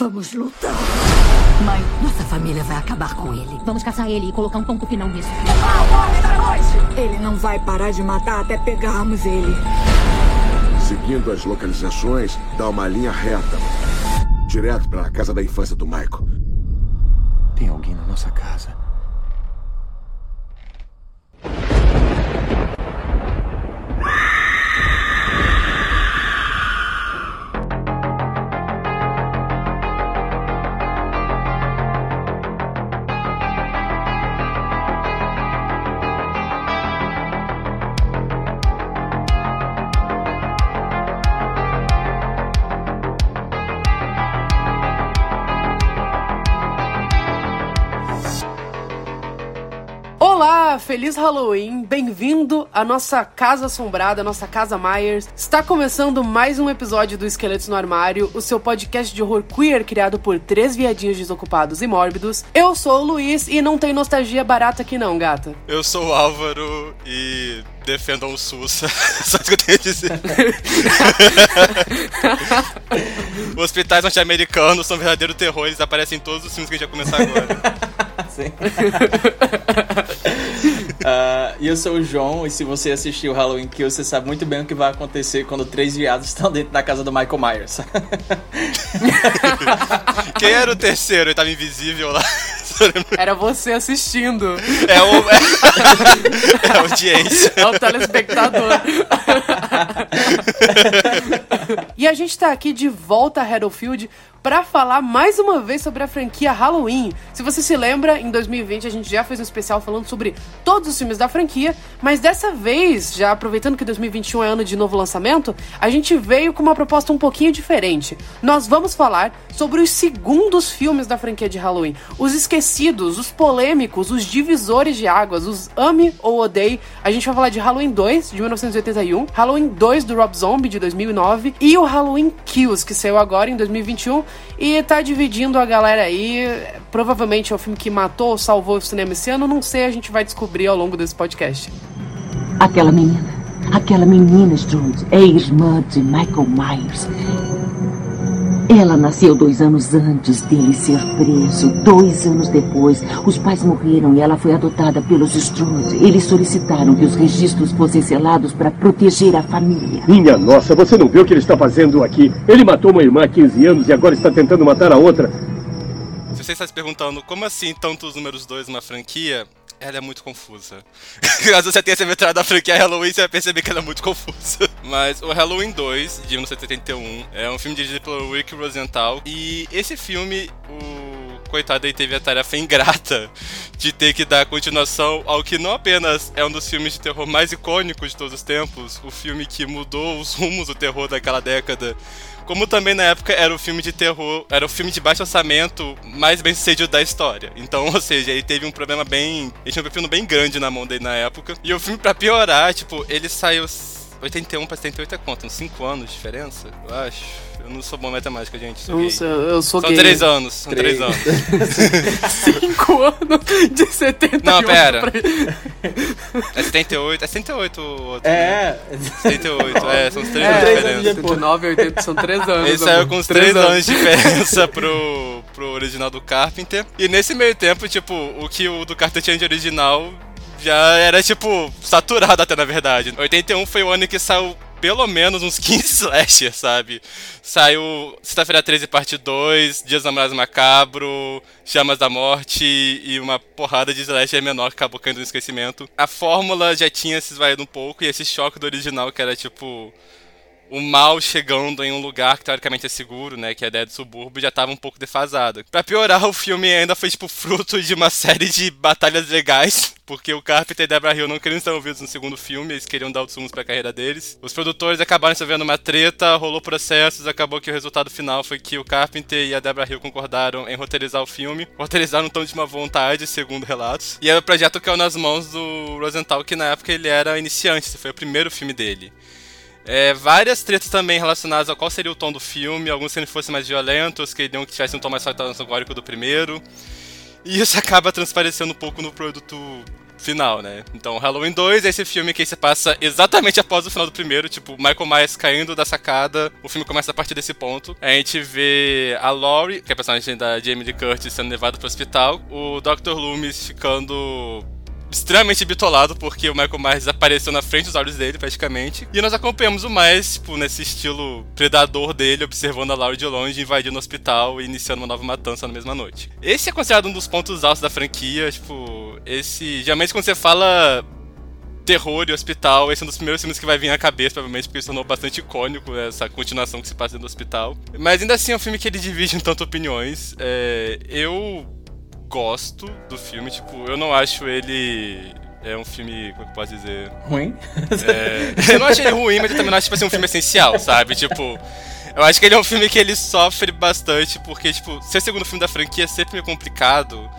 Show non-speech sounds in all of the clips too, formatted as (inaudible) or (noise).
Vamos lutar. Mãe, nossa família vai acabar com ele. Vamos caçar ele e colocar um ponto final nisso. Ele não vai parar de matar até pegarmos ele. Seguindo as localizações, dá uma linha reta. Direto para a casa da infância do Michael. Tem alguém na nossa casa. Feliz Halloween! Bem-vindo à nossa casa assombrada, nossa casa Myers. Está começando mais um episódio do Esqueletos no Armário, o seu podcast de horror queer criado por três viadinhos desocupados e mórbidos. Eu sou o Luiz e não tem nostalgia barata aqui não, gata. Eu sou o Álvaro e defendam o SUS. (laughs) Só isso que eu tenho a dizer. (laughs) Hospitais norte-americanos são verdadeiro terror, eles aparecem em todos os filmes que a gente vai começar agora. (laughs) Sim. Ah, E eu sou o João, e se você assistiu Halloween Kill, você sabe muito bem o que vai acontecer quando três viados estão dentro da casa do Michael Myers. (laughs) Quem era o terceiro? Ele tava invisível lá. Era você assistindo. É o. (laughs) É, a audiência. É o telespectador. e a gente tá aqui de volta a Haddonfield para falar mais uma vez sobre a franquia Halloween. Se você se lembra, em 2020 a gente já fez um especial falando sobre todos os filmes da franquia, mas dessa vez, já aproveitando que 2021 é ano de novo lançamento, a gente veio com uma proposta um pouquinho diferente. Nós vamos falar sobre os segundos filmes da franquia de Halloween, os esquecidos, os polêmicos, os divisores de águas, os ame ou odeie. A gente vai falar de Halloween 2 de 1981, Halloween 2 do Rob Zombie de 2009 e o Halloween Kills que saiu agora em 2021 e tá dividindo a galera aí. Provavelmente é o filme que matou ou salvou o cinema esse ano, não sei, a gente vai descobrir ao longo desse podcast. Aquela menina, aquela menina, Strode, é irmã de Michael Myers. Ela nasceu dois anos antes dele ser preso. Dois anos depois, os pais morreram e ela foi adotada pelos Strode. Eles solicitaram que os registros fossem selados para proteger a família. Minha nossa, você não vê o que ele está fazendo aqui? Ele matou uma irmã há 15 anos e agora está tentando matar a outra. Se você está se perguntando como assim tantos números 2 numa franquia, ela é muito confusa. (laughs) Caso você tenha se aventurado da franquia Halloween, você vai perceber que ela é muito confusa. (laughs) Mas o Halloween 2, de 1971, é um filme dirigido pelo Rick Rosenthal. E esse filme, o coitado aí teve a tarefa ingrata de ter que dar continuação ao que não apenas é um dos filmes de terror mais icônicos de todos os tempos, o filme que mudou os rumos do terror daquela década, como também na época era o filme de terror, era o filme de baixo orçamento mais bem sucedido da história. Então, (laughs) ou seja, ele teve um problema bem. Ele tinha um pepino bem grande na mão dele na época. E o filme, pra piorar, tipo, ele saiu. 81 pra 78 é quanto? Uns 5 anos de diferença? Eu acho. Eu não sou bom em matemática, gente. Sou Eu, gay. eu sou São gay. 3 anos. São 3 Três. anos. (laughs) Cinco anos de 78 Não, pera. pra- É 78. É 78 o outro. né? É. 78, é, são os 3 É, anos de anos diferença. depois. 79 e 80 são 3 anos. Ele saiu com uns Três 3 anos de diferença pro, pro original do Carpenter. E nesse meio tempo, tipo, o que o do Carpenter tinha de original já era, tipo, saturado até, na verdade. 81 foi o ano que saiu pelo menos uns 15 (laughs) slasher, sabe? Saiu Sexta-feira 13, parte 2, Dias Namorados Macabro, Chamas da Morte e uma porrada de slasher menor que acabou caindo no esquecimento. A fórmula já tinha se esvaído um pouco e esse choque do original que era, tipo o mal chegando em um lugar que teoricamente é seguro, né, que é a ideia do subúrbio, já tava um pouco defasado. Pra piorar, o filme ainda foi tipo fruto de uma série de batalhas legais, porque o Carpenter e Deborah Hill não queriam estar envolvidos no segundo filme, eles queriam dar outros rumos pra carreira deles. Os produtores acabaram se vendo uma treta, rolou processos, acabou que o resultado final foi que o Carpenter e a Deborah Hill concordaram em roteirizar o filme. Roteirizaram tão de uma vontade, segundo relatos. E aí o projeto caiu nas mãos do Rosenthal, que na época ele era iniciante, foi o primeiro filme dele. É, várias tretas também relacionadas a qual seria o tom do filme, alguns que ele fosse mais violento, outros queriam que tivesse um tom mais fantasmagórico do primeiro. E isso (laughs) acaba transparecendo um pouco no produto final, né? Então, Halloween 2 é esse filme que se passa exatamente após o final do primeiro, tipo, Michael Myers caindo da sacada, o filme começa a partir desse ponto. A gente vê a Laurie, que é a personagem da Jamie Lee Curtis, sendo levada pro hospital, o Dr. Loomis ficando extremamente bitolado, porque o Michael Myers apareceu na frente dos olhos dele, praticamente. E nós acompanhamos o Myers, tipo, nesse estilo predador dele, observando a Laurie de longe, invadindo o hospital e iniciando uma nova matança na mesma noite. Esse é considerado um dos pontos altos da franquia, tipo, esse... Geralmente quando você fala terror e hospital, esse é um dos primeiros filmes que vai vir à cabeça, provavelmente, porque se tornou bastante icônico né, essa continuação que se passa dentro do hospital. Mas ainda assim é um filme que ele divide em tanto opiniões. É, eu gosto do filme, tipo, eu não acho ele. É um filme, como é que eu posso dizer? Ruim? É, eu não acho ele ruim, mas eu também não acho tipo, assim, um filme essencial, sabe? Tipo. Eu acho que ele é um filme que ele sofre bastante, porque, tipo, ser o segundo filme da franquia é sempre meio complicado.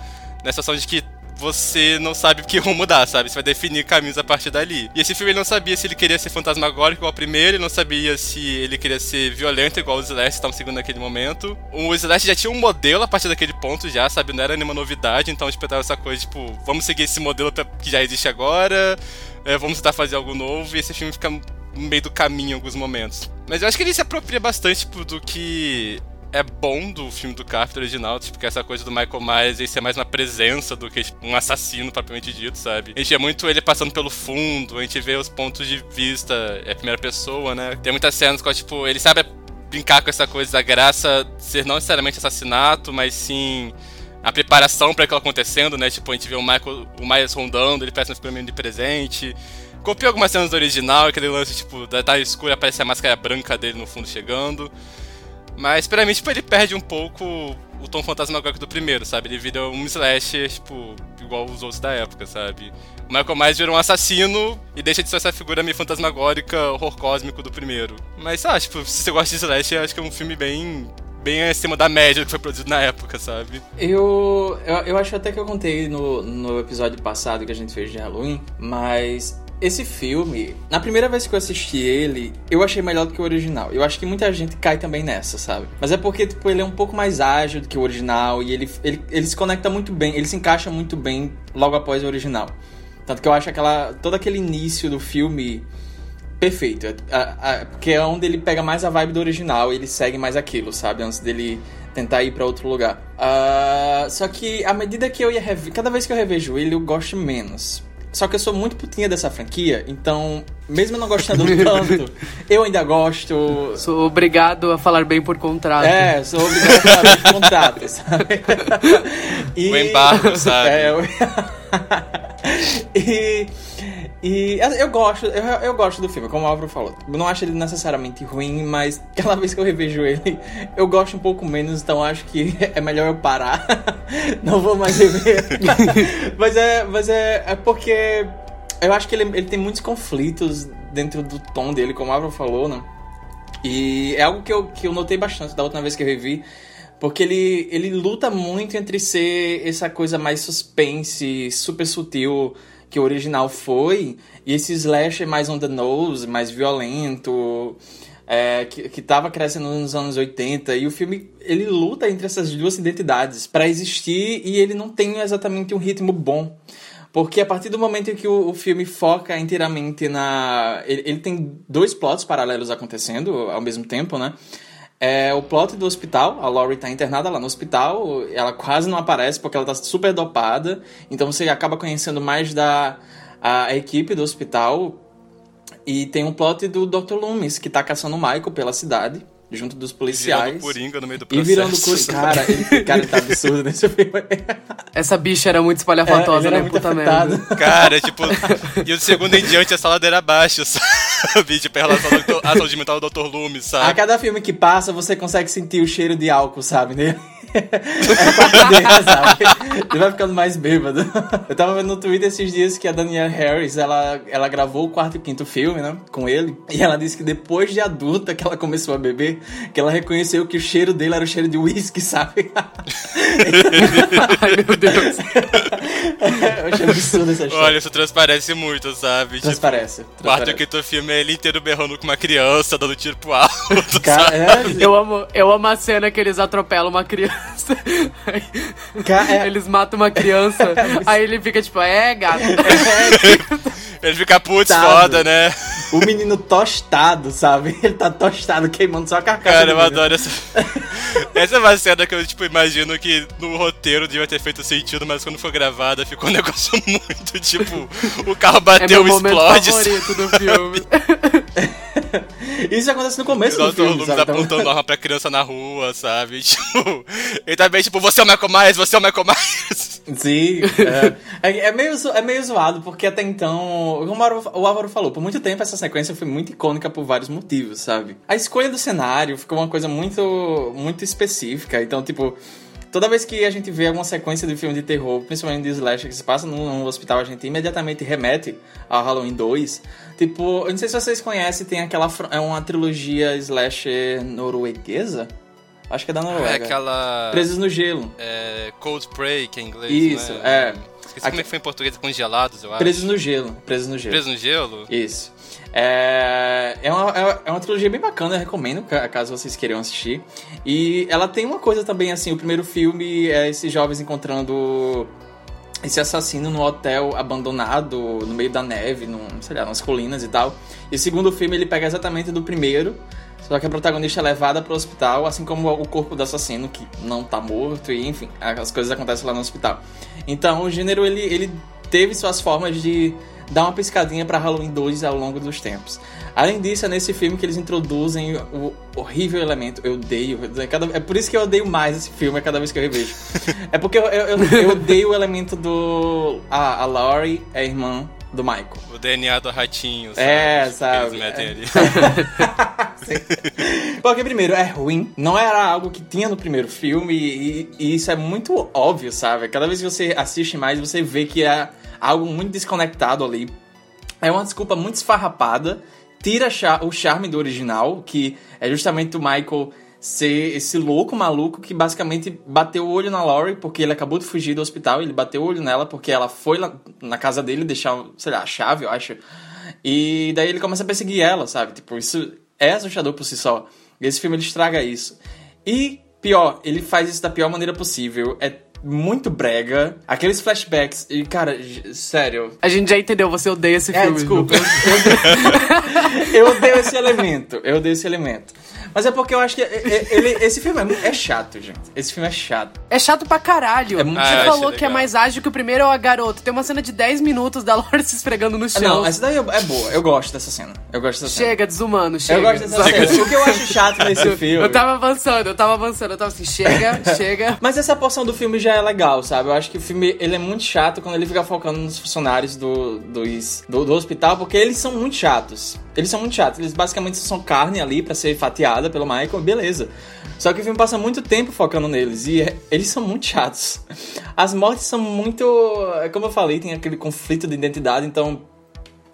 Nessa ação de que você não sabe o que rumo dar, sabe? Você vai definir caminhos a partir dali. E esse filme ele não sabia se ele queria ser fantasmagórico igual o primeiro, ele não sabia se ele queria ser violento igual os Slash estavam seguindo naquele momento. O Slash já tinha um modelo a partir daquele ponto já, sabe? Não era nenhuma novidade, então tipo, tava essa coisa, tipo, vamos seguir esse modelo que já existe agora, é, vamos tentar fazer algo novo, e esse filme fica no meio do caminho em alguns momentos. Mas eu acho que ele se apropria bastante tipo, do que é bom do filme do Carpenter original, tipo, que essa coisa do Michael Myers ele ser mais uma presença do que tipo, um assassino propriamente dito, sabe? A gente vê muito ele passando pelo fundo, a gente vê os pontos de vista, é primeira pessoa, né? Tem muitas cenas com, tipo, ele sabe brincar com essa coisa da graça ser não necessariamente assassinato, mas sim a preparação para aquilo acontecendo, né? Tipo, a gente vê o Michael, o Myers rondando, ele peça um experimento de presente. Copiou algumas cenas do original, aquele lance, tipo, da, da escura aparece a máscara branca dele no fundo chegando. Mas pra mim, tipo, ele perde um pouco o tom fantasmagórico do primeiro, sabe? Ele vira um slasher, tipo, igual os outros da época, sabe? O Michael Myers vira um assassino e deixa de ser essa figura meio fantasmagórica, horror cósmico do primeiro. Mas, ah, tipo, se você gosta de slasher, acho que é um filme bem bem acima da média que foi produzido na época, sabe? Eu, eu, eu acho até que eu contei no, no episódio passado que a gente fez de Halloween, mas esse filme, na primeira vez que eu assisti ele, eu achei melhor do que o original. Eu acho que muita gente cai também nessa, sabe? Mas é porque, tipo, ele é um pouco mais ágil do que o original e ele, ele, ele se conecta muito bem, ele se encaixa muito bem logo após o original. Tanto que eu acho aquela. todo aquele início do filme perfeito. É, porque é onde ele pega mais a vibe do original ele segue mais aquilo, sabe? Antes dele tentar ir para outro lugar. Uh, só que à medida que eu ia rever, cada vez que eu revejo ele, eu gosto menos. Só que eu sou muito putinha dessa franquia, então, mesmo não gostando (laughs) tanto, eu ainda gosto. Sou obrigado a falar bem por contrato. É, sou obrigado a falar bem por contrato, sabe? (laughs) E... O embargo, sabe? (laughs) É, eu... e e eu gosto, eu, eu gosto do filme, como o Álvaro falou. Eu não acho ele necessariamente ruim, mas (laughs) cada vez que eu revejo ele, eu gosto um pouco menos, então acho que (laughs) é melhor eu parar. (laughs) não vou mais rever. mas é, mas é, é porque eu acho que ele, ele tem muitos conflitos dentro do tom dele, como o Álvaro falou, né? E é algo que eu, que eu notei bastante da última vez que eu revi. Porque ele, ele luta muito entre ser essa coisa mais suspense, super sutil, que o original foi, e esse slasher mais on the nose, mais violento, é, que, que tava crescendo nos anos 80, e o filme, ele luta entre essas duas identidades para existir, e ele não tem exatamente um ritmo bom. Porque a partir do momento em que o, o filme foca inteiramente na... Ele, ele tem dois plots paralelos acontecendo ao mesmo tempo, né? É o plot do hospital, a Laurie tá internada lá no hospital, ela quase não aparece porque ela tá super dopada, então você acaba conhecendo mais da a, equipe do hospital. E tem um plot do Dr. Loomis, que tá caçando o Michael pela cidade junto dos policiais. Virando Coringa no meio do processo. E virando Coringa. Cara, ele, (laughs) cara, ele tá absurdo nesse filme. Essa bicha era muito espalhafatosa, é, né? Muito Puta merda. Cara, tipo... e o segundo em diante, a saladeira abaixo, sabe? (laughs) Tipo, em relação à saúde mental do Dr. Loomis, sabe? A cada filme que passa, você consegue sentir o cheiro de álcool, sabe? Né? (laughs) é dele, sabe? Ele vai ficando mais bêbado. Eu tava vendo no Twitter esses dias que a Danielle Harris, ela, ela gravou o quarto e quinto filme, né? Com ele. E ela disse que depois de adulta que ela começou a beber, que ela reconheceu que o cheiro dele era o cheiro de uísque, sabe? (laughs) Ai, meu Deus. Eu achei absurdo essa história. Olha, isso transparece muito, sabe? Transparece. Tipo, quarto e quinto filme é ele inteiro berrando com uma criança, dando tiro pro alto, Cara, é... eu, amo, eu amo a cena que eles atropelam uma criança (laughs) Aí, Ca- é- Eles matam uma criança, (laughs) aí ele fica tipo, é, gato. Ele fica putz, Sabe. foda, né? O menino tostado, sabe? Ele tá tostado, queimando só a carcaça. Cara, eu menino. adoro essa. (laughs) Essa é uma cena que eu, tipo, imagino que no roteiro devia ter feito sentido, mas quando foi gravada ficou um (laughs) negócio muito, tipo, o carro É bateu meu e momento explode. favorito do filme. (laughs) Isso acontece no começo do filme, Loomis sabe? Então- apontando (laughs) arma pra criança na rua, sabe? (laughs) Tipo, ele também, tipo, você é o Michael Myers, você é o Michael Myers. Sim, é, é, é meio, é meio zoado, porque até então, como o Álvaro- falou, por muito tempo essa sequência foi muito icônica por vários motivos, sabe? A escolha do cenário ficou uma coisa muito, muito específica, então, tipo, toda vez que a gente vê alguma sequência de filme de terror, principalmente de slasher, que se passa num, num hospital, a gente imediatamente remete ao Halloween 2. Tipo, eu não sei se vocês conhecem, tem aquela, é uma trilogia slasher norueguesa? Acho que é da É Noruega. aquela. Presos no Gelo. É, Cold Prey, que é em inglês. Isso, né? é. Esqueci como é que foi em português, congelados, eu acho. Presos no Gelo. Presos no Gelo. Preso no gelo? Isso. É, é, uma, é- é uma trilogia bem bacana, eu recomendo, ca- caso vocês queiram assistir. E ela tem uma coisa também, assim, o primeiro filme é esses jovens encontrando esse assassino no hotel abandonado, no meio da neve, num, sei lá, nas colinas e tal. E o segundo filme ele pega exatamente do primeiro, só que a protagonista é levada para o hospital, assim como o corpo do assassino, que não tá morto, e enfim, as coisas acontecem lá no hospital. Então o gênero ele, ele teve suas formas de dar uma piscadinha para Halloween 2 ao longo dos tempos. Além disso, é nesse filme que eles introduzem o horrível elemento. Eu odeio. é cada- é por isso que eu odeio mais esse filme a cada vez que eu revejo. é porque eu, eu, eu- eu odeio o elemento do. A, a Laurie é irmã do Michael. O DNA do ratinho, sabe? É, sabe? Eles metem ali. (laughs) Porque, primeiro, é ruim. Não era algo que tinha no primeiro filme. E, e isso é muito óbvio, sabe? Cada vez que você assiste mais, você vê que é algo muito desconectado ali. É uma desculpa muito esfarrapada. Tira o charme do original, que é justamente o Michael ser esse louco maluco que basicamente bateu o olho na Laurie porque ele acabou de fugir do hospital. Ele bateu o olho nela porque ela foi lá na casa dele deixar, sei lá, a chave, eu acho. E daí ele começa a perseguir ela, sabe? Tipo, isso é assustador por si só. Esse filme ele estraga isso. E pior, ele faz isso da pior maneira possível. É muito brega. Aqueles flashbacks. E, cara, sério. A gente já entendeu, você odeia esse É, filme. desculpa. Eu, (laughs) eu odeio esse elemento. Eu odeio esse elemento. Mas é porque eu acho que é- é- ele, esse filme é, é chato, gente. Esse filme é chato. É chato pra caralho. É muito Você chato. Ah, falou achei que é mais ágil que o primeiro é o garoto. Tem uma cena de 10 minutos da (laughs) Laura se esfregando no Ah, chão. Não, essa daí é é boa. Eu gosto dessa cena. Eu gosto dessa cena. Chega, desumano, chega. Eu gosto dessa cena. O que eu acho chato (laughs) nesse filme. Eu tava avançando, eu tava avançando, eu tava assim, chega, (laughs) chega. Mas essa porção do filme já é legal, sabe? Eu acho que o filme ele é muito chato quando ele fica focando nos funcionários do, dos- do, do hospital, porque eles são muito chatos. Eles são muito chatos. Eles basicamente são carne ali pra ser fatiada pelo Michael, beleza. Só que o filme passa muito tempo focando neles e eles são muito chatos. As mortes são muito. Como eu falei, tem aquele conflito de identidade, então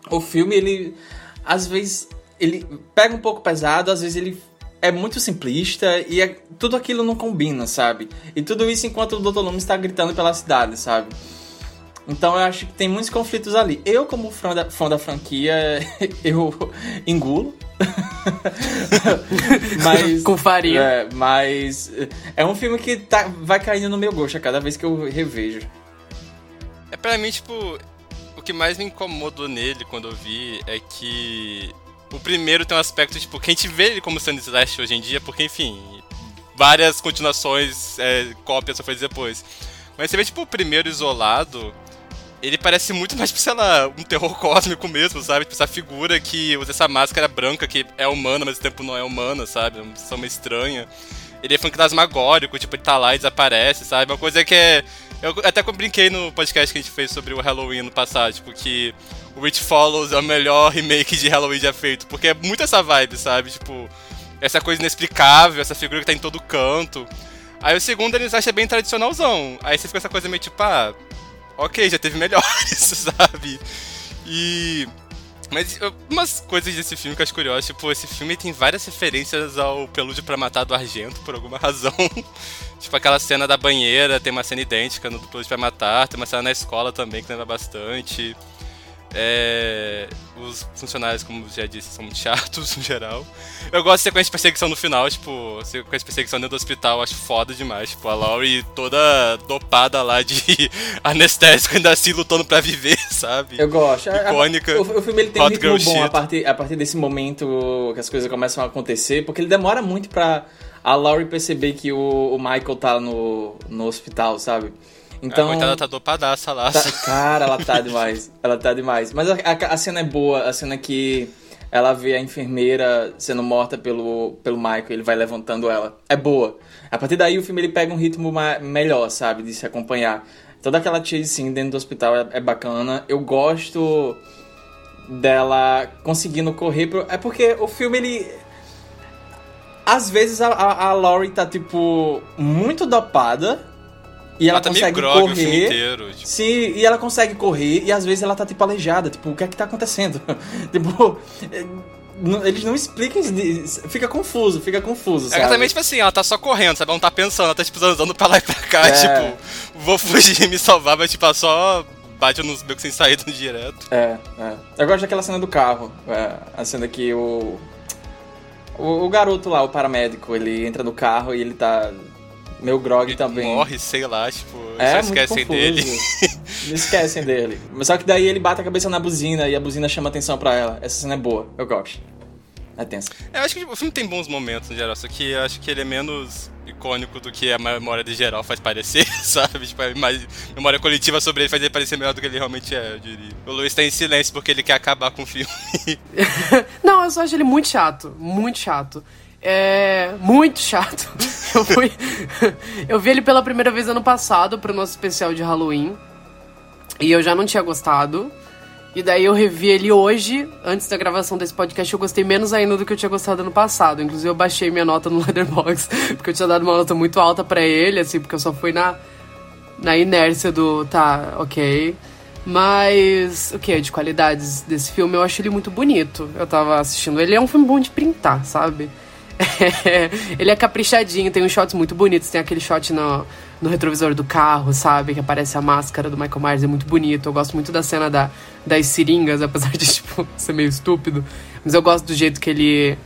o filme ele às vezes ele pega um pouco pesado, às vezes ele é muito simplista e é- tudo aquilo não combina, sabe? E tudo isso enquanto o Dr. Loomis está gritando pela cidade, sabe? Então eu acho que tem muitos conflitos ali. Eu, como fã da, fã da franquia, (laughs) eu engulo. (laughs) mas. Com farinha. É, mas. É um filme que tá, vai caindo no meu gosto a cada vez que eu revejo. É pra mim, tipo, o que mais me incomodou nele quando eu vi é que o primeiro tem um aspecto, tipo, que a gente vê ele como sendo slash hoje em dia, porque, enfim, várias continuações, é, cópias só foi depois. Mas você vê, tipo, o primeiro isolado, ele parece muito mais, sei lá, um terror (laughs) cósmico mesmo, sabe? Tipo, essa figura que usa essa máscara branca que é humana, mas ao tempo não é humana, sabe? Uma sensação meio estranha. Ele é fantasmagórico, tipo, ele tá lá e desaparece, sabe? Uma coisa que é. Eu até brinquei no podcast que a gente fez sobre o Halloween no passado, tipo, que o Witch Follows é o melhor remake de Halloween já feito, porque é muito essa vibe, sabe? Tipo, essa coisa inexplicável, essa figura que tá em todo canto. Aí o segundo eles acham bem tradicionalzão. Aí você fica essa coisa meio tipo, ah, ok, já teve melhores, (laughs) sabe? E. Mas umas coisas desse filme que eu acho curioso, tipo, esse filme tem várias referências ao Pelúdio pra Matar do Argento, por alguma (laughs) razão. tipo, aquela cena da banheira, tem uma cena idêntica no Pelúdio pra Matar, tem uma cena na escola também que lembra bastante. É, os funcionários, como já disse, são muito chatos (laughs) no geral. Eu gosto de sequência de perseguição no final, tipo, sequência de perseguição dentro do hospital, acho foda demais. Tipo, a Laurie toda dopada lá de (laughs) anestésico, ainda assim lutando pra viver, (laughs) sabe? Eu gosto. Icônica. O, o filme ele tem um ritmo girl bom a partir, a partir desse momento que as coisas começam a acontecer, porque ele demora muito pra a Laurie perceber que o, o Michael tá no, no hospital, sabe? Então, a coitada tá dopadaça lá. Tá- (laughs) cara, ela tá demais. Ela tá demais. Mas a, a- a cena é boa, a cena que ela vê a enfermeira sendo morta pelo, pelo Michael, ele vai levantando ela. É boa. A partir daí o filme ele pega um ritmo melhor, sabe? De se acompanhar. Toda aquela chase sim dentro do hospital é, é bacana. Eu gosto dela conseguindo correr. Pro... É porque o filme ele. Às vezes a, a, a Laurie tá, tipo, muito dopada. E ela, Ela tá meio consegue grog o correr. filme inteiro. Tipo, Sim, e ela consegue correr e às vezes ela tá tipo aleijada, tipo, o que é que tá acontecendo? (laughs) tipo, é, eles não explicam fica confuso, fica confuso, é sabe? exatamente tipo assim, ela tá só correndo, sabe? Ela não tá pensando, ela tá tipo andando pra lá e pra cá, É. tipo, vou fugir, me salvar, mas tipo, ela só bate nos becos sem saída (laughs) direto. É, é. Eu gosto daquela cena do carro, é, a cena que o, o o garoto lá, o paramédico, ele entra no carro e ele tá meio grog também. Morre, sei lá, tipo, É, esquecem dele. Não esquecem dele. Mas Só que daí ele bate a cabeça na buzina e a buzina chama atenção pra ela. Essa cena é boa, eu gosto. É tensa. Eu acho que tipo, o filme tem bons momentos no geral, só que eu acho que ele é menos icônico do que a memória de geral faz parecer, (laughs) sabe? Tipo, a memória coletiva sobre ele faz ele parecer melhor do que ele realmente é, eu diria. O Luiz tá em silêncio porque ele quer acabar com o filme. (laughs) Não, eu só acho ele muito chato. Muito chato. É. Muito chato. (laughs) Eu fui. eu vi ele pela primeira vez ano passado pro nosso especial de Halloween. E eu já não tinha gostado. E daí eu revi ele hoje, antes da gravação desse podcast, eu gostei menos ainda do que eu tinha gostado ano passado. Inclusive eu baixei minha nota no (laughs) Letterboxd, porque eu tinha dado uma nota muito alta pra ele, assim, porque eu só fui na, na inércia do tá, ok. Mas o que? De qualidades desse filme, eu acho ele muito bonito. Eu tava assistindo. Ele é um filme bom de printar, sabe? (laughs) ele é caprichadinho, tem uns shots muito bonitos. Tem aquele shot no, no retrovisor do carro, sabe? Que aparece a máscara do Michael Myers, é muito bonito. Eu gosto muito da cena da, das seringas, (laughs) apesar de, tipo, ser meio estúpido. Mas eu gosto do jeito que ele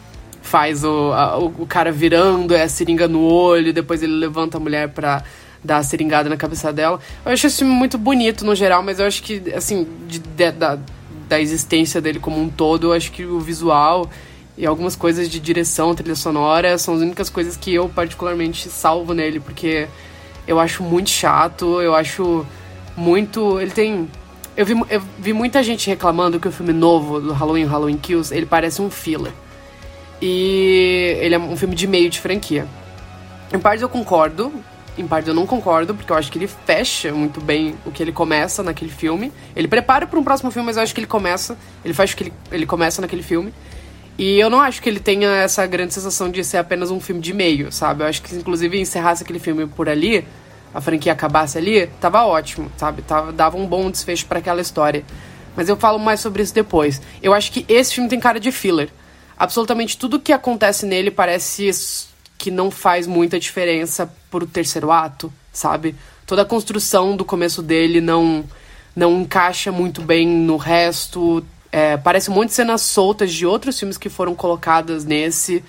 faz o, a- o, cara virando, é a seringa no olho, depois ele levanta a mulher pra dar a seringada na cabeça dela. Eu acho esse filme muito bonito no geral, mas eu acho que, assim, de- de- da, da existência dele como um todo, eu acho que o visual e algumas coisas de direção, trilha sonora, são as únicas coisas que eu particularmente salvo nele, porque eu acho muito chato, eu acho muito. Ele tem. Eu vi, eu vi muita gente reclamando que o filme novo do Halloween, Halloween Kills, ele parece um filler. E ele é um filme de meio de franquia. Em parte eu concordo, em parte eu não concordo, porque eu acho que ele fecha muito bem o que ele começa naquele filme. Ele prepara para um próximo filme, mas eu acho que ele começa, ele faz o que ele, ele começa naquele filme. E eu não acho que ele tenha essa grande sensação de ser apenas um filme de meio, sabe? Eu acho que, inclusive, encerrasse aquele filme por ali, a franquia acabasse ali, tava ótimo, sabe? Tava, dava um bom desfecho para aquela história. Mas eu falo mais sobre isso depois. Eu acho que esse filme tem cara de filler. Absolutamente tudo que acontece nele parece que não faz muita diferença pro terceiro ato, sabe? Toda a construção do começo dele não não encaixa muito bem no resto. É, parece de cenas soltas de outros filmes que foram colocadas nesse.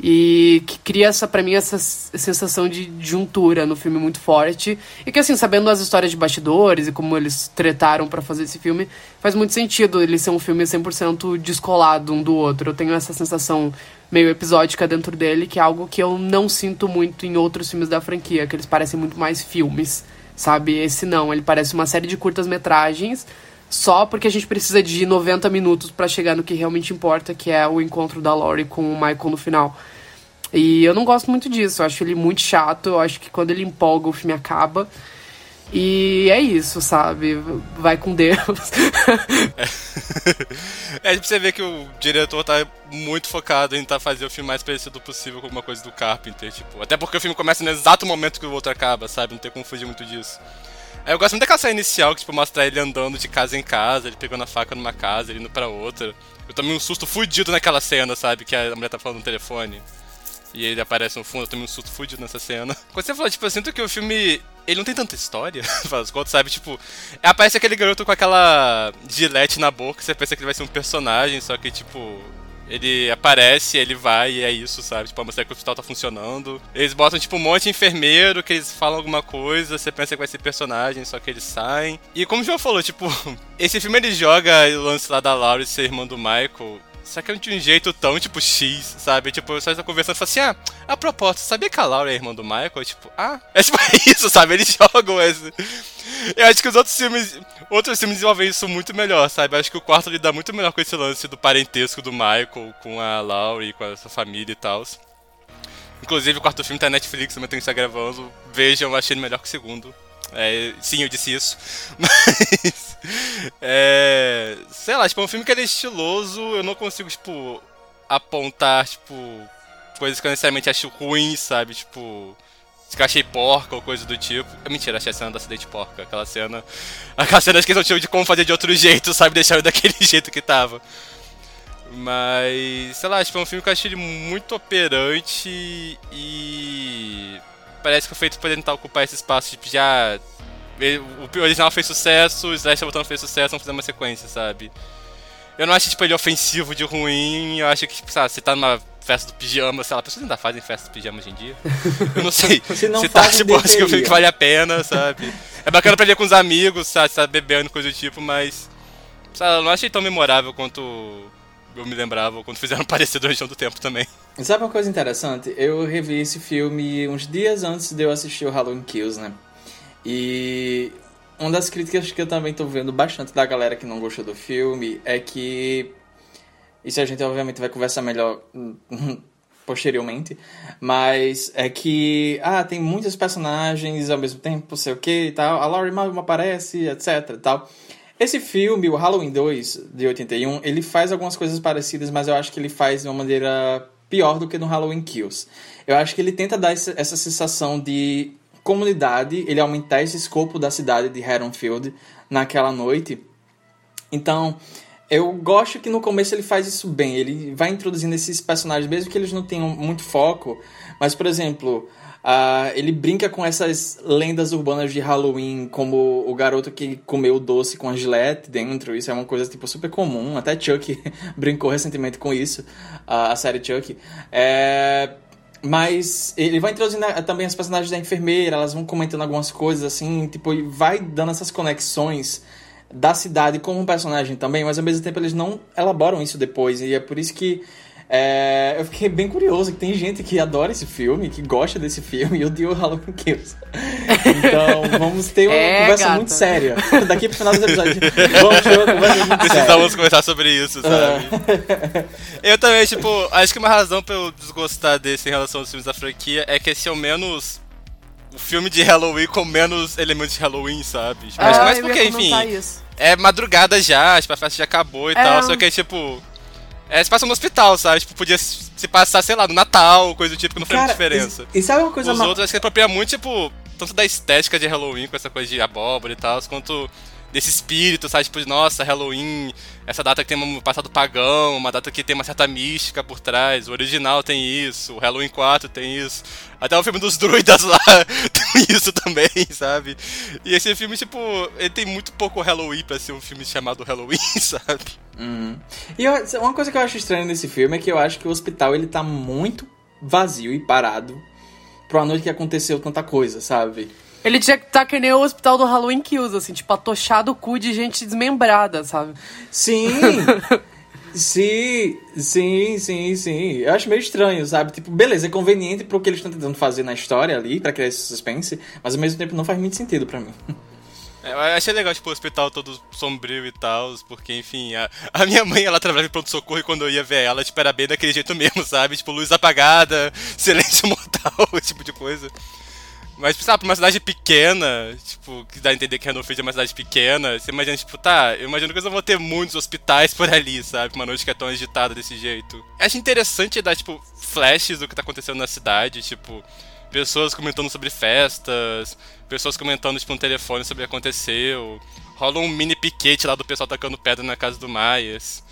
E que cria essa para mim essa sensação de juntura no filme muito forte. E que assim sabendo as histórias de bastidores e como eles tretaram pra fazer esse filme faz muito sentido ele ser um filme 100% descolado um do outro. Eu tenho essa sensação meio episódica dentro dele que é algo que eu não sinto muito em outros filmes da franquia que eles parecem muito mais filmes sabe? Esse não ele parece uma série de curtas metragens só porque a gente precisa de 90 minutos pra chegar no que realmente importa, que é o encontro da Laurie com o Michael no final. E eu não gosto muito disso, eu acho ele muito chato, eu acho que quando ele empolga o filme acaba. E é isso, sabe? Vai com Deus. É (laughs) pra você ver que o diretor tá muito focado em tentar fazer o filme mais parecido possível com alguma coisa do Carpenter, tipo. Até porque o filme começa no exato momento que o outro acaba, sabe? Não tem como fugir muito disso. Eu gosto muito daquela cena inicial, que tipo, mostra ele andando de casa em casa, ele pegando a faca numa casa, ele indo pra outra. Eu tomei um susto fudido naquela cena, sabe? Que a mulher tá falando no telefone. E ele aparece no fundo, eu tomei um susto fudido nessa cena. (laughs) Quando você falou, tipo, eu sinto que o filme. Ele não tem tanta história, (laughs) faz contas, sabe? Tipo, aparece aquele garoto com aquela gilete na boca, você pensa que ele vai ser um personagem, só que, tipo, ele aparece, ele vai e é isso, sabe? Tipo, a mostrar que o hospital tá funcionando. Eles botam, tipo, um monte de enfermeiro que eles falam alguma coisa, você pensa que vai ser personagem, só que eles saem. E como o João falou, tipo, (laughs) esse filme ele joga o lance lá da Laura ser irmã do Michael só que de um jeito tão, tipo, X, sabe? Tipo, você tá conversando e fala assim, ah, a propósito, sabia que a Laura é irmã do Michael? Tipo, ah, é tipo (laughs) isso, sabe? Eles jogam esse. Eu acho que os outros filmes. Outros filmes desenvolvem isso muito melhor, sabe? Eu acho que o quarto lida muito melhor com esse lance do parentesco do Michael com a Laura e com essa família e tal. Inclusive, o quarto filme tá na Netflix, também tem está gravando. Vejam, achei ele melhor que o segundo. É, sim, eu disse isso. (laughs) Mas. É, sei lá, tipo, é um filme que é estiloso, eu não consigo, tipo, apontar, tipo, coisas que eu necessariamente acho ruins, sabe? Tipo. Que eu achei porca ou coisa do tipo. É mentira, achei a cena do acidente porca. Aquela cena. (laughs) Aquela cena que eles não de como fazer de outro jeito, sabe? Deixar daquele (laughs) jeito que tava. Mas. Sei lá, tipo, é um filme que eu achei ele muito operante e parece que foi feito pra tentar ocupar esse espaço, tipo, já. O original fez sucesso, o Slash Botão fez sucesso, vamos fazer uma sequência, sabe? Eu não acho, tipo, ele ofensivo de ruim, eu acho que, tipo, sabe, você tá numa festa do pijama, sei lá, pessoas ainda fazem festa do pijama hoje em dia. Eu não sei. (laughs) Se não você tá, tipo, acho que eu que vale a pena, sabe? É bacana pra ver com os amigos, sabe, você tá bebendo, coisa do tipo, mas. Sabe, eu não achei tão memorável quanto eu me lembrava, quando fizeram (laughs) parecido Região do Tempo também. Sabe uma coisa interessante? Eu revi esse filme uns dias antes de eu assistir o Halloween Kills, né? E uma das críticas que eu também tô vendo bastante da galera que não gostou do filme é que. Isso a gente obviamente vai conversar melhor (laughs) posteriormente, mas é que ah, tem muitos personagens ao mesmo tempo, sei o que e tal. A Laurie Malcolm aparece, etc e tal. Esse filme, o Halloween 2 de 81, ele faz algumas coisas parecidas, mas eu acho que ele faz de uma maneira pior do que no Halloween Kills. Eu acho que ele tenta dar essa sensação de comunidade, ele aumentar esse escopo da cidade de Haddonfield naquela noite. Então, eu gosto que no começo ele faz isso bem. Ele vai introduzindo esses personagens, mesmo que eles não tenham muito foco. Mas, por exemplo, ah, ele brinca com essas lendas urbanas de Halloween, como o garoto que comeu o doce com a gilete dentro. Isso é uma coisa tipo super comum. Até Chuck (laughs) brincou recentemente com isso, ah, a série Chuck. É, mas ele vai introduzindo eh, também as personagens da enfermeira, elas vão comentando algumas coisas assim, tipo, e vai dando essas conexões da cidade com um personagem também, mas ao mesmo tempo eles não elaboram isso depois, e é por isso que é, eu fiquei bem curioso que tem gente que adora esse filme, que gosta desse filme, (laughs) e odeia o Halloween Kills. Então, vamos ter uma É, conversa gata. muito séria. Daqui pro final do episódio, (laughs) vamos ter uma conversa muito séria. Precisamos conversar sobre isso, sabe? (laughs) Eu também, tipo, acho que uma razão pra eu desgostar desse em relação aos filmes da franquia é que esse é o menos. O filme de Halloween com menos elementos de Halloween, sabe? Tipo, mais Ah, eu porque, enfim, isso. é madrugada já, tipo, a festa já acabou e É. tal, só que, tipo. É, se passa no hospital, sabe? Tipo, podia se passar, sei lá, no Natal, coisa do tipo, que não faz muita diferença. E, e sabe uma coisa Os ma- outros acho que apropria muito, tipo, tanto da estética de Halloween, com essa coisa de abóbora e tal, quanto desse espírito, sabe? Tipo, nossa, Halloween, essa data que tem um passado pagão, uma data que tem uma certa mística por trás. O original tem isso, o Halloween 4 tem isso. Até o filme dos druidas lá (laughs) tem isso também, sabe? E esse filme, tipo, ele tem muito pouco Halloween pra ser um filme chamado Halloween, (laughs) sabe? Uhum. E uma coisa que eu acho estranha nesse filme é que eu acho que o hospital ele tá muito vazio e parado pra uma noite que aconteceu tanta coisa, sabe? Ele tinha que estar que nem o hospital do Halloween Kills, assim, tipo, atochado o cu de gente desmembrada, sabe? Sim! (laughs) sim, sim, sim, sim. Eu acho meio estranho, sabe? Tipo, beleza, é conveniente pro que eles estão tentando fazer na história ali, pra criar esse suspense, mas ao mesmo tempo não faz muito sentido pra mim. É, Eu achei legal, tipo, o hospital todo sombrio e tal, porque, enfim, a, a minha mãe, ela trabalhava em pronto-socorro e quando eu ia ver ela, tipo, era bem daquele jeito mesmo, sabe? Tipo, luz apagada, (laughs) silêncio mortal, (laughs) esse tipo de coisa. Mas, sabe, pra uma cidade pequena, tipo, que dá a entender que Renofeld é uma cidade pequena, você imagina, tipo, tá, eu imagino que eles não vão ter muitos hospitais por ali, sabe? Uma noite que é tão agitada desse jeito. Acho interessante dar, tipo, flashes do que tá acontecendo na cidade, tipo, pessoas comentando sobre festas, pessoas comentando, tipo, no telefone sobre o que aconteceu. Rola um mini piquete lá do pessoal tacando pedra na casa do Myers.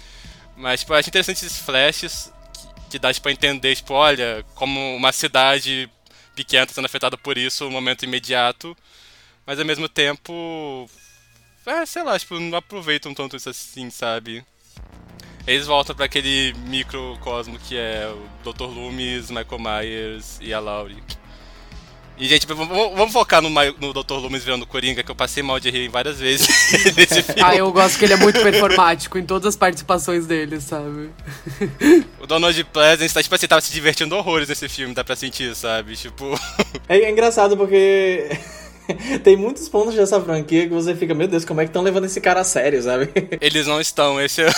Mas, tipo, eu acho interessante esses flashes que dá tipo, a entender, tipo, olha, como uma cidade pequena tá sendo afetada por isso no momento imediato, mas ao mesmo tempo. É, sei lá, tipo, não aproveitam tanto isso assim, sabe? Eles voltam para aquele microcosmo que é o Dr. Loomis, Michael Myers e a Laurie. E, gente, vamos, focar no, no Dr. Loomis virando Coringa, que eu passei mal de rir várias vezes (laughs) nesse filme. Ah, eu gosto que ele é muito performático em todas as participações dele, sabe? O Donald Pleasence, tá, tipo assim, tava se divertindo horrores nesse filme, dá pra sentir, sabe? Tipo... (laughs) É, é engraçado porque... (laughs) Tem muitos pontos dessa franquia que você fica, meu Deus, como é que estão levando esse cara a sério, sabe? Eles não estão, esse é.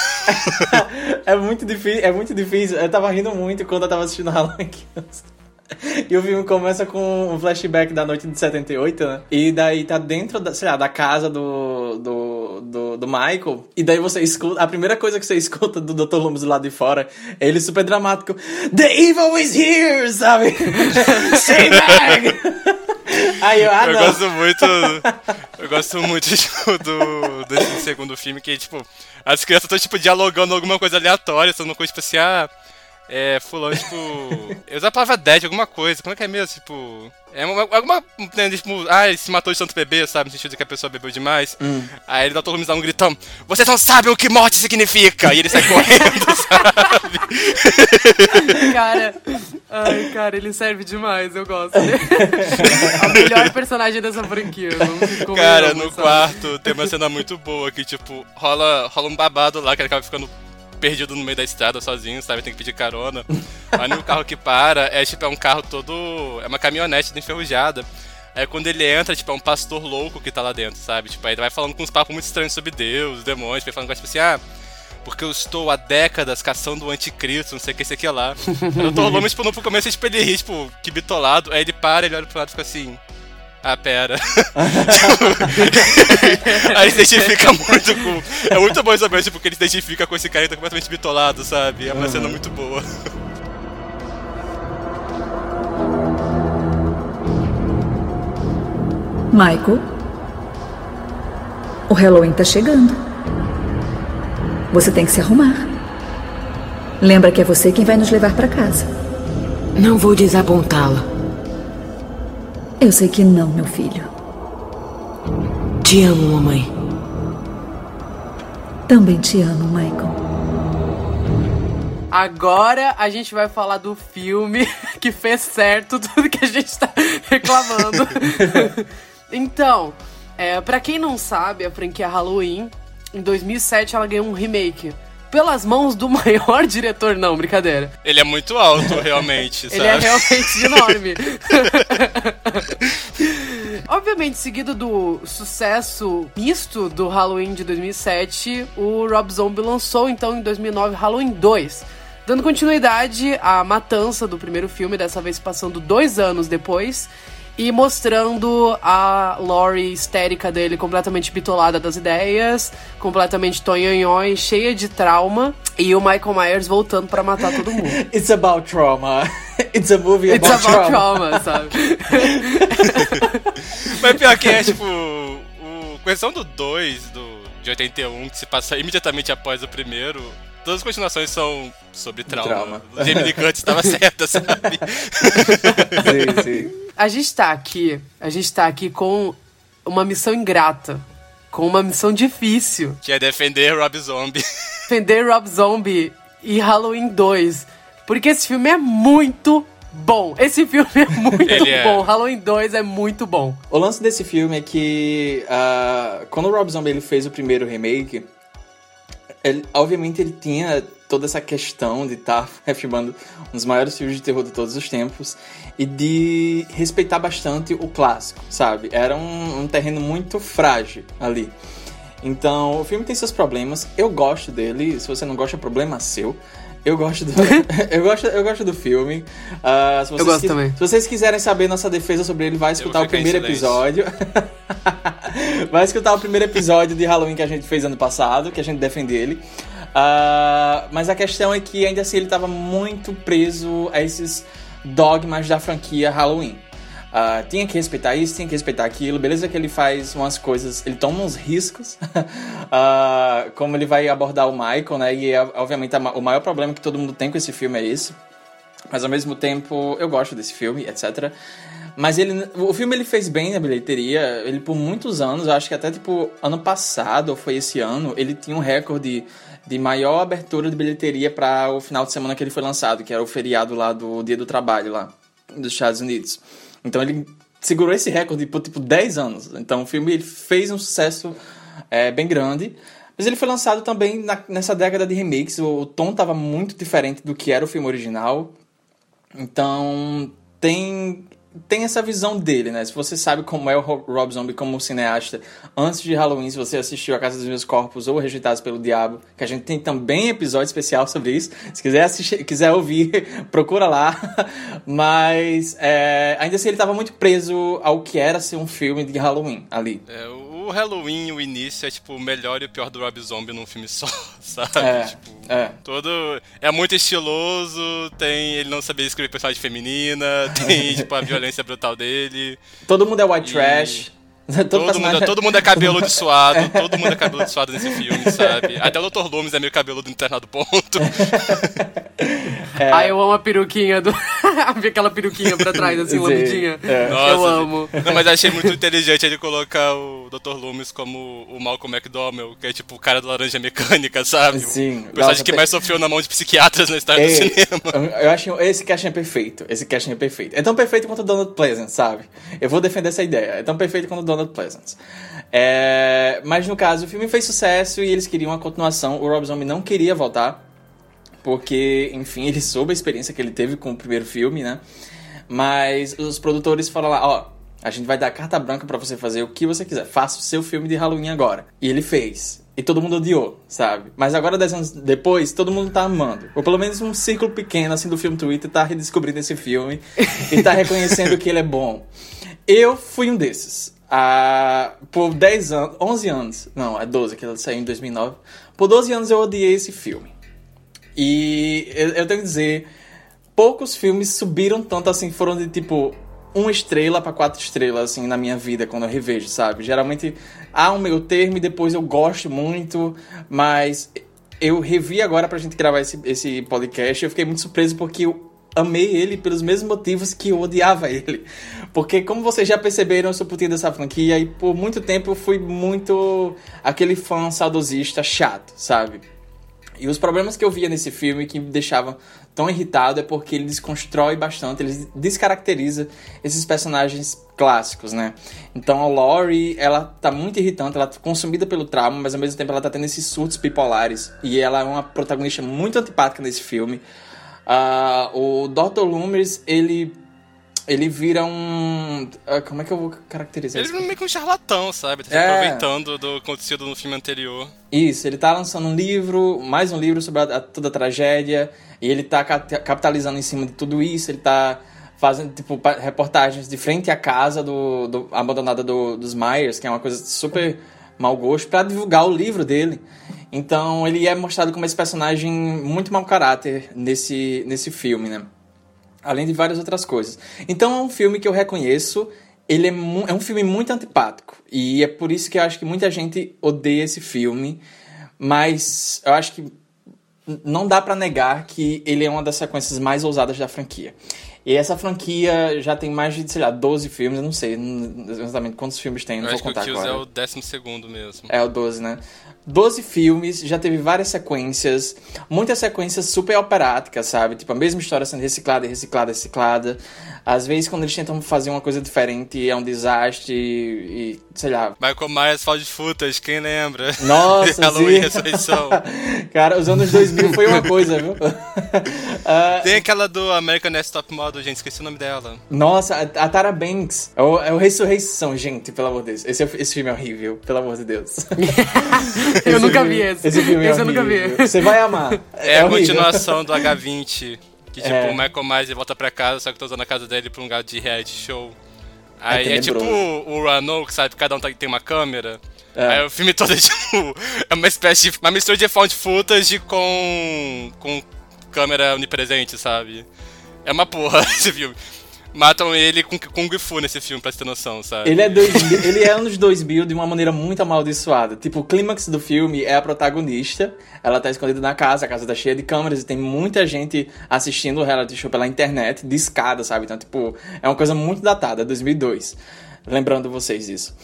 é muito difícil, é muito difícil. Eu tava rindo muito quando eu tava assistindo Halloween Kills. (laughs) E o filme começa com um flashback da noite de 78, né? E daí tá dentro da, sei lá, da casa do, do, do, do Michael. E daí você escuta. A primeira coisa que você escuta do Dr. Loomis do lado de fora é ele super dramático. The evil is here! Sabe? (laughs) Stay back! (laughs) Aí eu, ah, eu gosto muito. Eu gosto muito tipo, do, desse segundo filme que, tipo, as crianças estão, tipo, dialogando alguma coisa aleatória, sendo uma coisa tipo assim, ah. É, fulano, tipo. Eu usava a palavra dead, alguma coisa. Como é que é mesmo? Tipo. É alguma. Né, tipo, ah, ele se matou de tanto bebê, sabe? No sentido de que a pessoa bebeu demais. Hum. Aí ele dá todo mundo um gritão: Vocês não sabem o que morte significa! E ele sai correndo, (laughs) sabe? Cara. Ai, cara, ele serve demais, eu gosto. Né? o melhor personagem dessa franquia. Cara, no sabe? quarto tem uma cena muito boa que, tipo, rola, rola um babado lá que ele acaba ficando perdido no meio da estrada sozinho, sabe? Tem que pedir carona. Aí o carro que para é tipo, é um carro todo. É uma caminhonete enferrujada. Aí quando ele entra, tipo, é um pastor louco que tá lá dentro, sabe? Tipo, aí ele vai falando com uns papos muito estranhos sobre Deus, demônios, vai falando tipo assim, ah, porque eu estou há décadas caçando o anticristo, não sei o que, sei que lá. Eu tô rolando, tipo, no começo, tipo, ele ri, tipo, que bitolado, aí ele para, ele olha pro lado e fica assim, ah, pera. (laughs) Aí se identifica muito com. É muito bom saber, tipo, que ele se identifica com esse cara que tá completamente bitolado, sabe? É uma uhum. cena muito boa. Michael, o Halloween tá chegando. Você tem que se arrumar. Lembra que é você quem vai nos levar para casa. Não vou desapontá-la. Eu sei que não, meu filho. Te amo, mamãe. Também te amo, Michael. Agora a gente vai falar do filme (laughs) que fez certo tudo que a gente tá (laughs) reclamando. (laughs) então, é, para quem não sabe, a franquia Halloween, em 2007 ela ganhou um remake pelas mãos do (laughs) maior diretor, não, brincadeira. Ele é muito alto, realmente, (laughs) Ele é realmente enorme. (laughs) Obviamente, seguido do sucesso misto do Halloween de 2007, o Rob Zombie lançou então em 2009 Halloween 2, dando continuidade à matança do primeiro filme, dessa vez passando dois anos depois e mostrando a Laurie histérica dele, completamente bitolada das ideias, completamente tonhonhon, cheia de trauma, e o Michael Myers voltando para matar todo mundo. (laughs) It's about trauma. (laughs) It's a movie about, It's about trauma. trauma sabe? (laughs) Mas pior que é, tipo, o questão do 2, do, de 81, que se passa imediatamente após o primeiro, todas as continuações são sobre trauma. trauma. O Jamie Lee Curtis estava (laughs) certa, sabe? sim, sim. A gente tá aqui, a gente tá aqui com uma missão ingrata, com uma missão difícil. Que é defender Rob Zombie. Defender Rob Zombie e Halloween 2. Porque esse filme é muito bom. Esse filme é muito ele é. bom. É. Halloween 2 é muito bom. O lance desse filme é que uh, quando o Rob Zombie ele fez o primeiro remake, ele, obviamente ele tinha toda essa questão de estar tá (laughs) refilmando um dos maiores filmes de terror de todos os tempos e de respeitar bastante o clássico, sabe? Era um, um terreno muito frágil ali. Então, o filme tem seus problemas, eu gosto dele, se você não gosta, é problema seu. Eu gosto do, (laughs) (laughs) eu gosto, eu gosto do filme. Uh, eu gosto também. Se vocês quiserem saber nossa defesa sobre ele, vai escutar o primeiro episódio. Vai escutar o primeiro episódio de Halloween que a gente fez ano passado, que a gente defende ele. Uh, mas a questão é que ainda assim ele estava muito preso a esses dogmas da franquia Halloween. Uh, tinha que respeitar isso, tinha que respeitar aquilo. Beleza que ele faz umas coisas, ele toma uns riscos, uh, (laughs) como ele vai abordar o Michael, né? E obviamente o maior problema que todo mundo tem com esse filme é esse. Mas ao mesmo tempo, eu gosto desse filme, etc. Mas ele, o filme ele fez bem na bilheteria. Ele por muitos anos, acho que até tipo ano passado ou foi esse ano, ele tinha um recorde de maior abertura de bilheteria para o final de semana que ele foi lançado, que era o feriado lá do Dia do Trabalho lá dos Estados Unidos. Então ele segurou esse recorde por tipo 10 anos. Então o filme ele fez um sucesso é, bem grande. Mas ele foi lançado também na, nessa década de remakes. O, o tom estava muito diferente do que era o filme original. Então tem tem essa visão dele, né? Se você sabe como é o Rob Zombie como cineasta, antes de Halloween, se você assistiu A Casa dos Meus Corpos ou Rejeitados pelo Diabo, que a gente tem também episódio especial sobre isso. Se quiser assistir, quiser ouvir, (laughs) procura lá. (laughs) Mas é, ainda assim ele estava muito preso ao que era ser um filme de Halloween ali. É, o Halloween, o início, é tipo o melhor e o pior do Rob Zombie num filme só, (laughs) sabe? É, tipo, é. Todo. É muito estiloso, tem. Ele não sabia escrever personagem feminina, (laughs) tem, tipo, a violência brutal dele. Todo mundo é white e... trash. Todo, personagem... mundo, todo mundo é cabeludo suado, (laughs) todo mundo é cabeludo suado nesse filme, sabe? Até o Dr. Loomis é meio cabeludo internado ponto. É. Ah, eu amo a peruquinha do. (laughs) Aquela peruquinha pra trás, assim, lambidinha. É. Nossa, eu amo. Não, mas achei muito inteligente ele colocar o Dr. Loomis como o Malcolm McDowell, que é tipo o cara do Laranja Mecânica, sabe? Sim. O personagem Nossa, que mais sofreu na mão de psiquiatras na história Ei, do cinema. Eu acho esse casting é perfeito. Esse casting é perfeito. É tão perfeito quanto o Donald Pleasant, sabe? Eu vou defender essa ideia. É tão perfeito quanto o Donald Pleasant. É... Mas no caso, o filme fez sucesso e eles queriam uma continuação. O Rob Zombie não queria voltar porque, enfim, (laughs) ele soube a experiência que ele teve com o primeiro filme, né? Mas os produtores falaram lá, ó, a gente vai dar carta branca para você fazer o que você quiser. Faça o seu filme de Halloween agora. E ele fez. E todo mundo odiou, sabe? Mas agora, dez anos depois, todo mundo tá amando. Ou pelo menos um círculo pequeno, assim, do filme Twitter tá redescobrindo esse filme (laughs) e tá reconhecendo que ele é bom. Eu fui um desses. Ah, por 10 anos, 11 anos, não, é 12, que ela saiu em 2009. Por 12 anos eu odiei esse filme. E eu, eu tenho que dizer, poucos filmes subiram tanto assim, foram de tipo uma estrela para quatro estrelas, assim, na minha vida, quando eu revejo, sabe? Geralmente há um meio termo e depois eu gosto muito, mas eu revi agora pra gente gravar esse, esse podcast e eu fiquei muito surpreso porque eu amei ele pelos mesmos motivos que eu odiava ele. Porque, como vocês já perceberam, eu sou putinho dessa franquia e por muito tempo eu fui muito aquele fã saudosista chato, sabe? E os problemas que eu via nesse filme que me deixavam tão irritado é porque ele desconstrói bastante, ele descaracteriza esses personagens clássicos, né? Então a Laurie, ela tá muito irritante, ela tá consumida pelo trauma, mas ao mesmo tempo ela tá tendo esses surtos bipolares. E ela é uma protagonista muito antipática nesse filme. Uh, o Dr. Loomis, ele ele vira um. Ah, como é que eu vou caracterizar ele isso? Ele é meio que um charlatão, sabe? Tá é... aproveitando do acontecido no filme anterior. Isso, ele tá lançando um livro, mais um livro sobre a, a, toda a tragédia, e ele tá capitalizando em cima de tudo isso, ele tá fazendo, tipo, reportagens de frente à casa do, do abandonada do, dos Myers, que é uma coisa super mau gosto, para divulgar o livro dele. Então ele é mostrado como esse personagem muito mau caráter nesse, nesse filme, né? além de várias outras coisas. Então é um filme que eu reconheço, ele é, é um filme muito antipático, e é por isso que eu acho que muita gente odeia esse filme, mas eu acho que não dá para negar que ele é uma das sequências mais ousadas da franquia. E essa franquia já tem mais de, sei lá, 12 filmes, eu não sei exatamente quantos filmes tem, não eu vou contar que o agora. é o 12 segundo mesmo. É o 12, né? 12 filmes, já teve várias sequências, muitas sequências super operáticas, sabe? Tipo, a mesma história sendo reciclada, reciclada, reciclada. Às vezes, quando eles tentam fazer uma coisa diferente, é um desastre e, sei lá. Michael Myers Found Footage, quem lembra? Nossa, (laughs) Halloween Ressurreição. (laughs) Cara, os anos 2000 foi uma coisa, viu? uh... (laughs) Tem aquela do American Next Top Model, gente, esqueci o nome dela. Nossa, a, Tara Banks. É o, é o Ressurreição, gente, pelo amor de Deus. Esse, é esse filme é horrível, pelo amor de Deus. (laughs) eu nunca vi esse. Esse filme é esse horrível. eu nunca vi. Você vai amar. É, é a continuação do H20. Que tipo, é. o Michael Myers volta pra casa, só que tá usando a casa dele pra um lugar de reality show. Aí é, é tipo o, que sabe? Cada um tá, tem uma câmera. É. Aí o filme todo é (laughs) tipo. É uma espécie de. Uma mistura de found footage com. com câmera onipresente, sabe? É uma porra (laughs) esse filme. Matam ele com Kung Fu nesse filme, pra ter noção, sabe? Ele é, dois, ele é anos 2000 de uma maneira muito amaldiçoada. Tipo, o clímax do filme é a protagonista. Ela tá escondida na casa, a casa tá cheia de câmeras e tem muita gente assistindo o reality show pela internet, de escada, sabe? Então, tipo, é uma coisa muito datada, 2002 lembrando vocês disso.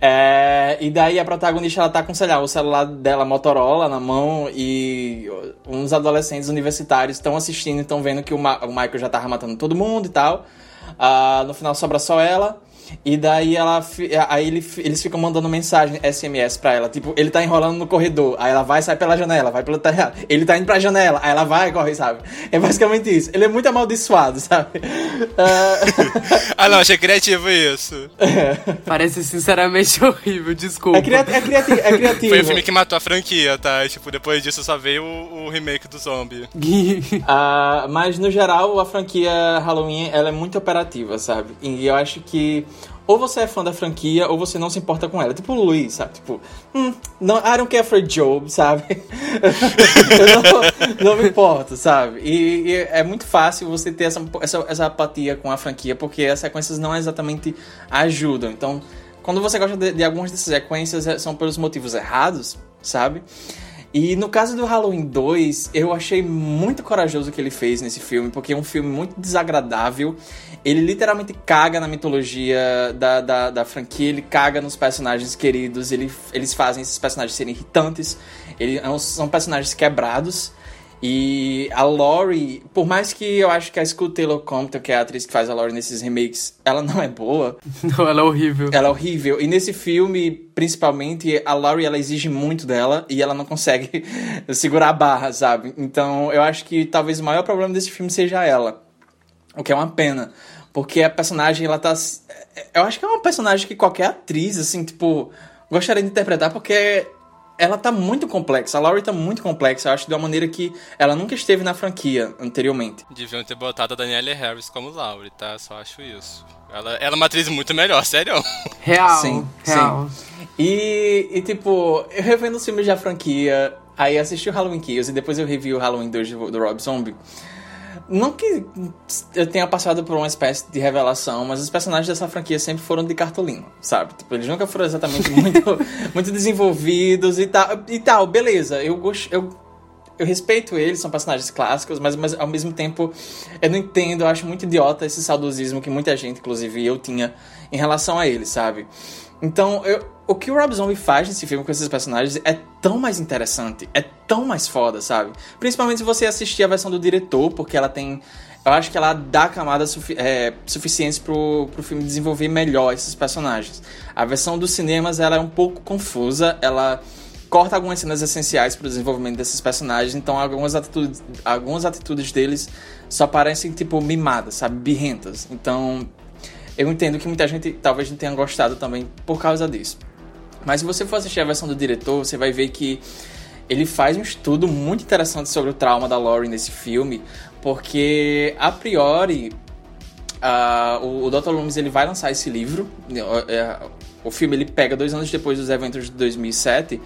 É, e daí a protagonista ela tá com, sei lá, o celular dela Motorola na mão e uns adolescentes universitários estão assistindo e estão vendo que o, Ma o Michael já tava matando todo mundo e tal. Uh, no final sobra só ela. E daí ela aí ele, eles ficam mandando mensagem SMS pra ela. Tipo, ele tá enrolando no corredor. Aí ela vai, sai pela janela, vai pelo terreno. Ele tá indo pra janela, aí ela vai e corre, sabe? É basicamente isso. Ele é muito amaldiçoado, (laughs) sabe? Uh... ah, não, achei criativo isso. Parece sinceramente (laughs) horrível, desculpa. É, criati é, criativo, é criativo. Foi o filme que matou a franquia, tá? Tipo, depois disso só veio o, o remake do zombie. uh, (laughs) mas no geral, a franquia Halloween ela é muito operativa, sabe? E eu acho que ou você é fã da franquia, ou você não se importa com ela. Tipo o Luiz, sabe? Tipo, hum, não, I don't care for Job, sabe? (laughs) eu não, não, me importo, sabe? E, e, é muito fácil você ter essa, essa, essa apatia com a franquia, porque as sequências não exatamente ajudam. Então, quando você gosta de, de algumas dessas sequências, é, são pelos motivos errados, sabe? E no caso do Halloween 2, eu achei muito corajoso o que ele fez nesse filme, porque é um filme muito desagradável. Ele literalmente caga na mitologia da, da, da franquia, ele caga nos personagens queridos, ele, eles fazem esses personagens serem irritantes, eles é são personagens quebrados. E a Laurie, por mais que eu acho que a Scoot Taylor Compton, que é a atriz que faz a Laurie nesses remakes, ela não é boa. (laughs) Não, ela é horrível. Ela é horrível. E nesse filme, principalmente, a Laurie, ela exige muito dela e ela não consegue (laughs) segurar a barra, sabe? Então, eu acho que talvez o maior problema desse filme seja ela. O que é uma pena. Porque a personagem, ela tá... Eu acho que é uma personagem que qualquer atriz, assim, tipo... Gostaria de interpretar porque ela tá muito complexa. A Laurie tá muito complexa. Eu acho de uma maneira que ela nunca esteve na franquia anteriormente. Deviam ter botado a Danielle Harris como Laurie, tá? Só acho isso. Ela, ela é uma atriz muito melhor, sério. (laughs) Real. Sim, real. sim. E, e, tipo, eu revendo os filmes da franquia, aí assisti o Halloween Kills e depois eu revi o Halloween 2 do, do Rob Zombie. Não que eu tenha passado por uma espécie de revelação, mas os personagens dessa franquia sempre foram de cartolina, sabe? Tipo, eles nunca foram exatamente (laughs) muito, muito desenvolvidos e tal. E tal, beleza. Eu gosto. Eu, eu respeito eles, são personagens clássicos, mas, mas ao mesmo tempo eu não entendo, eu acho muito idiota esse saudosismo que muita gente, inclusive eu, tinha em relação a eles, sabe? Então, eu, o que o Rob Zombie faz nesse filme com esses personagens é tão mais interessante, é tão mais foda, sabe? Principalmente se você assistir a versão do diretor, porque ela tem. Eu acho que ela dá camadas sufi é, suficientes pro, pro filme desenvolver melhor esses personagens. A versão dos cinemas ela é um pouco confusa, ela corta algumas cenas essenciais para o desenvolvimento desses personagens, então algumas atitudes, algumas atitudes deles só parecem tipo mimadas, sabe, birrentas. Então, eu entendo que muita gente talvez não tenha gostado também por causa disso. Mas se você for assistir a versão do diretor, você vai ver que ele faz um estudo muito interessante sobre o trauma da Laurie nesse filme, porque a priori uh, o, o Dr. Loomis ele vai lançar esse livro. É, o filme ele pega dois anos depois dos eventos de 2007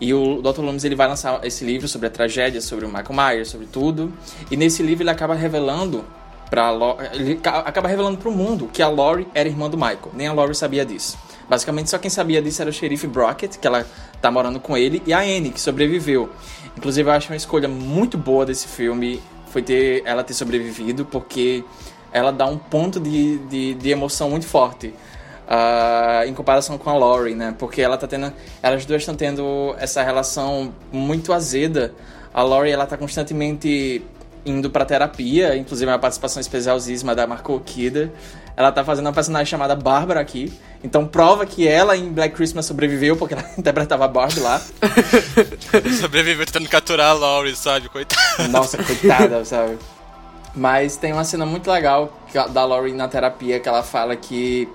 e o Dr. Loomis ele vai lançar esse livro sobre a tragédia, sobre o Michael Myers, sobre tudo. E nesse livro ele acaba revelando Pra ele acaba revelando pro mundo que a Lori era irmã do Michael. Nem a Lori sabia disso. Basicamente, só quem sabia disso era o xerife Brockett, que ela tá morando com ele, e a Anne, que sobreviveu. Inclusive, eu acho uma escolha muito boa desse filme foi ter ela ter sobrevivido, porque ela dá um ponto de, de, de emoção muito forte. Uh, em comparação com a Lori, né? Porque ela tá tendo. Elas duas estão tendo essa relação muito azeda. A Lori, ela tá constantemente indo pra terapia, inclusive uma participação especialzíssima da Marco Kidder. Ela tá fazendo uma personagem chamada Bárbara aqui. Então prova que ela em Black Christmas sobreviveu, porque ela (laughs) interpretava a Barbie lá. (laughs) sobreviveu tentando capturar a Laurie, sabe? Coitada. Nossa, coitada, sabe? Mas tem uma cena muito legal da Laurie na terapia que ela fala que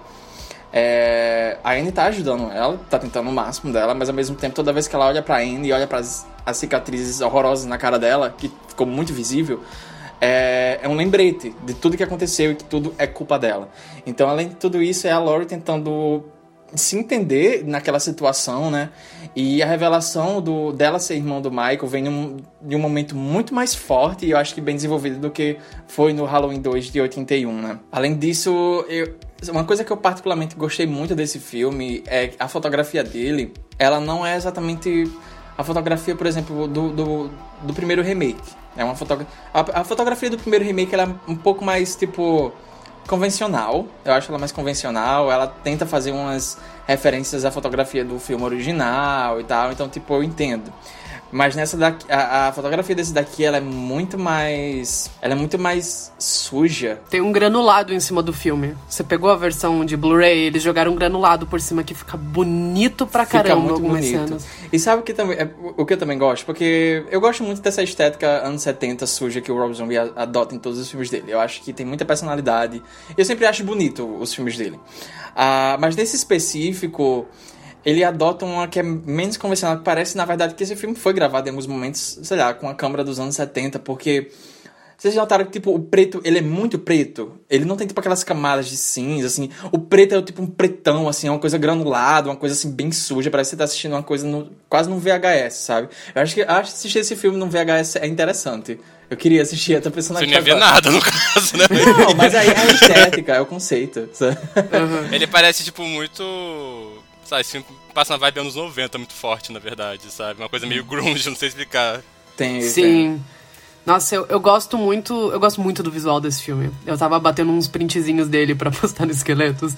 é, a Anne tá ajudando ela, tá tentando o máximo dela, mas ao mesmo tempo, toda vez que ela olha pra Anne e olha para as cicatrizes horrorosas na cara dela, que ficou muito visível, é, é, um lembrete de tudo que aconteceu e que tudo é culpa dela. Então, além de tudo isso, é a Lori tentando se entender naquela situação, né? E a revelação do, dela ser irmã do Michael vem num, de um momento muito mais forte e eu acho que bem desenvolvido do que foi no Halloween 2 de 81, né? Além disso, eu, uma coisa que eu particularmente gostei muito desse filme é a fotografia dele. Ela não é exatamente a fotografia, por exemplo, do, do, do primeiro remake. É uma fotogra a, a fotografia do primeiro remake ela é um pouco mais tipo convencional. Eu acho ela mais convencional. Ela tenta fazer umas referências à fotografia do filme original e tal. Então, tipo, eu entendo. Mas nessa daqui, a, a, fotografia desse daqui, ela é muito mais. Ela é muito mais suja. Tem um granulado em cima do filme. Você pegou a versão de Blu-ray, eles jogaram um granulado por cima que fica bonito pra fica caramba muito algumas bonito. cenas. E sabe o que, também, é, o que eu também gosto? Porque eu gosto muito dessa estética anos 70 suja que o Rob Zombie adota em todos os filmes dele. Eu acho que tem muita personalidade. Eu sempre acho bonito os filmes dele. Ah, mas nesse específico, ele adota uma que é menos convencional, que parece, na verdade, que esse filme foi gravado em alguns momentos, sei lá, com a câmera dos anos 70, porque vocês já notaram que, tipo, o preto, ele é muito preto. Ele não tem, tipo, aquelas camadas de cinza, assim. O preto é, tipo, um pretão, assim, é uma coisa granulada, uma coisa, assim, bem suja. Parece que você tá assistindo uma coisa no, quase num VHS, sabe? Eu acho que, acho que assistir esse filme num VHS é interessante. Eu queria assistir, eu tô pensando Você aqui não ia ver nada, no caso, né? Não, mas aí é a estética, é o conceito. sabe? Ele parece, tipo, muito. Sabe, esse filme passa na vibe anos 90 muito forte, na verdade, sabe? Uma coisa meio grunge, não sei explicar. Tem, Sim. Nossa, eu, eu gosto muito. Eu gosto muito do visual desse filme. Eu tava batendo uns printzinhos dele pra (laughs) postar no Esqueletos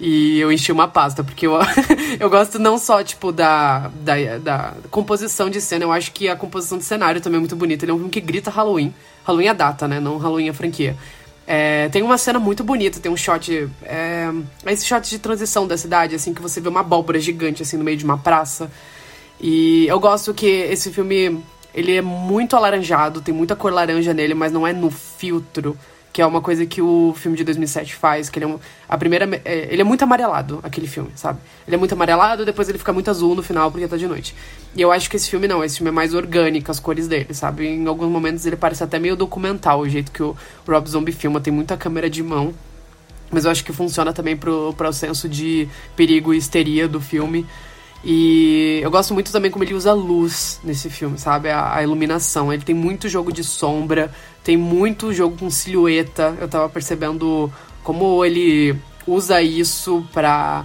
e eu enchi uma pasta, porque eu, (laughs) eu gosto não só, tipo, da, da, da composição de cena, eu acho que a composição de cenário também é muito bonita. Ele é um filme que grita Halloween. Halloween é a data, né? Não Halloween é a franquia. É, tem uma cena muito bonita, tem um shot. É, esse shot de transição da cidade, assim, que você vê uma abóbora gigante, assim, no meio de uma praça. E eu gosto que esse filme, ele é muito alaranjado, tem muita cor laranja nele, mas não é no filtro, que é uma coisa que o filme de 2007 faz, que ele é um, a primeira, é, ele é muito amarelado, aquele filme, sabe? Ele é muito amarelado, depois ele fica muito azul no final porque tá de noite. E eu acho que esse filme não, esse filme é mais orgânico, as cores dele, sabe? Em alguns momentos ele parece até meio documental, o jeito que o Rob Zombie filma, tem muita câmera de mão. Mas eu acho que funciona também pro, pro senso de perigo e histeria do filme. E eu gosto muito também como ele usa luz nesse filme, sabe? A, a iluminação. Ele tem muito jogo de sombra, tem muito jogo com silhueta. Eu tava percebendo como ele usa isso pra,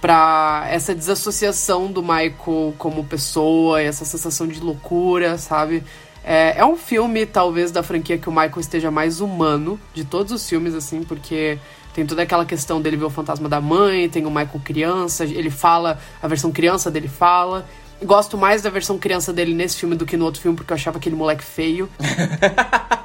pra essa desassociação do Michael como pessoa, essa sensação de loucura, sabe? É, é um filme, talvez, da franquia que o Michael esteja mais humano de todos os filmes, assim, porque tem toda aquela questão dele ver o fantasma da mãe, tem o Michael criança, ele fala, a versão criança dele fala. Gosto mais da versão criança dele nesse filme do que no outro filme, porque eu achava aquele moleque feio. (laughs)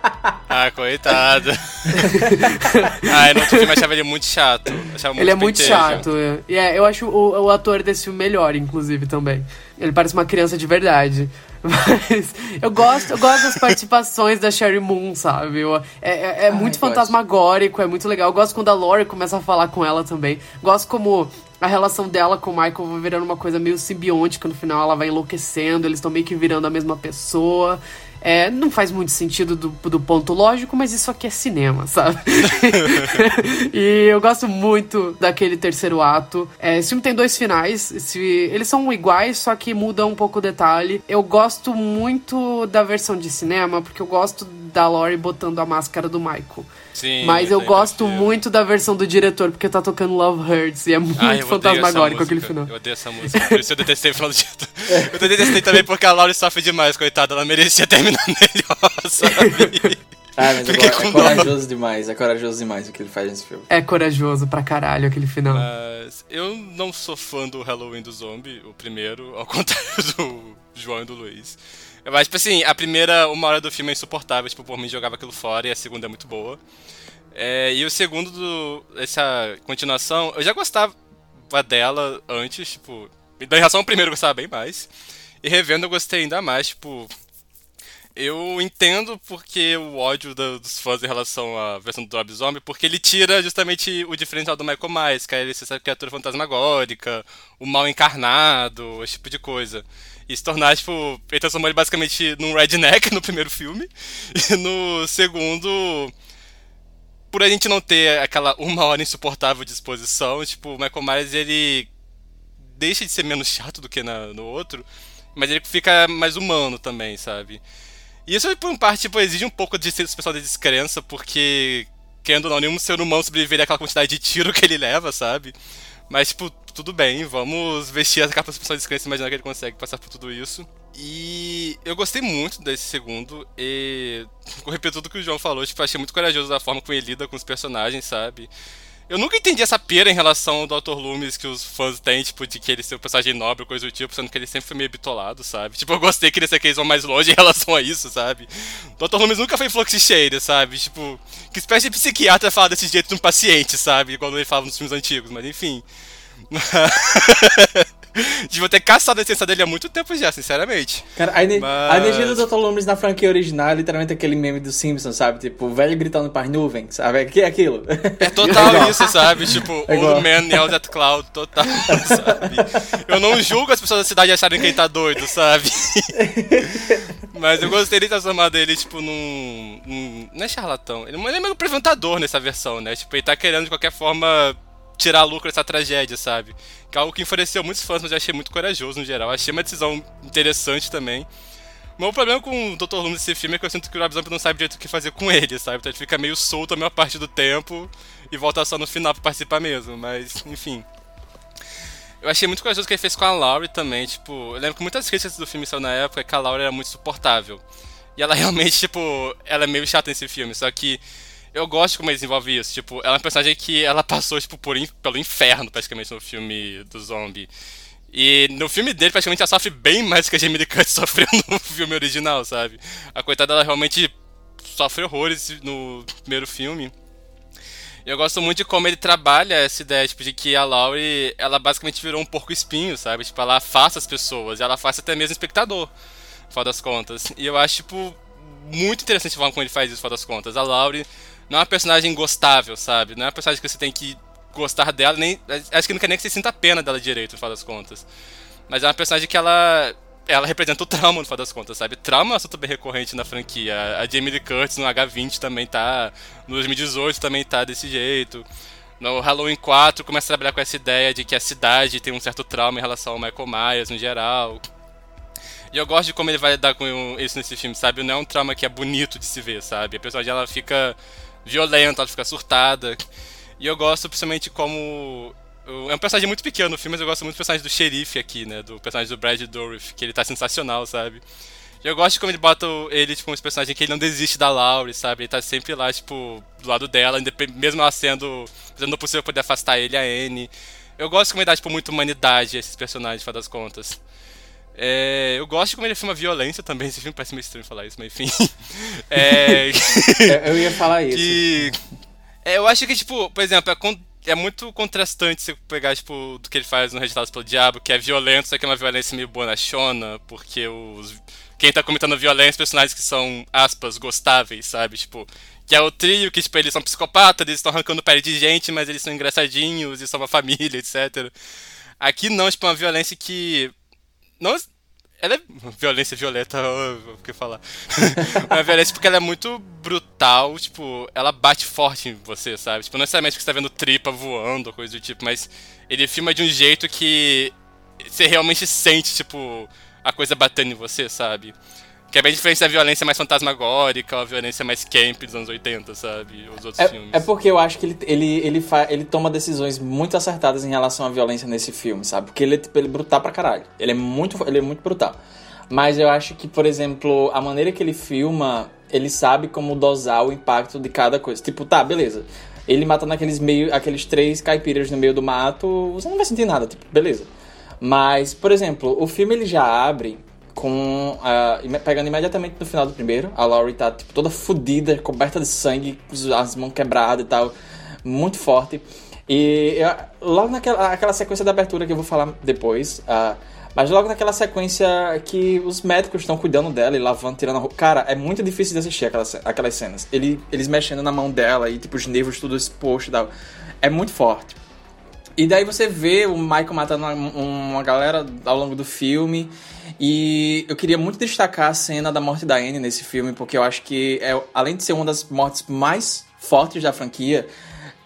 Ah, coitado. (laughs) ah, no outro filme eu achava ele muito chato. Achava muito ele é muito pentejo. chato. é. É, eu acho o, o ator desse filme melhor, inclusive, também. Ele parece uma criança de verdade. Mas eu gosto, eu gosto das participações da Sherry Moon, sabe? Eu- é é- é muito gosto. fantasmagórico, é muito legal. Eu gosto quando a Lori começa a falar com ela também. Gosto como a relação dela com o Michael vai virando uma coisa meio simbiótica no final. Ela vai enlouquecendo, eles estão meio que virando a mesma pessoa. É, não faz muito sentido do, do ponto lógico, mas isso aqui é cinema, sabe? (laughs) (laughs) e eu gosto muito daquele terceiro ato. É, esse filme tem dois finais. esse- eles são iguais, só que muda um pouco o detalhe. Eu gosto muito da versão de cinema, porque eu gosto da Lori botando a máscara do Michael. Sim, Mas eu gosto muito da versão do diretor, porque tá tocando Love Hurts e é muito odeio fantasmagórico aquele final. Eu odeio essa música, por isso eu detestei o final do dia. Eu detestei também porque a Laura sofre demais, coitada. Ela merecia terminar (laughs) melhor, sabe? Ah, mas é, Fiquei é corajoso demais, é corajoso demais o que ele faz nesse filme. É corajoso pra caralho aquele final. Mas eu não sou fã do Halloween do Zombie, o primeiro, ao contrário do João e do Luiz. Acho, tipo assim, a primeira uma hora do filme é insuportável, tipo, por mim jogava aquilo fora, e a segunda é muito boa. É, e o segundo, do, essa continuação, eu já gostava dela antes, tipo, em relação ao primeiro eu gostava bem mais. E revendo eu gostei ainda mais, tipo, eu entendo porque o ódio da- dos fãs em relação à versão do Zombie, porque ele tira justamente o diferencial do Michael Myers, que é essa criatura fantasmagórica, o mal encarnado, esse tipo de coisa. E se tornar, tipo, ele transformou ele basicamente num redneck no primeiro filme, (laughs) e no segundo, por a gente não ter aquela uma hora insuportável de exposição, tipo, o Michael Myers, ele deixa de ser menos chato do que na, no outro, mas ele fica mais humano também, sabe? E isso, por parte, tipo, exige um pouco de pessoal de descrença, porque, querendo ou não, nenhum ser humano sobreviveria àquela quantidade de tiro que ele leva, sabe? Mas, tipo, tudo bem, vamos vestir a capa pessoal de descrença e imaginar que ele consegue passar por tudo isso. E eu gostei muito desse segundo, e (laughs) vou repetir tudo que o João falou, tipo, achei muito corajoso da forma como ele lida com os personagens, sabe? Eu nunca entendi essa pera em relação ao Dr. Loomis que os fãs têm, tipo, de que ele ser um personagem nobre coisa do tipo, sendo que ele sempre foi meio bitolado, sabe? Tipo, eu gostei que eles vão mais longe (laughs) em relação a isso, sabe? Dr. Loomis nunca foi fluxicheiro, sabe? Tipo, que espécie de psiquiatra fala desse jeito de um paciente, sabe? Igual ele falava nos filmes antigos, mas enfim. (laughs) Devia ter caçado a essência dele há muito tempo já, sinceramente. Cara, a, ener Mas- a energia do Dr. Loomis na franquia original é literalmente aquele meme dos Simpsons, sabe? Tipo, o velho gritando para as nuvens, sabe? O que é aquilo? É total (laughs) isso, sabe? Tipo, É. Old Man yells at Cloud, total, (laughs) sabe? Eu não julgo as pessoas da cidade acharem que ele tá doido, sabe? Mas eu gostei de transformar ele, tipo, num, num. Não é charlatão. Ele ele é meio apresentador nessa versão, né? Tipo, ele tá querendo de qualquer forma tirar lucro dessa tragédia, sabe? Que é algo que enfureceu muitos fãs, mas eu achei muito corajoso no geral. Achei uma decisão interessante também. O meu problema com o Dr. Loomis nesse filme é que eu sinto que o Rob Zombie não sabe direito o que fazer com ele, sabe? Então ele fica meio solto a maior parte do tempo e volta só no final pra participar mesmo, mas enfim. Eu achei muito corajoso o que ele fez com a Laurie também, tipo, eu lembro que muitas críticas do filme saiu na época que a Laurie era muito suportável. E ela (laughs) realmente, tipo, ela é meio chata nesse filme, só que eu gosto como ele desenvolve isso, tipo, ela é uma personagem que ela passou, tipo, por, in- pelo inferno, praticamente, no filme do zombie. E no filme dele, praticamente, ela sofre bem mais que a Jamie Lee Curtis (laughs) sofreu no filme original, sabe? A coitada, ela realmente sofre horrores no primeiro filme. Eu gosto muito de como ele trabalha essa ideia, tipo, de que a Laurie, ela basicamente virou um porco espinho, sabe? Tipo, ela afasta as pessoas, ela afasta até mesmo o espectador, no das contas. E eu acho, tipo, muito interessante a forma como ele faz isso, no das contas. A Laurie não é uma personagem gostável, sabe? Não é uma personagem que você tem que gostar dela, nem. Acho que não quer nem que você sinta pena dela direito, no final das contas. Mas é uma personagem que ela. Ela representa o trauma, no final das contas, sabe? Trauma é um assunto bem recorrente na franquia. A Jamie Lee Curtis no H20 também tá. No 2018 também tá desse jeito. No Halloween 4 começa a trabalhar com essa ideia de que a cidade tem um certo trauma em relação ao Michael Myers no geral. E eu gosto de como ele vai lidar com isso nesse filme, sabe? Não é um trauma que é bonito de se ver, sabe? A personagem ela fica violenta, ela fica surtada. E eu gosto principalmente como. É um personagem muito pequeno no filme, mas eu gosto muito do personagem do xerife aqui, né? Do personagem do Brad Dourif, que ele tá sensacional, sabe? E eu gosto de como ele bota ele, tipo, um personagem que ele não desiste da Laurie, sabe? Ele tá sempre lá, tipo, do lado dela, mesmo ela sendo. fazendo o possível poder afastar ele, a Anne. Eu gosto como ele dá, tipo, muita humanidade a esses personagens, final das contas. É, eu gosto de como ele filma violência também. Esse filme parece meio estranho falar isso, mas enfim. (laughs) É, Eu- eu ia falar isso. Que, é, eu acho que, tipo, por exemplo, é, é muito contrastante você pegar, tipo, do que ele faz no Registrados pelo Diabo, que é violento, só que é uma violência meio bonachona, porque os. Quem tá cometendo violência, personagens que são, aspas, gostáveis, sabe? Tipo, que é o trio, que, tipo, eles são psicopatas, eles estão arrancando pele de gente, mas eles são engraçadinhos e são uma família, etc. Aqui não, tipo, é uma violência que. Não. Ela é. Violência violeta, o que falar. (laughs) uma violência porque ela é muito brutal, tipo, ela bate forte em você, sabe? Tipo, não necessariamente que você tá vendo tripa voando ou coisa do tipo, mas ele filma de um jeito que você realmente sente, tipo, a coisa batendo em você, sabe? Que é bem diferente da violência mais fantasmagórica, ou a violência mais camp dos anos 80, sabe? Os outros filmes. É, é porque eu acho que ele, ele, ele, fa, ele toma decisões muito acertadas em relação à violência nesse filme, sabe? Porque ele, tipo, ele é brutal pra caralho. Ele é muito, ele é muito brutal. Mas eu acho que, por exemplo, a maneira que ele filma, ele sabe como dosar o impacto de cada coisa. Tipo, tá, beleza. Ele matando aqueles, meio, aqueles três caipiras no meio do mato, você não vai sentir nada, tipo, beleza. Mas, por exemplo, o filme ele já abre com. ah, ime- pegando imediatamente no final do primeiro. A Laurie tá tipo, toda fodida, coberta de sangue, as mãos quebradas e tal. Muito forte. E eu- logo naquela aquela sequência da abertura que eu vou falar depois. ah, mas logo naquela sequência que os médicos estão cuidando dela e lavando, tirando a roupa. Cara, é muito difícil de assistir aquelas, aquelas cenas. Ele, eles mexendo na mão dela e tipo os nervos tudo exposto e tal. É muito forte. E daí você vê o Michael matando uma, galera ao longo do filme. E eu queria muito destacar a cena da morte da Anne nesse filme, porque eu acho que, é, além de ser uma das mortes mais fortes da franquia,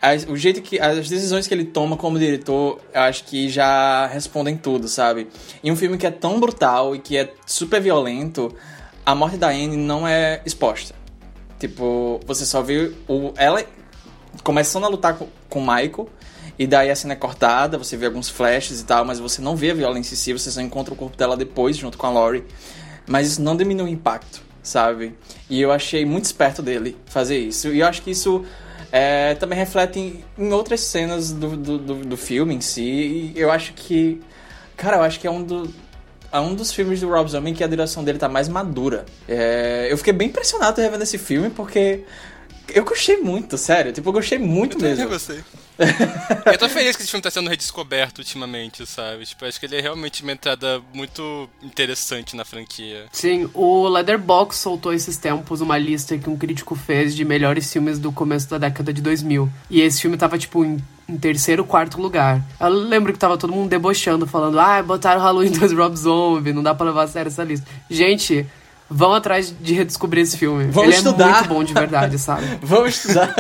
as- o jeito que. As decisões que ele toma como diretor, eu acho que já respondem tudo, sabe? Em um filme que é tão brutal e que é super violento, a morte da Anne não é exposta. Tipo, você só vê o, ela começando a lutar com o Michael. E daí a cena é cortada, você vê alguns flashes e tal, mas você não vê a violência em si, você só encontra o corpo dela depois, junto com a Laurie. Mas isso não diminui o impacto, sabe? E eu achei muito esperto dele fazer isso. E eu acho que isso é, também reflete em, em outras cenas do, do, do, do filme em si. E eu acho que. Cara, eu acho que é um, do, é um dos filmes do Rob Zombie que a direção dele tá mais madura. É, eu fiquei bem impressionado revendo esse filme porque. Eu gostei muito, sério. Tipo, eu gostei muito Eu mesmo. também gostei. Eu tô feliz que esse filme tá sendo redescoberto ultimamente, sabe? Tipo, acho que ele é realmente uma entrada muito interessante na franquia. Sim, o Leatherbox soltou esses tempos uma lista que um crítico fez de melhores filmes do começo da década de 2000. E esse filme tava, tipo, em, em terceiro, quarto lugar. Eu lembro que tava todo mundo debochando, falando, ah, botaram Halloween (laughs) 2 Rob Zombie, não dá pra levar a sério essa lista. Gente, vão atrás de redescobrir esse filme. Vamos Ele estudar. é muito bom de verdade, sabe? (laughs) Vamos estudar.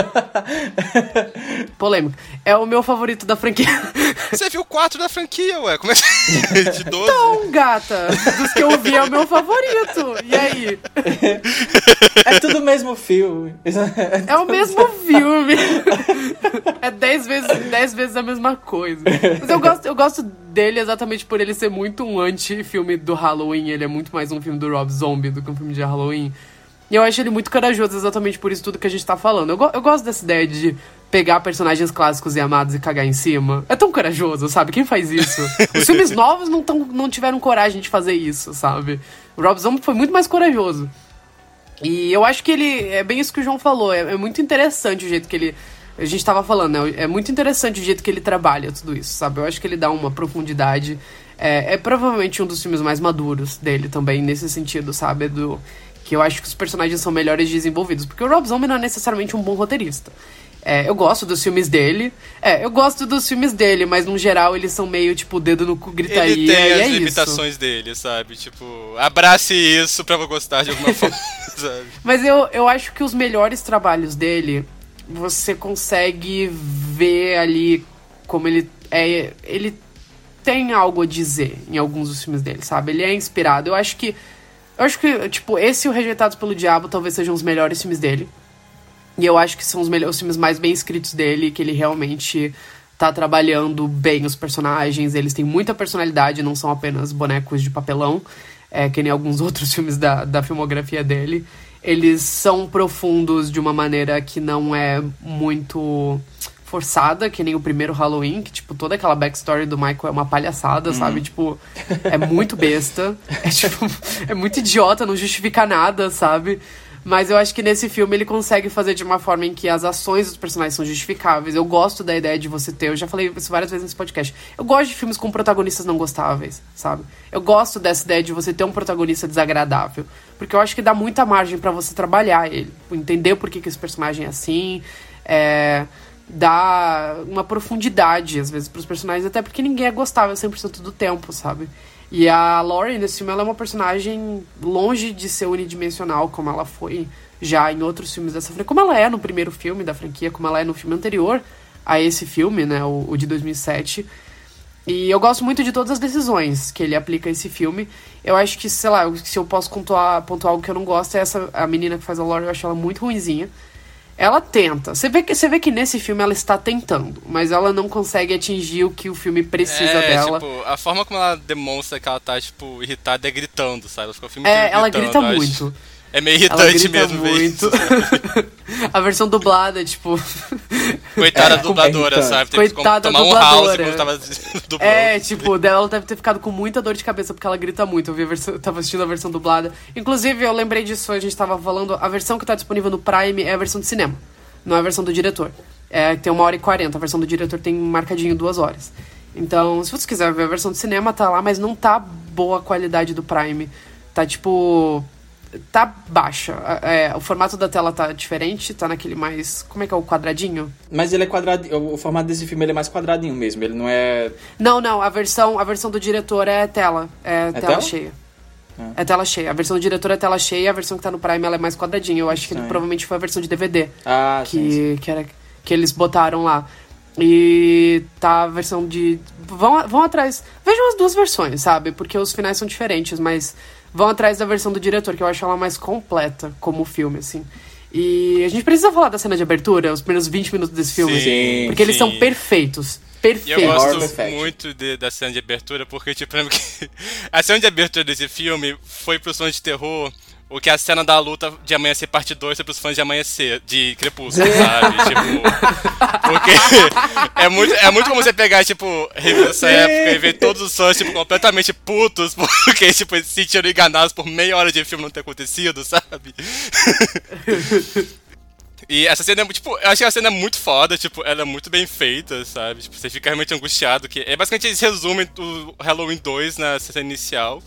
Polêmica. É o meu favorito da franquia. (laughs) Você viu quatro da franquia, ué? Como é que... (laughs) De 12? Então, gata, dos que eu vi é o meu favorito. E aí? É tudo o mesmo filme. É o mesmo filme. É dez vezes, dez vezes a mesma coisa. Mas eu gosto, eu gosto dele exatamente por ele ser muito um anti-filme do Halloween. Ele é muito mais um filme do Rob Zombie do que um filme de Halloween. E eu acho ele muito corajoso exatamente por isso tudo que a gente tá falando. Eu, go- eu gosto dessa ideia de pegar personagens clássicos e amados e cagar em cima. É tão corajoso, sabe? Quem faz isso? (laughs) Os filmes novos não, tão, não tiveram coragem de fazer isso, sabe? O Rob Zombie foi muito mais corajoso. E eu acho que ele. É bem isso que o João falou. É, é muito interessante o jeito que ele. A gente tava falando, né? É muito interessante o jeito que ele trabalha tudo isso, sabe? Eu acho que ele dá uma profundidade. É, é provavelmente um dos filmes mais maduros dele também, nesse sentido, sabe? Do, que eu acho que os personagens são melhores desenvolvidos. Porque o Rob Zombie não é necessariamente um bom roteirista. É, eu gosto dos filmes dele. É, eu gosto dos filmes dele, mas no geral eles são meio tipo dedo no cu, gritaria. Ele tem e as é isso. limitações dele, sabe? Tipo, abrace isso pra eu gostar de alguma forma, (laughs) sabe? Mas eu, eu acho que os melhores trabalhos dele, você consegue ver ali como ele é. Ele tem algo a dizer em alguns dos filmes dele, sabe? Ele é inspirado. Eu acho que. Eu acho que, tipo, esse e o Rejeitados pelo Diabo talvez sejam os melhores filmes dele. E eu acho que são os, melhores, os filmes mais bem escritos dele, que ele realmente tá trabalhando bem os personagens. Eles têm muita personalidade, não são apenas bonecos de papelão, é, que nem alguns (laughs) outros filmes da, da filmografia dele. Eles são profundos de uma maneira que não é muito forçada, que nem o primeiro Halloween, que, tipo, toda aquela backstory do Michael é uma palhaçada, sabe? Tipo, é muito besta. (laughs) É, tipo, é muito idiota, não justifica nada, sabe? Mas eu acho que nesse filme ele consegue fazer de uma forma em que as ações dos personagens são justificáveis. Eu gosto da ideia de você ter, eu já falei isso várias vezes nesse podcast. Eu gosto de filmes com protagonistas não gostáveis, sabe? Eu gosto dessa ideia de você ter um protagonista desagradável. Porque eu acho que dá muita margem pra você trabalhar ele. Entender por que, que esse personagem é assim. É dá uma profundidade, às vezes, pros personagens, até porque ninguém é gostável 100% do tempo, sabe? E a Laurie, nesse filme, ela é uma personagem longe de ser unidimensional, como ela foi já em outros filmes dessa franquia. Como ela é no primeiro filme da franquia, como ela é no filme anterior a esse filme, né, o, o de 2007. E eu gosto muito de todas as decisões que ele aplica a esse filme. Eu acho que, sei lá, se eu posso pontuar, pontuar algo que eu não gosto, é essa a menina que faz a Laurie, eu acho ela muito ruinzinha. Ela tenta. Você vê, que, você vê que nesse filme ela está tentando, mas ela não consegue atingir o que o filme precisa é, dela. tipo, a forma como ela demonstra que ela tá, tipo, irritada é gritando, sabe? Ela fica o filme É, ela grita acho. muito. É meio Ela irritante grita mesmo muito. isso. (laughs) a versão dublada, tipo. Coitada É, dubladora, irritante. sabe? Teve que Coitada tomar um dubladora. house quando tava (laughs) dublando. É, tipo, dela deve ter ficado com muita dor de cabeça porque ela grita muito. Eu vi a versão, eu tava assistindo a versão dublada. Inclusive, eu lembrei disso, a gente tava falando, a versão que tá disponível no Prime é a versão de cinema, não é a versão do diretor. É, tem uma hora e quarenta, a versão do diretor tem marcadinho duas horas. Então, se você quiser ver a versão de cinema, tá lá, mas não tá boa a qualidade do Prime. Tá tipo. Tá baixa. É, o formato da tela tá diferente, tá naquele mais. Como é que é o quadradinho? Mas ele é quadradinho. O formato desse filme ele é mais quadradinho mesmo. Ele não é. Não, não, a versão, a versão do diretor é tela. É, tela, tela? cheia. Ah. É tela cheia. A versão do diretor é tela cheia, a versão que tá no Prime ela é mais quadradinha. Eu acho que Sim. provavelmente foi a versão de DVD. Ah, que, sim, sim. que era. que eles botaram lá. E tá a versão de. Vão, vão atrás. Vejam as duas versões, sabe? Porque os finais são diferentes, mas vão atrás da versão do diretor, que eu acho ela mais completa como filme, assim. E a gente precisa falar da cena de abertura, os primeiros 20 minutos desse filme. Sim, porque eles sim. são perfeitos. E Perfeitos. eu gosto muito de- da cena de abertura, porque, tipo, (laughs) a cena de abertura desse filme foi pros fãs de terror o que a cena da luta de Amanhecer Parte 2 foi pros fãs de Amanhecer, de Crepúsculo, sabe? tipo, porque é muito, é muito como você pegar, tipo, rever essa época e ver todos os fãs, tipo, completamente putos, (laughs) porque, tipo, se sentiram enganados por meia hora de filme não ter acontecido, sabe? E essa cena é tipo, eu achei a cena muito foda, tipo, ela é muito bem feita, sabe? Tipo, você fica realmente angustiado, que é basicamente eles resumem o Halloween 2 na cena inicial.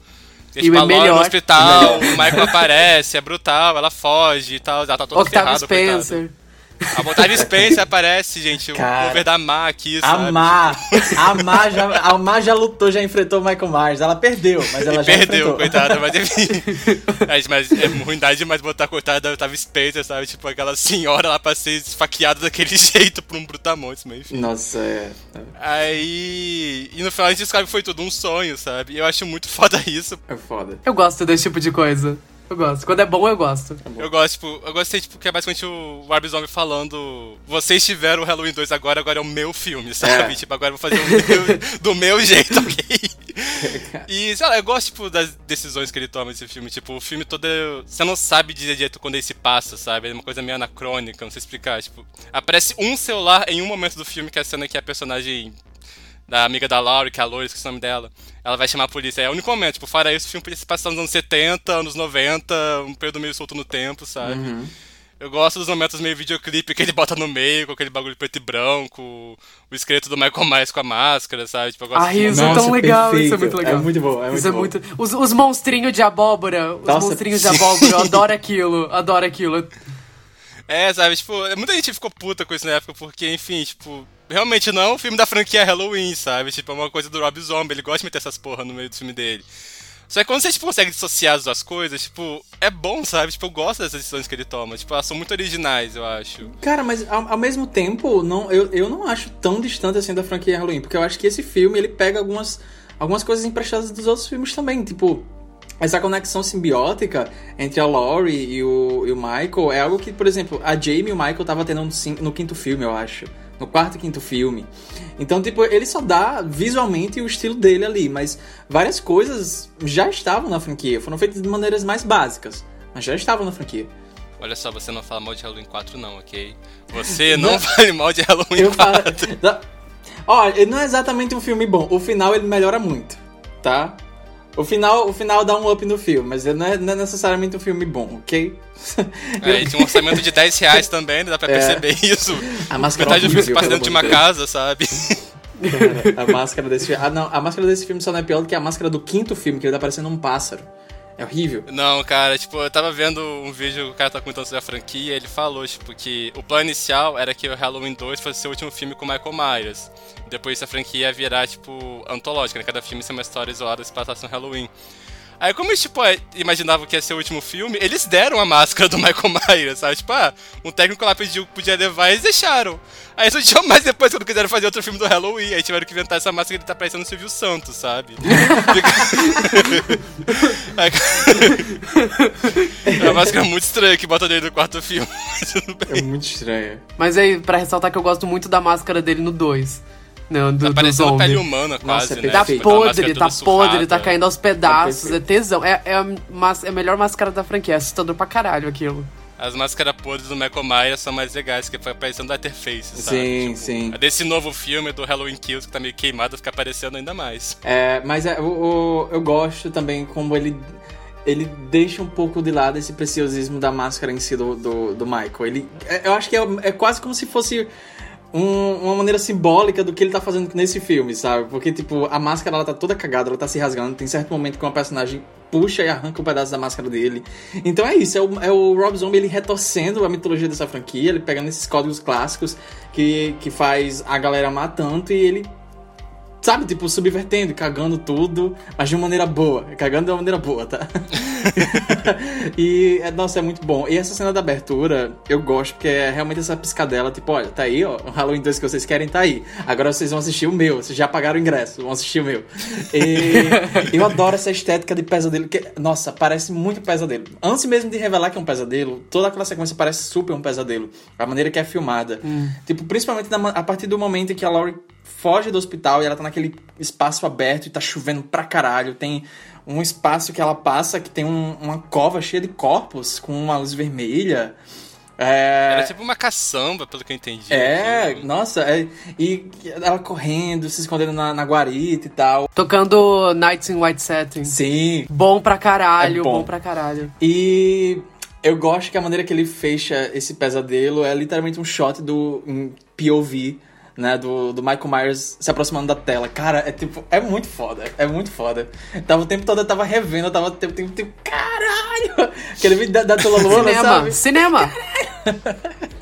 E, E tipo, o a Laura melhor- no hospital, o Michael aparece, é brutal, ela foge e tal, ela tá toda Octavio ferrada, coitada. A Octavia Spencer aparece, gente, Cara, o cover da Ma aqui, sabe? A Ma, a Ma já, a Ma já lutou, já enfrentou o Michael Myers. Ela perdeu, mas ela já Perdeu, enfrentou. coitada, mas (laughs) enfim. Mas, mas é ruindade demais botar a coitada da Octavia Spencer, sabe? Tipo, aquela senhora lá pra ser esfaqueada daquele (laughs) jeito por um brutamontes, mas enfim. Nossa, é. Aí. E no final a gente descobre que foi tudo um sonho, sabe? E eu acho muito foda isso. É foda. Eu gosto desse tipo de coisa. Eu gosto. Quando é bom, eu gosto. Eu gosto, tipo, eu gostei, tipo, que é basicamente o Zombie falando. Vocês tiveram o Halloween 2 agora, agora é o meu filme, sabe? É. Tipo, agora eu vou fazer o meu, do meu (laughs) jeito, ok? E, sei lá, eu gosto, tipo, das decisões que ele toma nesse filme. Tipo, o filme todo. é- Você não sabe dizer direito quando ele se passa, sabe? É uma coisa meio anacrônica, não sei explicar. Tipo, aparece um celular em um momento do filme, que é a cena que a personagem da amiga da Laura, que é a Loura, esqueci o nome dela. Ela vai chamar a polícia. É o único momento, tipo, fora isso, o filme se passar nos anos 70, anos 90, um período meio solto no tempo, sabe? Uhum. Eu gosto dos momentos meio videoclipe que ele bota no meio, com aquele bagulho preto e branco, o esqueleto do Michael Myers com a máscara, sabe? Tipo, eu gosto Ah, de- isso é Nossa, tão legal, isso é perfeito. muito legal. É muito bom, é muito isso é bom. muito. Os, os monstrinhos de abóbora, os Nossa, monstrinhos de abóbora, eu adoro aquilo, adoro aquilo. É, sabe, tipo, muita gente ficou puta com isso na época, porque, enfim, tipo, realmente não é um filme da franquia Halloween, sabe? Tipo, é uma coisa do Rob Zombie, ele gosta de meter essas porra no meio do filme dele. Só que quando você tipo, consegue dissociar as duas coisas, tipo, é bom, sabe? Tipo, eu gosto dessas decisões que ele toma. Tipo, elas são muito originais, eu acho. Cara, mas ao, ao mesmo tempo, não, eu, eu não acho tão distante assim da franquia Halloween, porque eu acho que esse filme ele pega algumas, algumas coisas emprestadas dos outros filmes também, tipo. Essa conexão simbiótica entre a Laurie e o, e o Michael é algo que, por exemplo, a Jamie e o Michael tava tendo no, no quinto filme, eu acho. No quarto e quinto filme. Então, tipo, ele só dá visualmente o estilo dele ali, mas várias coisas já estavam na franquia, foram feitas de maneiras mais básicas, mas já estavam na franquia. Olha só, você não fala mal de Halloween 4, não, ok? Você (laughs) não fale mal de Halloween Eu falo. 4. Não- Olha, não é exatamente um filme bom. O final ele melhora muito, tá? O final, o final dá um up no filme, mas não é, não é necessariamente um filme bom, ok? É, e tinha um orçamento de 10 reais também, né? dá pra É. perceber isso. A máscara Metade do filme passa dentro de uma Deus. casa, sabe? Cara, (laughs) a máscara desse filme. Ah, não, a máscara desse filme só não é pior do que a máscara do quinto filme, que ele tá parecendo um pássaro. É horrível. Não, cara, tipo, eu tava vendo um vídeo o cara tá comentando sobre a franquia ele falou, tipo, que o plano inicial era que o Halloween 2 fosse ser o último filme com o Michael Myers. Depois a franquia ia virar, tipo, antológica, né? Cada filme ser uma história isolada se passasse no Halloween. Aí, como eles, tipo, é, imaginavam que ia ser o último filme, eles deram a máscara do Michael (laughs) Myers, sabe? Tipo, ah, um técnico lá pediu que podia levar e eles deixaram. Aí só deixou mais depois, quando quiseram fazer outro filme do Halloween, aí tiveram que inventar essa máscara que ele tá parecendo o Silvio Santos, sabe? (laughs) é uma máscara muito estranha que bota dele no quarto filme. mas tudo bem. É muito estranho. Mas aí, pra ressaltar que eu gosto muito da máscara dele no 2. Não, do, Tá do parecendo pele humana quase, Nossa, é né? Tá. Tipo, podre, tá podre, tá surrada. caindo aos pedaços, É é tesão. É, é, a, mas- é a melhor máscara da franquia, é assustador pra caralho aquilo. As máscaras podres do Michael Myers são mais legais, que foi parecendo Letterface, sabe? Sim, Tipo, sim. Desse novo filme do Halloween Kills, que tá meio queimado, fica aparecendo ainda mais. É, mas é, o, o- eu gosto também como ele ele deixa um pouco de lado esse preciosismo da máscara em si do, do, do Michael. Ele, é- eu acho que é, é quase como se fosse um- uma maneira simbólica do que ele tá fazendo nesse filme, sabe? Porque, tipo, a máscara ela tá toda cagada, ela tá se rasgando. Tem certo momento que uma personagem puxa e arranca um pedaço da máscara dele. Então é isso, é o, é o Rob Zombie ele retorcendo a mitologia dessa franquia, ele pegando esses códigos clássicos que, que faz a galera amar tanto e ele sabe, tipo, subvertendo, cagando tudo, mas de uma maneira boa. Cagando de uma maneira boa, tá? (laughs) e, é, nossa, é muito bom. E essa cena da abertura, eu gosto, porque é realmente essa piscadela, tipo, olha, tá aí, ó, o Halloween 2 que vocês querem tá aí. Agora vocês vão assistir o meu, vocês já pagaram o ingresso, vão assistir o meu. E (laughs) eu adoro essa estética de pesadelo, que, nossa, parece muito pesadelo. Antes mesmo de revelar que é um pesadelo, toda aquela sequência parece super um pesadelo. A maneira que é filmada. Hum. Tipo, principalmente na, a partir do momento em que a Laurie foge do hospital e ela tá naquele espaço aberto e tá chovendo pra caralho. Tem um espaço que ela passa que tem um- uma cova cheia de corpos com uma luz vermelha. É, Era tipo uma caçamba, pelo que eu entendi. é nossa, é- e ela correndo, se escondendo na, na guarita e tal. Tocando Nights in White Satin. Sim. Bom pra caralho, É bom. bom. pra caralho. E eu gosto que a maneira que ele fecha esse pesadelo é literalmente um shot do POV, né? Do, do Michael Myers se aproximando da tela. Cara, é tipo, é muito foda, é muito foda. Tava o tempo todo, eu tava revendo, eu tava o tempo, tempo, tempo caralho! (laughs) Aquele vídeo da, da Tula Luna, Cinema, sabe? cinema. (laughs)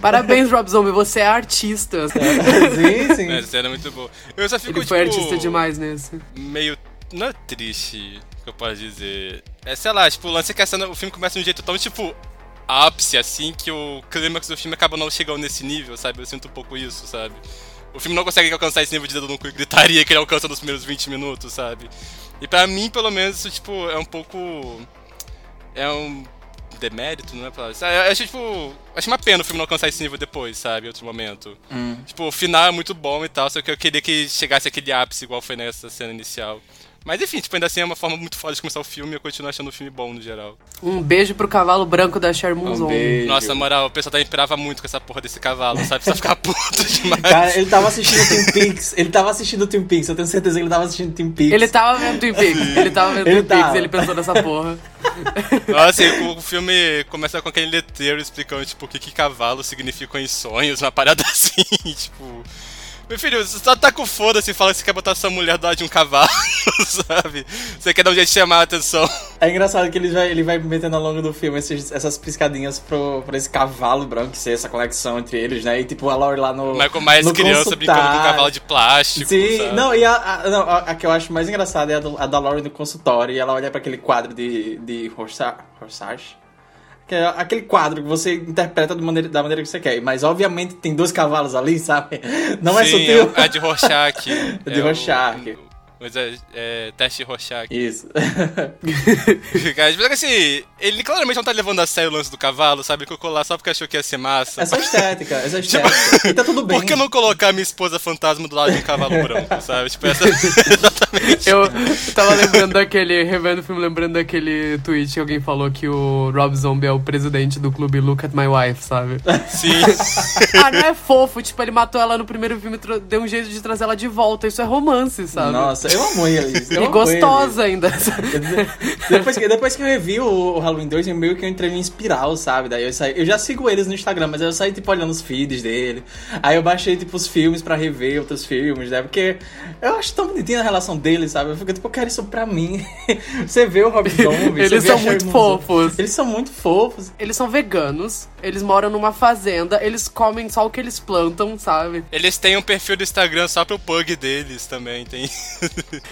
Parabéns, Rob Zombie, você é artista. sim, sim. Essa cena é muito boa. Eu só fico, Ele foi tipo, artista demais nesse. meio. Não é triste, que eu posso dizer. É, sei lá, tipo, o lance é que a cena, o filme começa de um jeito tão, tipo, ápice, assim, que o clímax do filme acaba não chegando nesse nível, sabe? Eu sinto um pouco isso, sabe? O filme não consegue alcançar esse nível de dedo no cu e gritaria que ele alcança nos primeiros 20 minutos, sabe? E pra mim, pelo menos, isso, tipo, é um pouco. É um demérito, não é pra. Eu acho, tipo. Acho uma pena o filme não alcançar esse nível depois, sabe? Em outro momento. Hum. Tipo, o final é muito bom e tal, só que eu queria que chegasse aquele ápice igual foi nessa cena inicial. Mas enfim, tipo, ainda assim é uma forma muito foda de começar o filme e eu continuo achando o filme bom no geral. Um beijo pro cavalo branco da Moon Zombie. Nossa, na moral, o pessoal tá imperava muito com essa porra desse cavalo, sabe? Só ficar puto (laughs) demais. Cara, ele tava assistindo Twin Peaks. Ele tava assistindo Twin Peaks. Eu tenho certeza que ele tava assistindo Twin Peaks. Ele tava vendo Twin Peaks, ele tava vendo Ele Twin Peaks e ele pensou nessa porra. (laughs) Nossa, e o, o filme começa com aquele letreiro explicando, tipo, o que, que cavalo significam em sonhos, uma parada (laughs) assim, tipo. Meu filho, você só tá com foda-se e fala que você quer botar sua mulher do lado de um cavalo, (laughs) sabe? Você quer dar um jeito de chamar a atenção. É engraçado que ele vai, ele vai metendo ao longo do filme esses- essas piscadinhas pro, pra esse cavalo branco, ser essa conexão entre eles, né? E tipo, a Laurie lá no. Michael Myers no criança brincando com um cavalo de plástico. Sim, sabe? não, e a, a- não, a, que eu acho mais engraçada é a, do, a da Laurie no consultório, e ela olha pra aquele quadro de, de Rorschach. Que é aquele quadro que você interpreta maneira, da maneira que você quer. Mas obviamente tem dois cavalos ali, sabe? Não é Sim, sutil. É, é de Rorschach. (laughs) É de o- Rorschach. o- Mas é, é teste Rorschach. Isso. (laughs) Cara, tipo, assim, ele claramente não tá levando a sério o lance do cavalo, sabe? Colocou lá só porque achou que ia ser massa. Essa estética, essa (laughs) Tipo, estética. E tá tudo bem. Por que não colocar minha esposa fantasma do lado de um cavalo branco, (laughs) sabe? Tipo, essa. Exatamente. Eu tava lembrando daquele, revendo o filme, lembrando daquele tweet que alguém falou que o Rob Zombie é o presidente do clube Look at My Wife, sabe? Sim. ah, não é fofo, tipo, ele matou ela no primeiro filme e deu um jeito de trazer ela de volta. Isso é romance, sabe? Nossa, eu amo eles. Eu e gostosa ainda. depois, que, depois que eu revi o, Halloween 2, eu meio que eu entrei em espiral, sabe? Daí eu saí. Eu já sigo eles no Instagram, mas eu saí, tipo, olhando os feeds dele. Aí eu baixei, tipo, os filmes pra rever outros filmes, né? Porque eu acho tão bonitinha a relação deles, sabe? Eu fico, tipo, eu quero isso pra mim. (laughs) você vê o Rob (laughs) Zombie, Eles são muito fofos. Eles são muito fofos. Eles são veganos, eles moram numa fazenda, eles comem só o que eles plantam, sabe? Eles têm um perfil do Instagram só pro pug deles também, tem.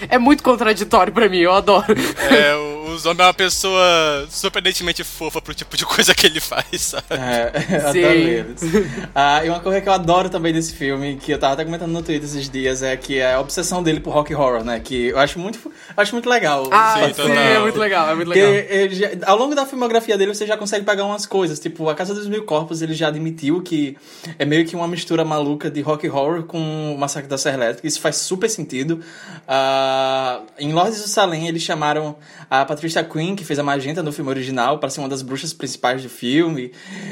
É muito contraditório pra mim, eu adoro. É, o, o zombie é uma pessoa surpreendentemente fofa pro tipo de coisa que ele faz, sabe? É, adoro eles. Ah, e uma coisa que eu adoro também desse filme, que eu tava até comentando no Twitter esses dias, é que é a obsessão dele por rock horror, né? Que eu acho muito, eu acho muito legal. Ah, Sim, sim, é muito legal, é muito Porque legal. ele já- ao longo da filmografia dele você já consegue pegar umas coisas. Tipo, A Casa dos Mil Corpos ele já admitiu que é meio que uma mistura maluca de rock horror com o Massacre da Serra Elétrica. Isso faz super sentido. Ah, em Lords do Salem eles chamaram a Patricia Quinn, que fez a Magenta no filme original, para ser uma das bruxas principais do filme.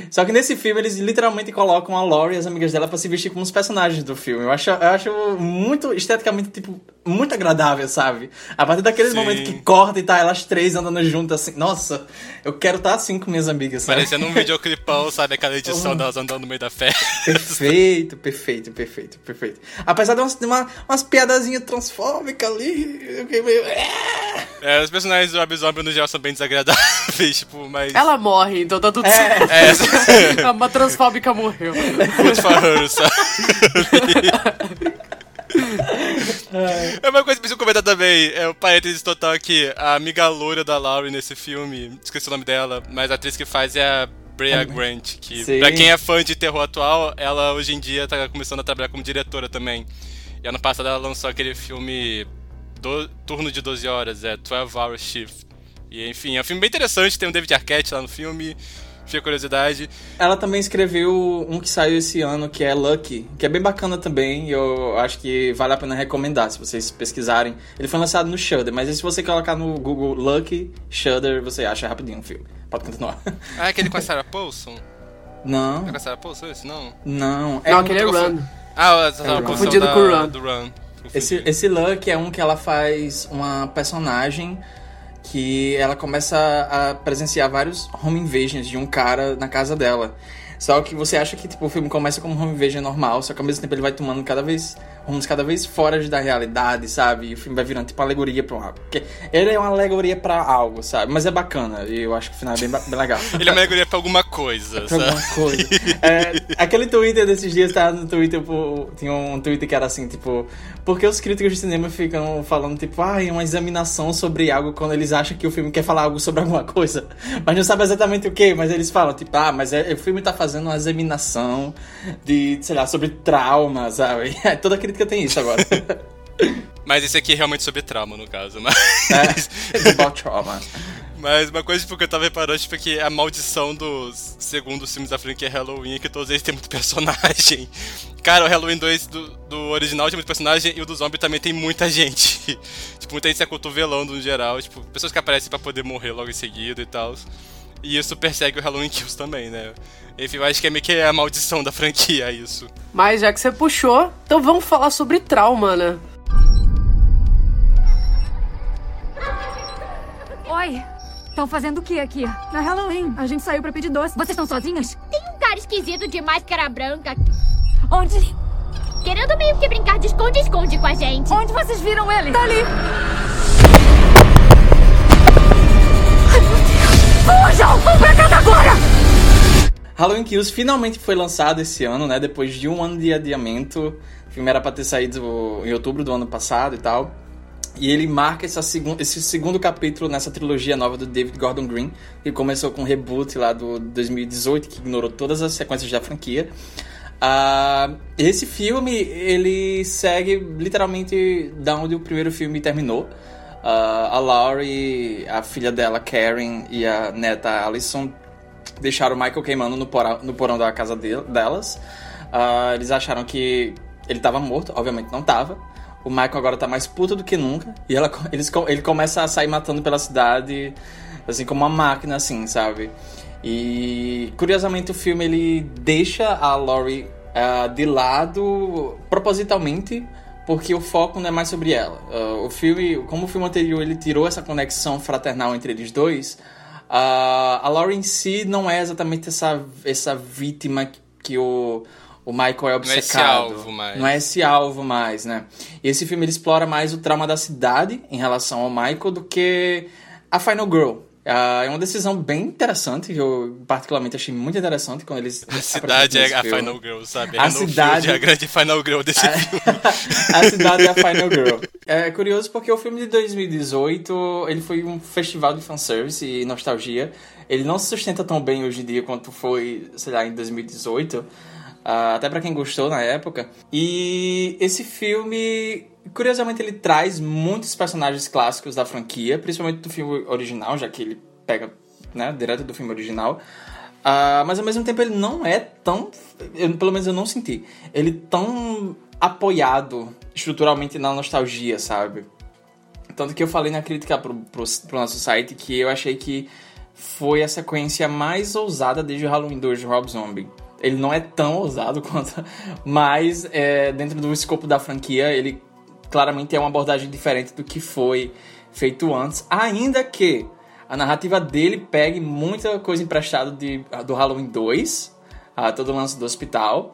Só que nesse filme eles literalmente colocam a Laurie e as amigas dela para se vestir como os personagens do filme. Eu acho, eu acho muito esteticamente, tipo, muito agradável, sabe? A partir daquele Sim. momento que corta e tá elas três andando juntas assim. Nossa, eu quero estar assim com minhas amigas, sabe? Parecendo um videoclipão, sabe? Aquela (laughs) edição delas andando no meio da festa. Perfeito, perfeito, perfeito, perfeito. Apesar de umas, uma, umas piadazinhas transfóbicas ali, eu fiquei meio. É, os personagens do Zombie no geral são bem desagradáveis, (laughs) tipo, mas. Ela morre, então tá tudo É. certo. É, (laughs) Uma transfóbica morreu. good for her, sabe? (laughs) É uma coisa que preciso comentar também. É o parênteses total aqui. A amiga loura da Laurie nesse filme, esqueci o nome dela, mas a atriz que faz é a Brea Grant, que Sim. pra quem é fã de terror atual, ela hoje em dia tá começando a trabalhar como diretora também. E ano passado ela lançou aquele filme do, Turno de 12 Horas, é 12 Hour Shift. E enfim, é um filme bem interessante, tem um David Arquette lá no filme, fica curiosidade. Ela também escreveu um que saiu esse ano, que é Lucky, que é bem bacana também, e eu acho que vale a pena recomendar, se vocês pesquisarem. Ele foi lançado no Shudder, mas se você colocar no Google Lucky, Shudder, você acha rapidinho o filme. Pode continuar. Ah, é aquele com a Sarah Paulson? Não, É com a Sarah Paulson esse? Não? não. Não, um- aquele é Run. Ah, a Sarah Run. Paulson Confundido da, com o Run. do Run. Esse, esse Luck é um que ela faz uma personagem que ela começa a presenciar vários home invasions de um cara na casa dela. Só que você acha que tipo, o filme começa como um home invasion normal, só que ao mesmo tempo ele vai tomando cada vez rumos cada vez fora da realidade, sabe? E o filme vai virando tipo alegoria pra algo. Porque ele é uma alegoria pra algo, sabe? Mas é bacana, e eu acho que o final é bem, bem legal. (laughs) Ele é uma alegoria pra alguma coisa, Pra sabe? alguma coisa. (laughs) É, aquele Twitter desses dias tá no Twitter, pô, tinha um Twitter que era assim, tipo, por que os críticos de cinema ficam falando, tipo, ah, é uma examinação sobre algo quando eles acham que o filme quer falar algo sobre alguma coisa, (laughs) mas não sabe exatamente o que, mas eles falam, tipo, ah, mas é, o filme tá fazendo uma examinação de, sei lá, sobre trauma, sabe? Toda crítica tem isso agora. (laughs) Mas esse aqui é realmente sobre trauma, no caso. Mas, é, it's (laughs) about trauma. mas uma coisa tipo, que eu tava reparando tipo, é que a maldição dos segundos filmes da franquia Halloween é que todos eles têm muito personagem. Cara, o Halloween 2 do, do original tem muito personagem e o do zombie também tem muita gente. (laughs) tipo, muita gente se acotovelando no geral. Tipo, pessoas que aparecem pra poder morrer logo em seguida e tal. E isso persegue o Halloween Kills também, né? Enfim, eu acho que é meio que a maldição da franquia isso. Mas já que você puxou, então vamos falar sobre trauma, né? Oi. Estão fazendo o que aqui? Na Halloween. A gente saiu pra pedir doce. Vocês estão sozinhas? Tem um cara esquisito de máscara branca Onde? querendo meio que brincar de esconde-esconde com a gente. Onde vocês viram ele? Tá ali. Fujam! Vão pra casa agora! Halloween Kills finalmente foi lançado esse ano, né? Depois de um ano de adiamento. O filme era pra ter saído em outubro do ano passado e tal. E ele marca esse segundo capítulo nessa trilogia nova do David Gordon Green, que começou com o reboot lá do 2018, que ignorou todas as sequências da franquia. Ah, esse filme, ele segue literalmente da onde o primeiro filme terminou. Ah, a Laurie, a filha dela, Karen, e a neta Alison deixaram o Michael queimando no porão, no porão da casa de- delas. Ah, eles acharam que ele tava morto, obviamente não tava. O Michael agora tá mais puto do que nunca. E ela, eles, ele começa a sair matando pela cidade, assim, como uma máquina, assim, sabe? E curiosamente o filme ele deixa a Laurie ah, de lado propositalmente, porque o foco não é mais sobre ela. Ah, o filme, como o filme anterior ele tirou essa conexão fraternal entre eles dois, ah, a Laurie em si não é exatamente essa, essa vítima que o, o Michael é Não é esse obcecado. alvo mais. Não é esse alvo mais, né? E esse filme ele explora mais o trauma da cidade em relação ao Michael do que a Final Girl. Ah, é uma decisão bem interessante, que eu particularmente achei muito interessante quando eles. A cidade é a filme. Final Girl, sabe? A Renfield cidade- é a grande Final Girl desse filme. (laughs) a cidade é a Final Girl. (laughs) É curioso porque o filme de 2018 ele foi um festival de fanservice e nostalgia. Ele não se sustenta tão bem hoje em dia quanto foi, sei lá, em 2018. ah, até pra quem gostou na época. E esse filme, curiosamente, ele traz muitos personagens clássicos da franquia, principalmente do filme original, já que ele pega né, direto do filme original. Ah, mas ao mesmo tempo ele não é tão. eu- pelo menos eu não senti. Ele tão apoiado estruturalmente na nostalgia, sabe? Tanto que eu falei na crítica pro, pro, pro nosso site que eu achei que foi a sequência mais ousada desde o Halloween 2 de Rob Zombie. Ele não é tão ousado (laughs) quanto. Mas é, dentro do escopo da franquia, ele claramente é uma abordagem diferente do que foi feito antes. Ainda que a narrativa dele pegue muita coisa emprestada do Halloween 2, a todo o lance do hospital.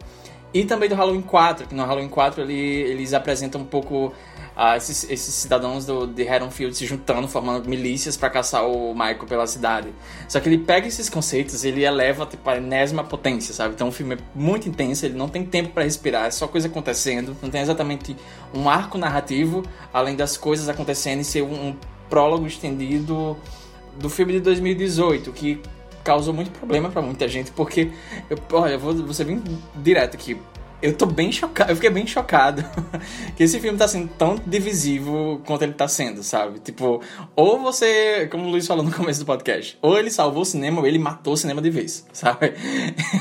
E também do Halloween 4, que no Halloween 4 ele, eles apresentam um pouco ah, esses, esses, cidadãos do, de Haddonfield se juntando, formando milícias para caçar o Michael pela cidade. Só que ele pega esses conceitos ele eleva tipo, a enésima potência, sabe? Então o filme é muito intenso, ele não tem tempo para respirar, é só coisa acontecendo, não tem exatamente um arco narrativo, além das coisas acontecendo e ser um, um prólogo estendido do filme de 2018, que causou muito problema para muita gente, porque, eu, olha, vou, vou ser bem direto aqui eu tô bem chocado, eu fiquei bem chocado (laughs) que esse filme tá sendo tão divisivo quanto ele tá sendo, sabe? Tipo, ou você, como o Luiz falou no começo do podcast, ou ele salvou o cinema ou ele matou o cinema de vez, (laughs) sabe?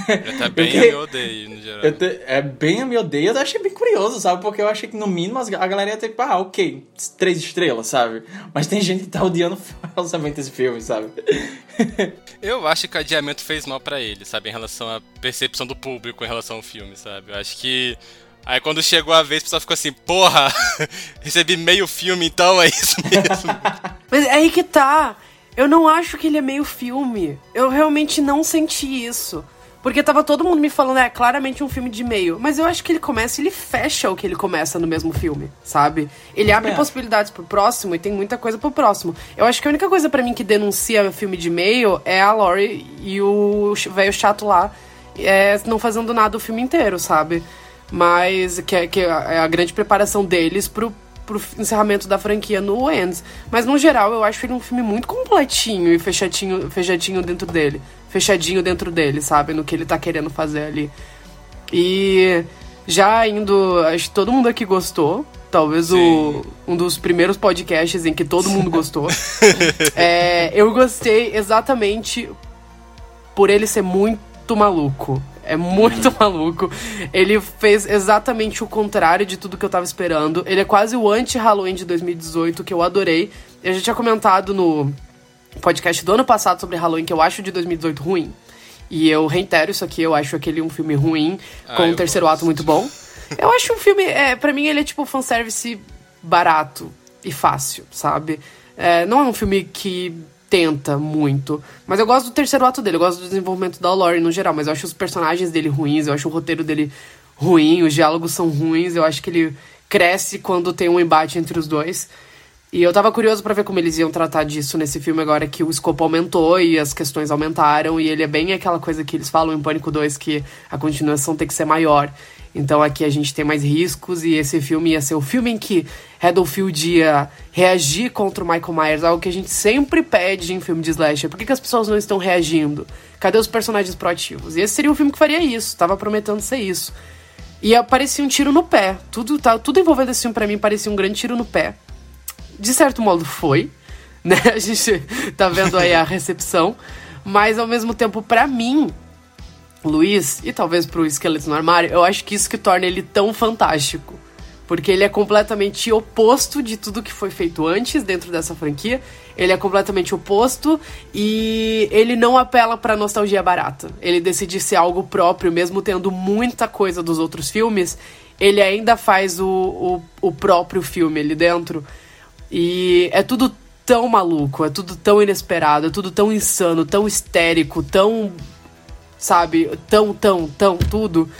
É tá bem Porque, a me odeio, no geral. Te, é bem a me odeio, eu achei bem curioso, sabe? Porque eu achei que no mínimo a galera ia ter, tipo, ah, ok, três estrelas, sabe? Mas tem gente que tá odiando falsamente esse filme, sabe? eu acho que o adiamento fez mal para ele, sabe? Em relação à percepção do público em relação ao filme, sabe? Eu acho que. Aí quando chegou a vez, o pessoal ficou assim, porra, (laughs) recebi meio filme, então é isso mesmo. (laughs) Mas é aí que tá. Eu não acho que ele é meio filme. Eu realmente não senti isso. Porque tava todo mundo me falando, é claramente um filme de meio. Mas eu acho que ele começa e ele fecha o que ele começa no mesmo filme, sabe? Ele abre é. possibilidades pro próximo e tem muita coisa pro próximo. Eu acho que a única coisa para mim que denuncia filme de meio é a Laurie e o velho chato lá é, não fazendo nada o filme inteiro, sabe? Mas que é, que é a grande preparação deles pro, pro encerramento da franquia no Ends. Mas no geral, eu acho ele um filme muito completinho e fechadinho, fechadinho dentro dele fechadinho dentro dele, sabe? No que ele tá querendo fazer ali. E já indo. Acho que todo mundo aqui gostou. Talvez o, um dos primeiros podcasts em que todo mundo (laughs) gostou. é, eu gostei exatamente por ele ser muito maluco. É muito hum. maluco. Ele fez exatamente o contrário de tudo que eu tava esperando. Ele é quase o anti-Halloween de 2018, que eu adorei. Eu já tinha comentado no podcast do ano passado sobre Halloween que eu acho de 2018 ruim. E eu reitero isso aqui, eu acho aquele um filme ruim, ah, com um terceiro gosto. ato muito bom. Eu acho um filme, é, para mim ele é tipo fanservice barato e fácil, sabe? É, não é um filme que tenta muito, mas eu gosto do terceiro ato dele, eu gosto do desenvolvimento da Laurie no geral, mas eu acho os personagens dele ruins, eu acho o roteiro dele ruim, os diálogos são ruins, eu acho que ele cresce quando tem um embate entre os dois. E eu tava curioso para ver como eles iam tratar disso nesse filme agora que o escopo aumentou e as questões aumentaram. E ele é bem aquela coisa que eles falam em Pânico 2 que a continuação tem que ser maior. Então aqui a gente tem mais riscos e esse filme ia ser o filme em que Haddonfield ia reagir contra o Michael Myers, algo que a gente sempre pede em filme de slasher. Por que, que as pessoas não estão reagindo? Cadê os personagens proativos? E esse seria um filme que faria isso, tava prometendo ser isso. E parecia um tiro no pé. Tudo, tá, tudo envolvendo esse filme pra mim parecia um grande tiro no pé de certo modo foi, né? (laughs) A gente tá vendo aí a recepção, mas ao mesmo tempo para mim, Luiz e talvez pro esqueleto no armário, eu acho que isso que torna ele tão fantástico. Porque ele é completamente oposto de tudo que foi feito antes dentro dessa franquia. Ele é completamente oposto e ele não apela pra nostalgia barata. Ele decide ser algo próprio, mesmo tendo muita coisa dos outros filmes. Ele ainda faz o, o, o próprio filme ali dentro. E é tudo tão maluco, é tudo tão inesperado, é tudo tão insano, tão histérico, tão. Sabe? Tão, tão, tão, tudo.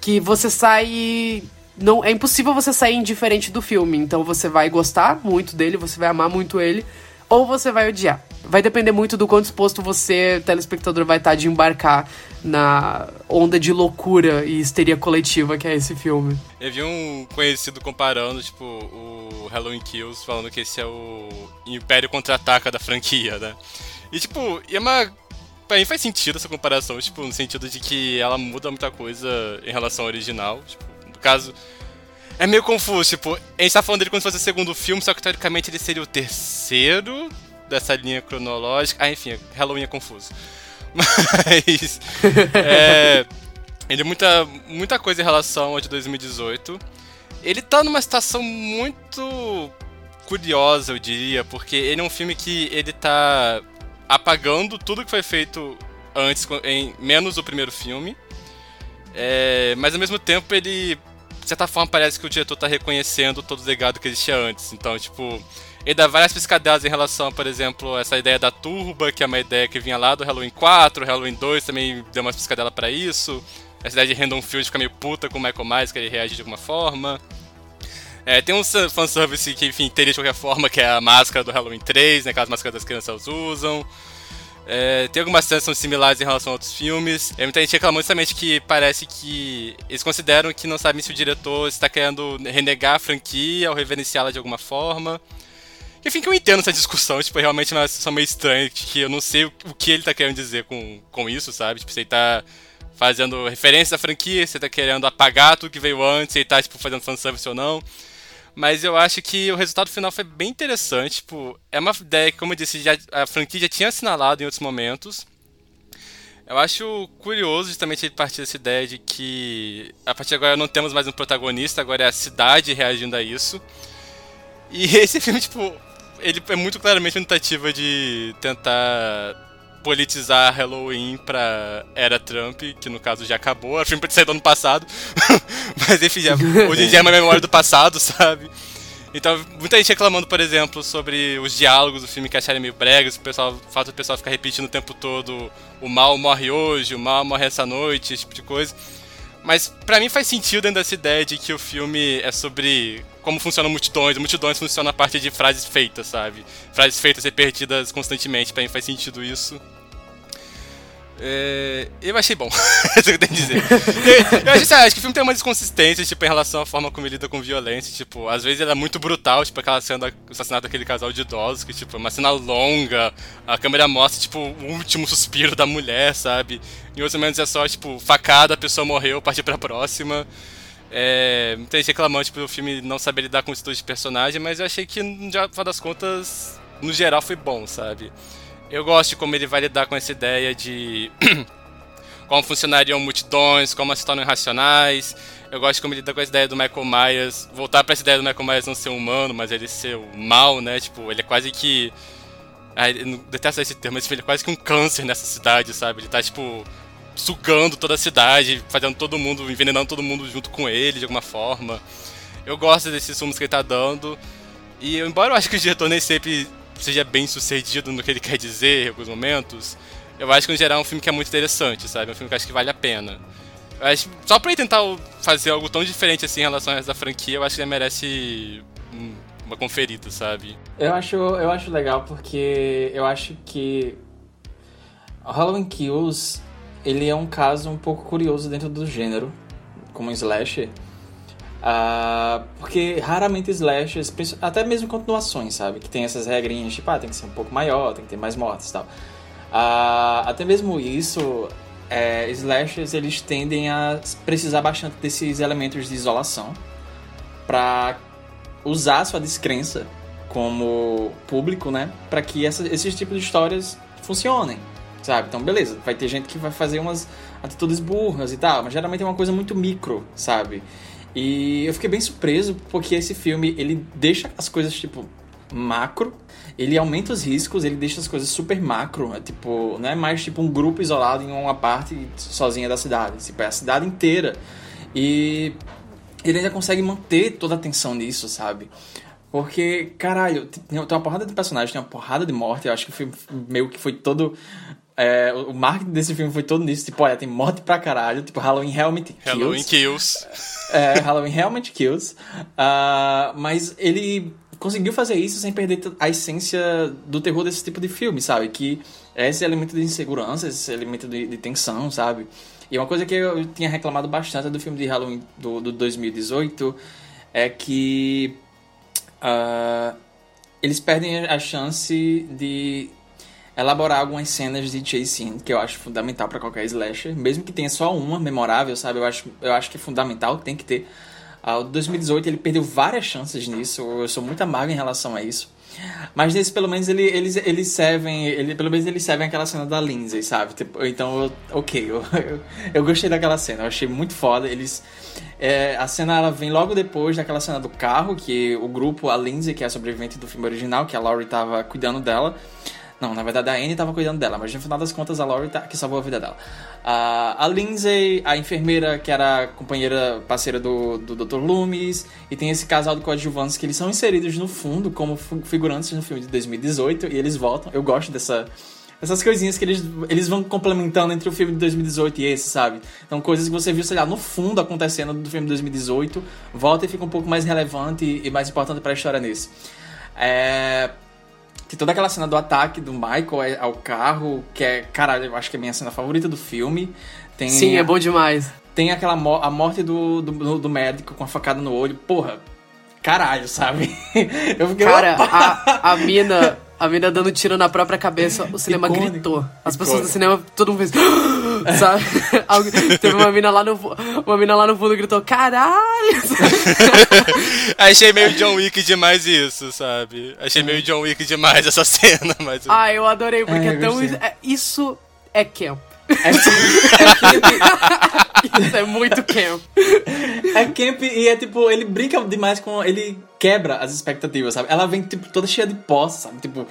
Que você sai. Não, é impossível você sair indiferente do filme. Então você vai gostar muito dele, você vai amar muito ele, ou você vai odiar. Vai depender muito do quão disposto você, telespectador, vai estar de embarcar na onda de loucura e histeria coletiva que é esse filme. Eu vi um conhecido comparando, tipo, o Halloween Kills, falando que esse é o Império Contra-Ataca da franquia, né? E, tipo, é uma... Pra mim faz sentido essa comparação, tipo, no sentido de que ela muda muita coisa em relação ao original. Tipo, no caso, é meio confuso, tipo, a gente tá falando dele como se fosse o segundo filme, só que teoricamente ele seria o terceiro dessa linha cronológica. Ah, enfim, Halloween é confuso. (laughs) Mas. é, ele é muita, muita coisa em relação ao de 2018. Ele tá numa situação muito curiosa, eu diria, porque ele é um filme que ele tá apagando tudo que foi feito antes, em, menos o primeiro filme. É, mas ao mesmo tempo ele, de certa forma, parece que o diretor tá reconhecendo todo o legado que existia antes. Então, tipo, ele dá várias piscadelas em relação, por exemplo, essa ideia da turba, que é uma ideia que vinha lá do Halloween 4, Halloween 2 também deu uma piscadela para isso. a cidade de Rendonfield fica meio puta com o Michael Myers, que ele reage de alguma forma. É, tem um fanservice que, enfim, teria de qualquer forma, que é a máscara do Halloween 3, né, aquelas máscaras das crianças usam. É, tem algumas cenas que são similares em relação a outros filmes. É, muita gente reclama justamente que parece que eles consideram que não sabem se o diretor está querendo renegar a franquia ou reverenciá-la de alguma forma. Enfim, que eu entendo essa discussão, tipo, realmente é uma discussão meio estranha, que eu não sei o que ele está querendo dizer com, com isso, sabe? Tipo, você está fazendo referência à franquia, você está querendo apagar tudo que veio antes, você está tipo, fazendo fanservice ou não. Mas eu acho que o resultado final foi bem interessante. Tipo, é uma ideia que, como eu disse, já, a franquia já tinha assinalado em outros momentos. Eu acho curioso justamente ele partir dessa ideia de que a partir de agora não temos mais um protagonista, agora é a cidade reagindo a isso. E (laughs) esse filme, tipo, ele é muito claramente uma tentativa de tentar politizar Halloween pra era Trump, que no caso já acabou, o filme pode sair do ano passado, (laughs) mas enfim, já, hoje em dia é uma memória do passado, (laughs) sabe? Então, muita gente reclamando, por exemplo, sobre os diálogos do filme que acharam meio bregas, o pessoal, o fato do pessoal ficar repetindo o tempo todo o mal morre hoje, o mal morre essa noite, esse tipo de coisa. Mas para mim faz sentido dentro dessa ideia de que o filme é sobre como funcionam multidões. Multidões funciona a partir de frases feitas, sabe? Frases feitas repetidas constantemente. Pra mim faz sentido isso. É, eu achei bom, (laughs) é isso que eu tenho a dizer. eu, acho, acho que o filme tem uma inconsistência, tipo, em relação à forma como ele lida com violência. Tipo, às vezes ela é muito brutal, tipo, aquela cena do assassinato daquele casal de idosos, que, tipo, é uma cena longa, a câmera mostra, tipo, o último suspiro da mulher, sabe? Em outros momentos é só, tipo, facada, a pessoa morreu, partir pra próxima. É, muita gente reclamando, tipo, do filme não saber lidar com esse tipo de personagem, mas eu achei que, no final das contas, no geral foi bom, sabe? Eu gosto de como ele vai lidar com essa ideia de (clears throat) como funcionariam multidões, como se tornam irracionais. Eu gosto de como ele lida com essa ideia do Michael Myers, voltar para essa ideia do Michael Myers não ser humano, mas ele ser o mal, né? Tipo, ele é quase que. Ai, eu detesto esse termo, mas tipo, ele é quase que um câncer nessa cidade, sabe? Ele tá, tipo, sugando toda a cidade, fazendo todo mundo, envenenando todo mundo junto com ele de alguma forma. Eu gosto desses sumos que ele tá dando. E embora eu acho que o diretor nem sempre seja bem sucedido no que ele quer dizer em alguns momentos, eu acho que no geral é um filme que é muito interessante, sabe? É um filme que eu acho que vale a pena. Eu acho, só pra ele tentar fazer algo tão diferente assim em relação a essa franquia, eu acho que ele merece uma conferida, sabe? Eu acho, eu acho legal porque eu acho que Halloween Kills ele é um caso um pouco curioso dentro do gênero, como slasher. Uh, porque raramente slashers, até mesmo continuações, sabe? Que tem essas regrinhas, tipo, ah, tem que ser um pouco maior, tem que ter mais mortes e tal. Uh, até mesmo isso, é, eles tendem a precisar bastante desses elementos de isolação para usar sua descrença como público, né? Para que essa, esses tipos de histórias funcionem, sabe? Então, beleza, vai ter gente que vai fazer umas atitudes burras e tal, mas geralmente é uma coisa muito micro, sabe? E eu fiquei bem surpreso porque esse filme ele deixa as coisas tipo macro, ele aumenta os riscos, ele deixa as coisas super macro, é, tipo, não é mais tipo um grupo isolado em uma parte sozinha da cidade, tipo, é a cidade inteira. E ele ainda consegue manter toda a atenção nisso, sabe? Porque, caralho, tem uma porrada de personagens, tem uma porrada de morte. Eu acho que filme meio que foi todo. É, o marketing desse filme foi todo nisso. Tipo, olha, tem morte pra caralho. Tipo, Halloween realmente kills. Halloween kills. É, Halloween realmente kills. Uh, mas ele conseguiu fazer isso sem perder a essência do terror desse tipo de filme, sabe? Que é esse elemento de insegurança, esse elemento de, de tensão, sabe? E uma coisa que eu tinha reclamado bastante do filme de Halloween do, do 2018 é que uh, eles perdem a chance de elaborar algumas cenas de chase scene, que eu acho fundamental para qualquer slasher, mesmo que tenha só uma memorável, sabe? Eu acho, eu acho que é fundamental, tem que ter. Uh, o 2018 ele perdeu várias chances nisso, eu sou muito amargo em relação a isso. Mas nesse, pelo menos, ele, eles, eles servem. Ele, pelo menos eles servem aquela cena da Lindsay, sabe? Tipo, então, eu, ok, eu, (laughs) eu, eu, gostei daquela cena, eu achei muito foda. Eles. É, a cena ela vem logo depois daquela cena do carro, que o grupo, a Lindsay, que é a sobrevivente do filme original, que a Laurie tava cuidando dela. Não, na verdade a Anne tava cuidando dela, mas no final das contas a Laurie tá, que salvou a vida dela. Uh, a Lindsay, a enfermeira que era companheira, parceira do, do Dr. Loomis, e tem esse casal de coadjuvantes que eles são inseridos no fundo como figurantes no filme de 2018 e eles voltam. Eu gosto dessa Essas coisinhas que eles, eles vão complementando entre o filme de 2018 e esse, sabe? Então, coisas que você viu, sei lá, no fundo acontecendo do filme de 2018, volta e fica um pouco mais relevante e mais importante para a história nesse. É. Que toda aquela cena do ataque do Michael ao carro, que é, caralho, eu acho que é a minha cena favorita do filme. Tem, Sim, é bom demais. Tem aquela mo a morte do, do, do médico com a facada no olho. Porra, caralho, sabe? (laughs) Eu fiquei, Cara, a, a mina. A mina dando tiro na própria cabeça, o (laughs) cinema Icônico. gritou. As pessoas do cinema, todo mundo fez. (gasps) (laughs) Sabe? Teve uma mina lá no. Uma mina lá no fundo gritou, caralho! (laughs) Achei meio (laughs) John Wick demais isso, sabe? Achei meio John Wick demais essa cena, mas. Ah, eu adorei, porque é, é tão. É, isso é camp. É, é Isso é muito camp. É camp e é tipo, ele brinca demais com. Ele quebra as expectativas, sabe? Ela vem, tipo, toda cheia de posse, sabe? Tipo,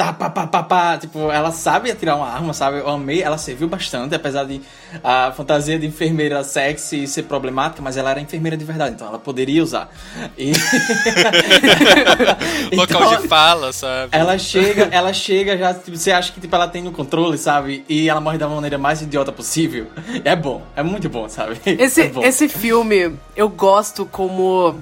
tá, pá, pá, pá, pá. Tipo, ela sabe atirar uma arma, sabe? Eu amei, ela serviu bastante, apesar de a fantasia de enfermeira sexy ser problemática, mas ela era enfermeira de verdade, então ela poderia usar. E... (laughs) Local então, de fala, sabe? Ela chega, ela chega já, tipo, você acha que tipo, ela tem no controle, sabe? E ela morre da maneira mais idiota possível. É bom, é muito bom, sabe? Esse, (laughs) é bom. esse filme, eu gosto como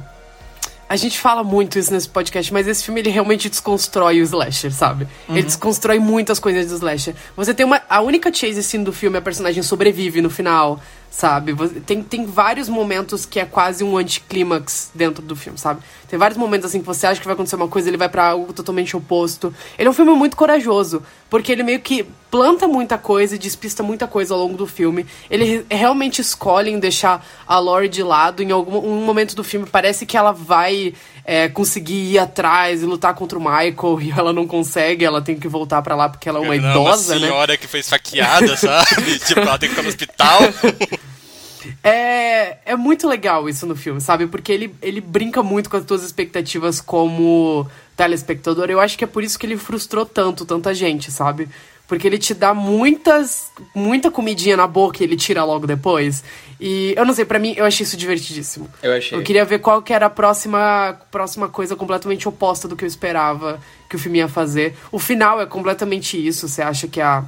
a gente fala muito isso nesse podcast, mas esse filme ele realmente desconstrói o slasher, sabe? Uhum. Ele desconstrói muitas coisas do slasher. Você tem uma. A única chase scene do filme, a personagem sobrevive no final sabe? Tem, tem vários momentos que é quase um anticlímax dentro do filme, sabe? Tem vários momentos assim que você acha que vai acontecer uma coisa, ele vai para algo totalmente oposto. Ele é um filme muito corajoso, porque ele meio que planta muita coisa e despista muita coisa ao longo do filme. Ele realmente escolhe em deixar a Lori de lado em algum um momento do filme. Parece que ela vai é, conseguir ir atrás e lutar contra o Michael e ela não consegue, ela tem que voltar para lá porque ela é uma não, idosa, uma né? senhora que foi esfaqueada, (laughs) sabe? tipo, ela tem que ficar no hospital. É, é muito legal isso no filme, sabe? Porque ele, ele brinca muito com as tuas expectativas como telespectador. Eu acho que é por isso que ele frustrou tanto, tanta gente, sabe? Porque ele te dá muitas, muita comidinha na boca e ele tira logo depois. E eu não sei, para mim, eu achei isso divertidíssimo. Eu achei. Eu queria ver qual que era a próxima, próxima coisa completamente oposta do que eu esperava que o filme ia fazer. O final é completamente isso. Você acha que a,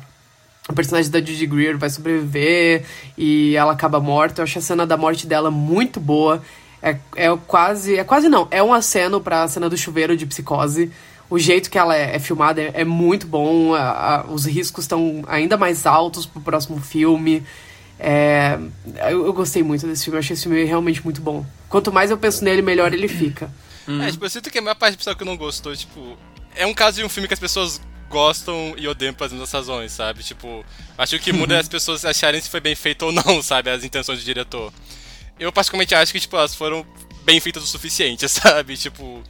a personagem da Judy Greer vai sobreviver e ela acaba morta. Eu acho a cena da morte dela muito boa. É, é quase. É quase não. É um aceno pra cena do chuveiro de psicose o jeito que ela é, é filmada é, é, muito bom, a, a, os riscos estão ainda mais altos pro próximo filme. É, eu, eu, gostei muito desse filme, eu achei esse filme realmente muito bom. Quanto mais eu penso nele, melhor ele fica. Hum. É, tipo, eu sinto que a maior parte do pessoal que não gostou, tipo, é um caso de um filme que as pessoas gostam e odeiam pelas mesmas razões, sabe? Tipo, acho que muda as pessoas acharem se foi bem feito ou não, (laughs) sabe? As intenções do diretor. Eu, particularmente, acho que, tipo, elas foram bem feitas o suficiente, (laughs) sabe? Tipo,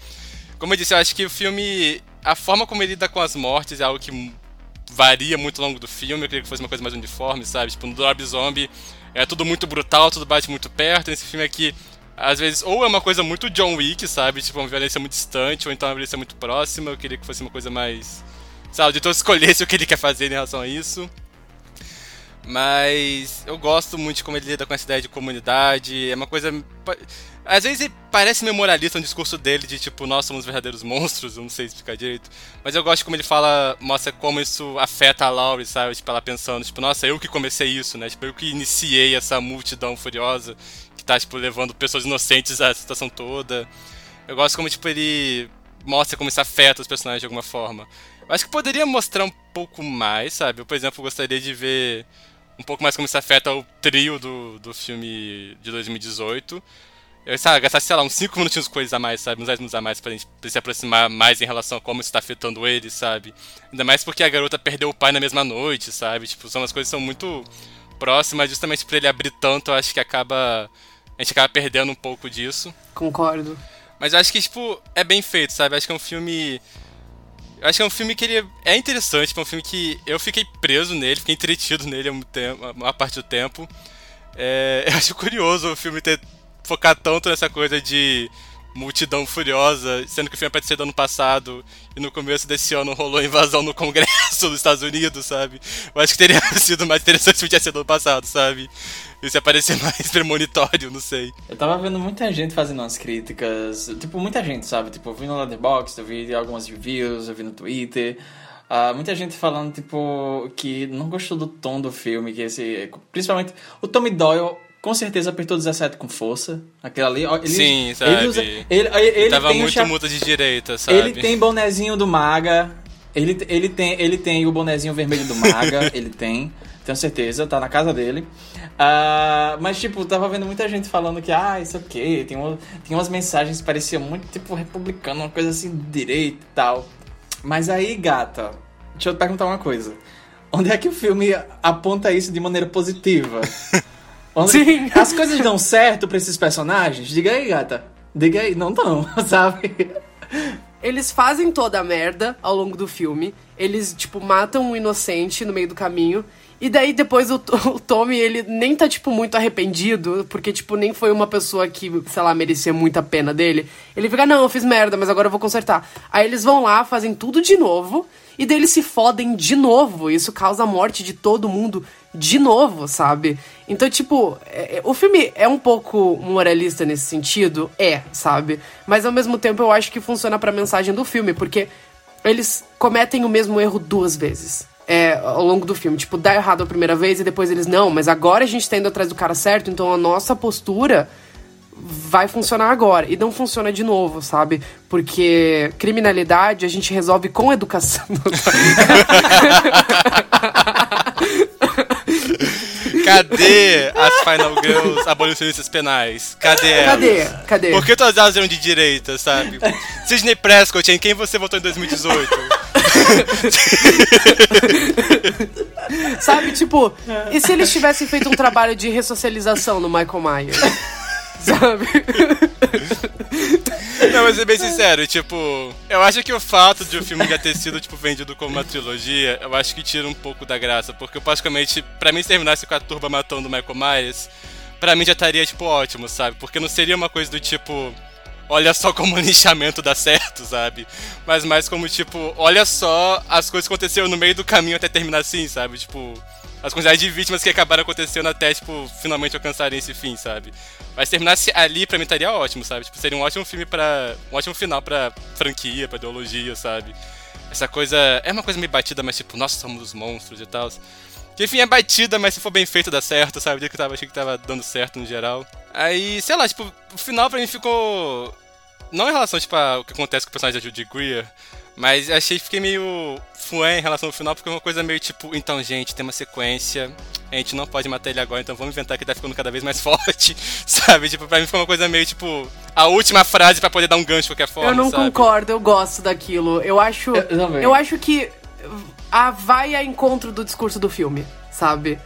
como eu disse, eu acho que o filme. A forma como ele lida com as mortes é algo que varia muito ao longo do filme. Eu queria que fosse uma coisa mais uniforme, sabe? Tipo, no Dorb Zombie é tudo muito brutal, tudo bate muito perto. Nesse filme aqui, às vezes, ou é uma coisa muito John Wick, sabe? Tipo, uma violência muito distante, ou então uma violência muito próxima. Eu queria que fosse uma coisa mais. Sabe, então escolhesse (laughs) o que ele quer fazer em relação a isso. Mas eu gosto muito de como ele lida com essa ideia de comunidade. É uma coisa. Às vezes parece memorialista no discurso dele de tipo, nós somos verdadeiros monstros, não sei explicar direito. Mas eu gosto como ele fala, mostra como isso afeta a Laurie, sabe? Tipo, ela pensando, tipo, nossa, eu que comecei isso, né? Tipo, eu que iniciei essa multidão furiosa que tá, tipo, levando pessoas inocentes à situação toda. Eu gosto como, tipo, ele mostra como isso afeta os personagens de alguma forma. Eu acho que poderia mostrar um pouco mais, sabe? Eu, por exemplo, gostaria de ver um pouco mais como isso afeta o trio do, do filme de 2018 eu, sabe, gastar, sei lá, uns 5 minutinhos coisas a mais, sabe? Uns 10 minutos a mais pra gente se aproximar mais em relação a como isso tá afetando ele, sabe? Ainda mais porque a garota perdeu o pai na mesma noite, sabe? Tipo, são as coisas que são muito próximas, justamente por ele abrir tanto, eu acho que acaba. A gente acaba perdendo um pouco disso. Concordo. Mas eu acho que, tipo, é bem feito, sabe? Eu acho que é um filme. Eu acho que é um filme que ele é interessante, tipo, é um filme que eu fiquei preso nele, fiquei entretido nele a, tempo, a parte do tempo. É, (laughs) eu acho curioso o filme ter focar tanto nessa coisa de multidão furiosa, sendo que o filme apareceu do ano passado e no começo desse ano rolou invasão no Congresso (laughs) dos Estados Unidos, sabe? Eu acho que teria (laughs) sido mais interessante se tivesse sido ano passado, sabe? Isso ia parecer (laughs) mais premonitório, não sei. Eu tava vendo muita gente fazendo umas críticas, tipo, muita gente, sabe? Tipo, eu vi no Letterboxd, eu vi algumas reviews, eu vi no Twitter. Ah, muita gente falando, tipo, que não gostou do tom do filme, que esse. Principalmente o Tommy Doyle. Com certeza apertou 17 com força. Aquele ali. Ele, Sim, sabe? Ele, usa- ele, ele, ele Tava muito cha- de direita, sabe? Ele tem bonezinho do Maga. Ele, ele, tem, ele tem o bonezinho vermelho do Maga. (laughs) ele tem. Tenho certeza, tá na casa dele. Ah, mas, tipo, tava vendo muita gente falando que, ah, isso aqui, tem, uma, tem umas mensagens que pareciam muito, tipo, republicano, uma coisa assim, direita e tal. Mas aí, gata, deixa eu te perguntar uma coisa. Onde é que o filme aponta isso de maneira positiva? (laughs) Onde Sim. As coisas dão certo pra esses personagens? Diga aí, gata. Diga aí. Não dão, (laughs) sabe? Eles fazem toda a merda ao longo do filme. Eles, tipo, matam um inocente no meio do caminho. E daí depois o, o Tommy, ele nem tá, tipo, muito arrependido, porque, tipo, nem foi uma pessoa que, sei lá, merecia muita pena dele. Ele fica, não, eu fiz merda, mas agora eu vou consertar. Aí eles vão lá, fazem tudo de novo, e daí eles se fodem de novo. Isso causa a morte de todo mundo de novo, sabe? Então, tipo, é- é- o filme é um pouco moralista nesse sentido? É, sabe? Mas ao mesmo tempo eu acho que funciona pra mensagem do filme, porque eles cometem o mesmo erro duas vezes. É, ao longo do filme. Tipo, dá errado a primeira vez e depois eles, não, mas agora a gente tá indo atrás do cara certo, então a nossa postura vai funcionar agora. E não funciona de novo, sabe? Porque criminalidade a gente resolve com educação. (laughs) Cadê as Final Girls abolicionistas penais? Cadê elas? Cadê? Cadê? Por que todas elas eram de direita, sabe? Sidney Prescott, em quem você votou em 2018? (laughs) Sabe, tipo, e se eles tivessem feito um trabalho de ressocialização no Michael Myers? (laughs) Sabe? Não, mas ser bem sincero, tipo, eu acho que o fato de o filme já ter sido, tipo, vendido como uma trilogia, eu acho que tira um pouco da graça, porque eu praticamente, pra mim, se terminasse com a turba matando o Michael Myers, pra mim já estaria, tipo, ótimo, sabe? Porque não seria uma coisa do tipo, olha só como o lixamento dá certo, sabe? Mas mais como, tipo, olha só as coisas que aconteceram no meio do caminho até terminar assim, sabe? Tipo, as quantidades de vítimas que acabaram acontecendo até, tipo, finalmente alcançarem esse fim, sabe? Mas se terminasse ali, pra mim estaria ótimo, sabe? Tipo, seria um ótimo filme pra. um ótimo final pra franquia, pra ideologia, sabe? Essa coisa. É uma coisa meio batida, mas tipo, nós somos os monstros e tal. Que enfim, é batida, mas se for bem feito dá certo, sabe? Eu que tava, achei que tava dando certo no geral. Aí, sei lá, tipo, o final pra mim ficou. Não em relação, tipo, ao que acontece com o personagem da Judy Greer, mas achei que fiquei meio fué em relação ao final, porque é uma coisa meio tipo, então, gente, tem uma sequência, a gente não pode matar ele agora, então vamos inventar que ele tá ficando cada vez mais (laughs) forte, sabe? Tipo, pra mim ficou uma coisa meio tipo, a última frase pra poder dar um gancho de qualquer forma, eu não sabe? concordo, eu gosto daquilo. Eu acho. Eu- eu acho que a, vai a encontro do discurso do filme, sabe?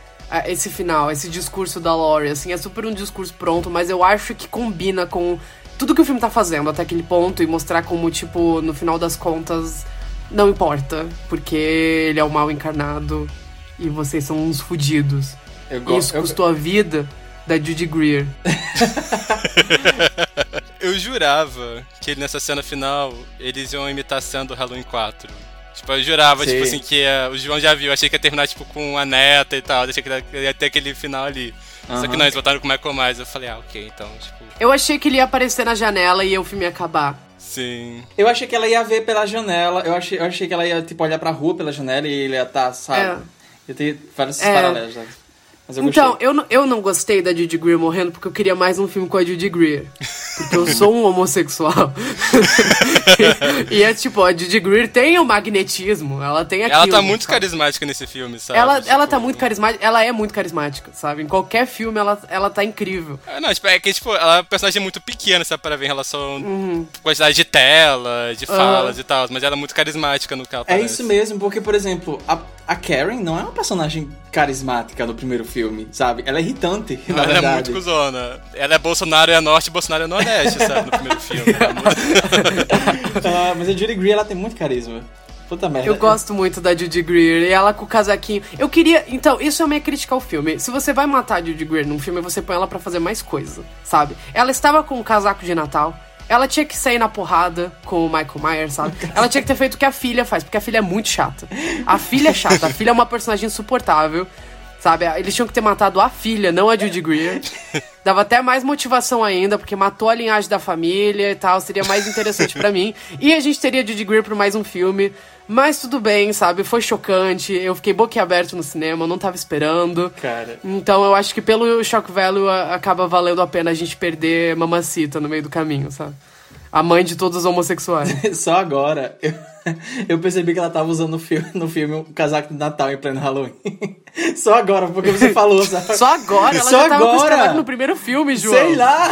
Esse final, esse discurso da Laurie, assim, é super um discurso pronto, mas eu acho que combina com tudo que o filme tá fazendo até aquele ponto e mostrar como, tipo, no final das contas, não importa, porque ele é o mal encarnado e vocês são uns fudidos. Eu Isso eu- custou a vida da Judy Greer. (laughs) Eu jurava que ele, nessa cena final, eles iam imitar a cena do Halloween 4. Tipo, eu jurava, Sim. tipo assim, que ia- o João já viu. Achei que ia terminar, tipo, com a neta e tal. Achei que ia ter aquele final ali. Só que não, eles botaram com o Michael Myers. Eu falei, ah, ok, então, tipo... Eu achei que ele ia aparecer na janela e o filme ia acabar. Sim. Eu achei que ela ia ver pela janela. Eu achei, eu achei que ela ia, tipo, olhar pra rua pela janela e ele ia estar, sabe? Ia ter vários É. paralelos, né? Mas eu então, eu, não- eu não gostei da Judy Greer morrendo porque eu queria mais um filme com a Judy Greer. Porque eu sou um (laughs) homossexual. e, (laughs) e é tipo, a Judy Greer tem o magnetismo, ela tem aquilo. Ela tá muito sabe? carismática nesse filme, sabe? Ela, Tipo, ela tá muito carismática, ela é muito carismática, sabe? Em qualquer filme ela, ela tá incrível. É, Não, tipo, é que, tipo, ela é uma personagem muito pequena, sabe, para ver em relação Uhum. à quantidade de tela, de falas e tal, mas ela é muito carismática no que ela É aparece. isso mesmo, porque, por exemplo, a, a Karen não é uma personagem carismática no primeiro filme, sabe? Ela é irritante, (laughs) na Ela é verdade. muito cuzona. Ela é Bolsonaro é norte e Bolsonaro é nordeste, sabe, no primeiro filme. Ah, (laughs) mas a Judy Greer, ela tem muito carisma. Puta merda. Eu gosto muito da Judy Greer e ela com o casaquinho. Eu queria. Então, isso é uma crítica ao filme. Se você vai matar a Judy Greer num filme, você põe ela pra fazer mais coisa, sabe? Ela estava com um casaco de Natal. Ela tinha que sair na porrada com o Michael Myers, sabe? Ela tinha que ter feito o que a filha faz, porque a filha é muito chata. A filha é chata, a filha é uma personagem insuportável. Sabe? Eles tinham que ter matado a filha, não a Judy Greer. (laughs) Dava até mais motivação ainda, porque matou a linhagem da família e tal. Seria mais interessante para mim. E a gente teria Judy Greer por mais um filme. Mas tudo bem, sabe? Foi chocante. Eu fiquei boquiaberto no cinema, eu não tava esperando. Cara. Então eu acho que pelo shock value acaba valendo a pena a gente perder Mamacita no meio do caminho, sabe? A mãe de todos os homossexuais. (laughs) Só agora eu, (laughs) eu percebi que ela tava usando no filme, no filme um casaco de Natal em pleno Halloween. (laughs) Só agora, porque você falou, (laughs) sabe? Só agora? Ela Só já tava agora? casaco no primeiro filme, João. Sei lá!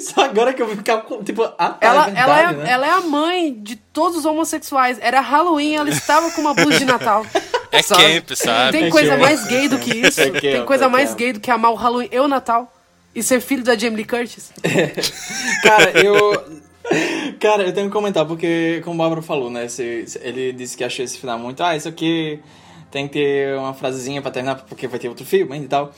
Só agora que eu vi ficar com, tipo, ah, tá, Ela, é verdade, ela, é, né? ela é a mãe de todos os homossexuais. Era Halloween, ela estava com uma blusa de Natal. É camp, sabe? Tem É coisa camp. mais gay do que isso? É camp, Tem coisa é mais gay do que amar o Halloween e o Natal? E ser filho da Jamie Lee Curtis? Cara, eu. (laughs) Cara, eu tenho que comentar, porque, como o Bárbara falou, né? ele disse que achou esse final muito. Ah, isso aqui tem que ter uma frasezinha pra terminar, porque vai ter outro filme ainda e tal.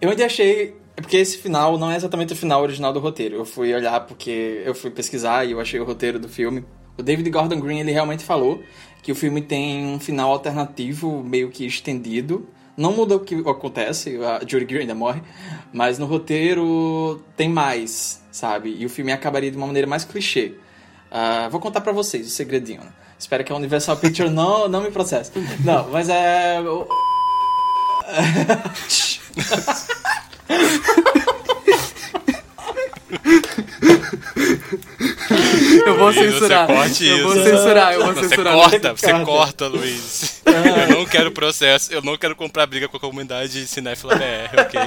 Eu ainda achei. é Porque esse final não é exatamente o final original do roteiro. Eu fui olhar porque eu fui pesquisar e eu achei o roteiro do filme. O David Gordon Green, ele realmente falou que o filme tem um final alternativo, meio que estendido. Não muda o que acontece, a Judy Greer ainda morre, mas no roteiro tem mais, sabe? E o filme acabaria de uma maneira mais clichê. Ah, vou contar pra vocês o segredinho. né? Espero que a Universal Picture não, não me processe. Não, mas é. Eu vou censurar. Você corte eu vou isso. censurar, eu vou Você censurar. corta, você Corta. corta, Luiz. Eu não quero processo, eu não quero comprar briga com a comunidade cinéfila BR, ok?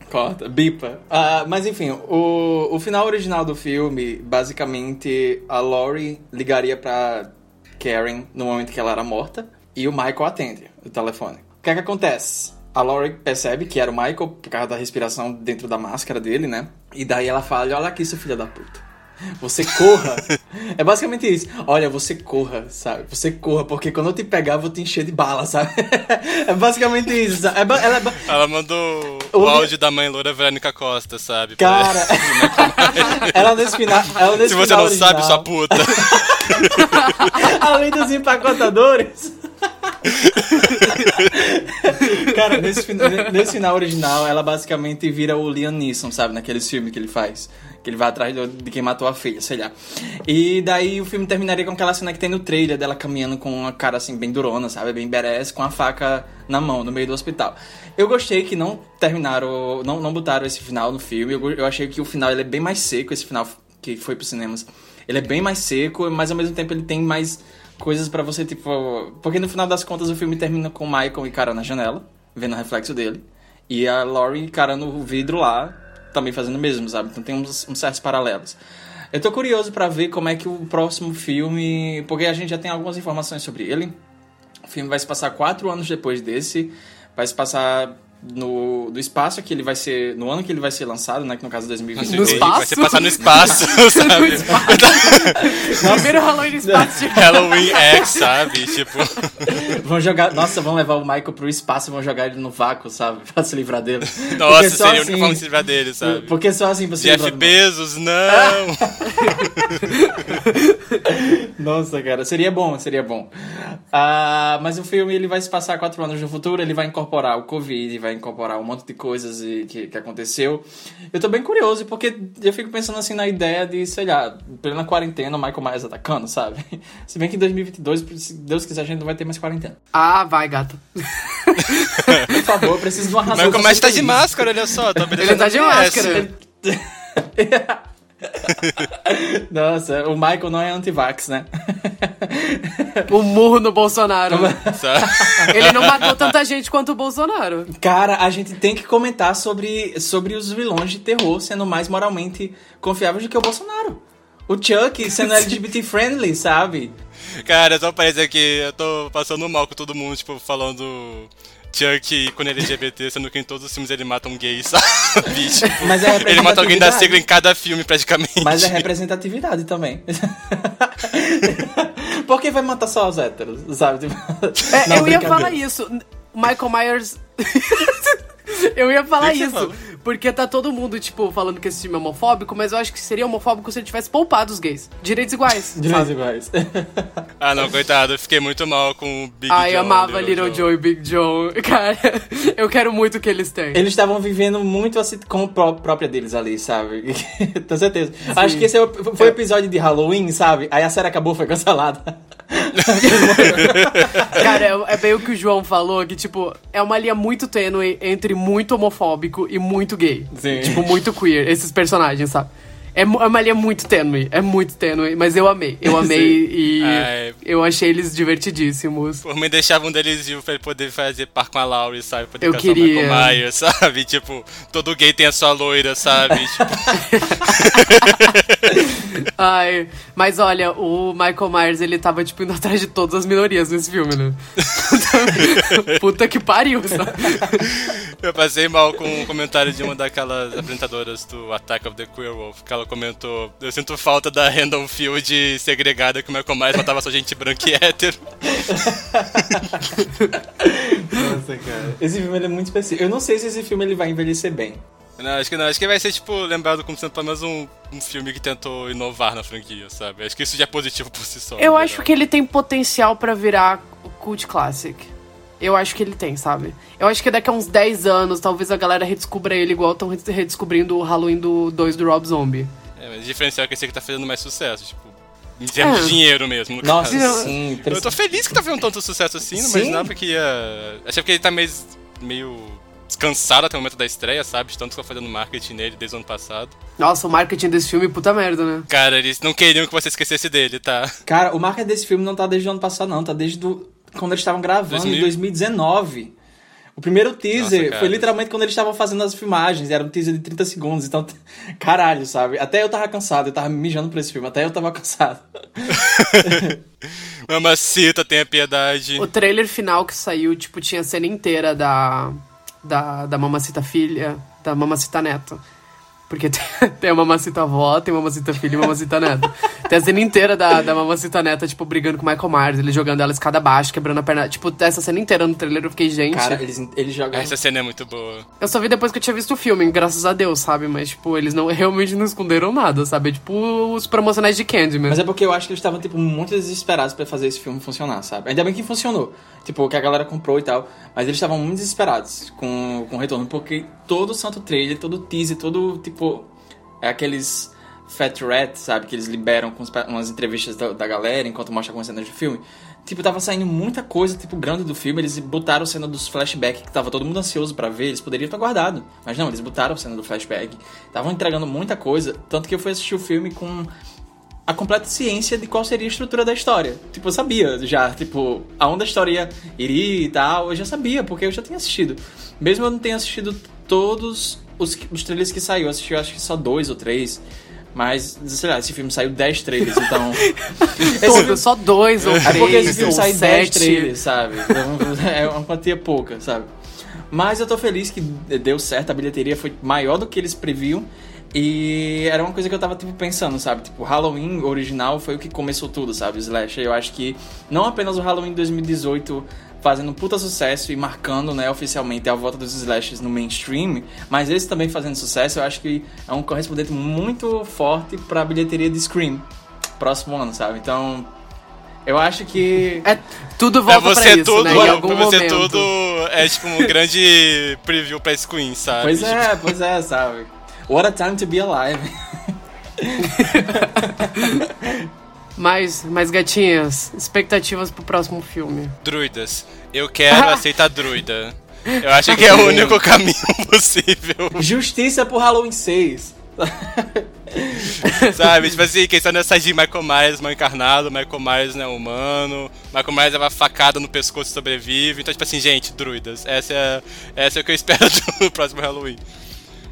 (laughs) Corta, bipa. Ah, mas enfim, o, o final original do filme, basicamente, a Laurie ligaria pra Karen no momento que ela era morta e o Michael atende o telefone. O que é que acontece? A Laurie percebe que era o Michael por causa da respiração dentro da máscara dele, né? E daí ela fala: Olha aqui, seu filho da puta. Você corra. é basicamente isso. Olha, você corra, sabe? Você corra, porque quando eu te pegar, eu vou te encher de bala, sabe? (laughs) é basicamente isso. Sabe? É ba- ela é ba- Ela mandou O- o áudio da mãe loura Verônica Costa, sabe? Cara, (laughs) (laughs) ela nesse final. Ela nesse Se você não sabe, original- sua puta. Além dos empacotadores. Cara, nesse, nesse final original, ela basicamente vira o Liam Neeson, sabe? Naqueles filmes que ele faz. Que ele vai atrás do- de quem matou a filha, sei lá. E daí o filme terminaria com aquela cena que tem no trailer dela caminhando com uma cara assim, bem durona, sabe? Bem badass, com a faca na mão, no meio do hospital. Eu gostei que não terminaram, não, não botaram esse final no filme. Eu, eu achei que o final ele é bem mais seco, esse final que foi pros cinemas. Ele é bem mais seco, mas ao mesmo tempo ele tem mais coisas pra você, tipo. Porque no final das contas o filme termina com o Michael encarando a janela, vendo o reflexo dele, e a Laurie encarando o vidro lá, também fazendo o mesmo, sabe? Então tem uns, uns certos paralelos. Eu tô curioso pra ver como é que o próximo filme. Porque a gente já tem algumas informações sobre ele. O filme vai se passar quatro anos depois desse. Vai se passar no, do espaço que ele vai ser. No ano que ele vai ser lançado, né? Que no caso é 2022. No (laughs) espaço? Vai ser passar no espaço, No sabe? espaço. Primeiro Halloween no espaço. de- Halloween X, sabe? Tipo, Vão jogar. Nossa, vão levar o Michael pro espaço e vão jogar ele no vácuo, sabe? (laughs) Pra se livrar dele. nossa, Porque seria a única assim- forma de se livrar dele, sabe? Porque só assim você Jeff Bezos, não! (laughs) Nossa, cara, seria bom, seria bom. Ah, mas o filme ele vai se passar quatro anos no futuro, ele vai incorporar o Covid, vai incorporar um monte de coisas e- que, que aconteceu. Eu tô bem curioso, porque eu fico pensando assim na ideia de, sei lá, plena quarentena, o Michael Myers atacando, sabe? (laughs) Se bem que em 2022, se Deus quiser, a gente não vai ter mais quarentena. Ah, vai, gato. (laughs) Por favor, eu preciso de uma razão. O Comete ser tá de máscara, olha só. Tá Ele tá de máscara. (laughs) (laughs) Nossa, o Michael não é anti-vax, né? O murro no Bolsonaro. (laughs) Ele não matou tanta gente quanto o Bolsonaro. Cara, a gente tem que comentar sobre, sobre os vilões de terror sendo mais moralmente confiáveis do que o Bolsonaro. O Chuck sendo (laughs) LGBT friendly, sabe? Cara, só parece aqui, eu tô passando mal com todo mundo, tipo, falando Chuck é LGBT, sendo que em todos os filmes ele mata um gay, (laughs) sabe? Tipo, Mas é ele mata alguém da sigla em cada filme, praticamente. Mas é representatividade também. (laughs) Por que vai matar só os héteros, sabe? Tipo, É, não, eu ia falar isso. Michael Myers. (laughs) eu ia falar isso. Porque tá todo mundo, tipo, falando que esse filme é homofóbico, mas eu acho que seria homofóbico se ele tivesse poupado os gays. Direitos iguais. (laughs) Direitos iguais. (laughs) Ah, não, coitado, eu fiquei muito mal com o Big Ai, John. amava Little Joe e Big John. (laughs) Cara, eu quero muito que eles tenham. Eles estavam vivendo muito a sitcom pró- própria deles ali, sabe? Tenho certeza. Acho que esse é foi o episódio de Halloween, sabe? Aí a série acabou, foi cancelada. Cara, é, é bem o que o João falou, que, tipo, é uma linha muito tênue entre muito homofóbico e muito gay. Sim. Tipo, muito queer, esses personagens, sabe? É mu- é uma linha muito tênue, é muito tênue, mas eu amei. Eu amei (laughs) e Ai. eu achei eles divertidíssimos. Por mim, deixava um deles vivo pra ele poder fazer par com a Laurie, sabe? Poder Eu casar queria. o Michael Myers, (laughs) sabe? Tipo, todo gay tem a sua loira, sabe? (laughs) Tipo, Ai, mas olha, o Michael Myers, ele tava, tipo, indo atrás de todas as minorias nesse filme, né? Puta que pariu, sabe? eu passei mal com um comentário de uma daquelas apresentadoras do Attack of the Queer Wolf, que ela comentou: Eu sinto falta da Randall Field segregada que o Michael Myers matava só gente branca e hétero. Nossa, cara. Esse filme ele é muito específico. Eu não sei se esse filme ele vai envelhecer bem. Não, acho que não. Acho que vai ser, tipo, lembrado como sendo pelo menos um, um filme que tentou inovar na franquia, sabe? Acho que isso já é positivo por si só. Eu no acho que ele tem potencial pra virar cult classic. Eu acho que ele tem, sabe? Eu acho que daqui a uns 10 anos, talvez a galera redescubra ele igual estão redescobrindo o Halloween do 2 do Rob Zombie. É, mas o diferencial é que esse aqui tá fazendo mais sucesso, tipo, em termos É. de dinheiro mesmo. No Nossa, caso. sim. Eu tô feliz que tá fazendo tanto sucesso assim, não imaginava que ia. Achei que ele tá meio, meio descansado até o momento da estreia, sabe? De tanto que estão fazendo marketing nele desde o ano passado. Nossa, o marketing desse filme, puta merda, né? Cara, eles não queriam que você esquecesse dele, tá? Cara, o marketing desse filme não tá desde o ano passado, não. Tá desde do... quando eles estavam gravando, 2000? em 2019. O primeiro teaser Nossa, foi literalmente quando eles estavam fazendo as filmagens. Era um teaser de 30 segundos. Então, (laughs) caralho, sabe? Até eu tava cansado. Eu tava mijando por esse filme. Até eu tava (laughs) cansado. Mamacita, tenha piedade. O trailer final que saiu, tipo, tinha a cena inteira da, da, da Mamacita Filha, da Mamacita Neta. Porque (laughs) tem, a Mamacita Avó, tem a Mamacita Filha e a Mamacita Neta. Tem a cena inteira da, da Mamacita Neta, tipo, brigando com o Michael Myers, ele jogando ela escada abaixo, quebrando a perna. Tipo, essa cena inteira no trailer eu fiquei, gente. Cara, eles, eles jogam. Essa cena é muito boa. Eu só vi depois que eu tinha visto o filme, graças a Deus, sabe? Mas, tipo, eles não realmente não esconderam nada, sabe? É tipo os promocionais de Candyman. Mas é porque eu acho que eles estavam, tipo, muito desesperados pra fazer esse filme funcionar, sabe? Ainda bem que funcionou. Tipo, que a galera comprou e tal. Mas eles estavam muito desesperados com, com o retorno. Porque todo o santo trailer, todo o teaser, todo, tipo... É aqueles fat rat, sabe? Que eles liberam com umas entrevistas da, da galera enquanto mostra algumas cenas do filme. Tipo, tava saindo muita coisa, tipo, grande do filme. Eles botaram cena dos flashbacks que tava todo mundo ansioso pra ver. Eles poderiam ter guardado. Mas não, eles botaram cena do flashback. Estavam entregando muita coisa. Tanto que eu fui assistir o filme com a completa ciência de qual seria a estrutura da história. Tipo, eu sabia já, tipo, aonde a história iria e tal, eu já sabia, porque eu já tinha assistido. Mesmo eu não tenha assistido todos os, os trailers que saiu, eu assisti acho que só dois ou três. Mas, sei lá, esse filme saiu 10 trailers, então. (laughs) filme- só dois ou é três. porque esse filme ou sai 10 sete. trailers, sabe? Então, (laughs) é uma quantia pouca, sabe? Mas eu tô feliz que deu certo, a bilheteria foi maior do que eles previam. E era uma coisa que eu tava, tipo, pensando, sabe? Tipo, o Halloween original foi o que começou tudo, sabe? Slash. Eu acho que não apenas o Halloween 2018 fazendo um puta sucesso e marcando, né, oficialmente a volta dos slashes no mainstream, mas esse também fazendo sucesso, eu acho que é um correspondente muito forte pra bilheteria de Scream próximo ano, sabe? Então, eu acho que É, tudo Pra volta você pra isso, tudo, né? Em algum você momento. tudo é tipo um grande preview pra Screen, sabe? Pois é, pois é, sabe? What a time to be alive. (laughs) Mas, mas gatinhas, expectativas pro próximo filme. Druidas. Eu quero aceitar druida. Eu acho que é o (laughs) único caminho (laughs) possível. Justiça pro Halloween 6. (laughs) Sabe? Tipo assim, questão dessa de Michael Myers mal encarnado, Michael Myers não é humano, Michael Myers leva facada no pescoço e sobrevive. Então, tipo assim, gente, druidas. Essa é, essa é o que eu espero do próximo Halloween.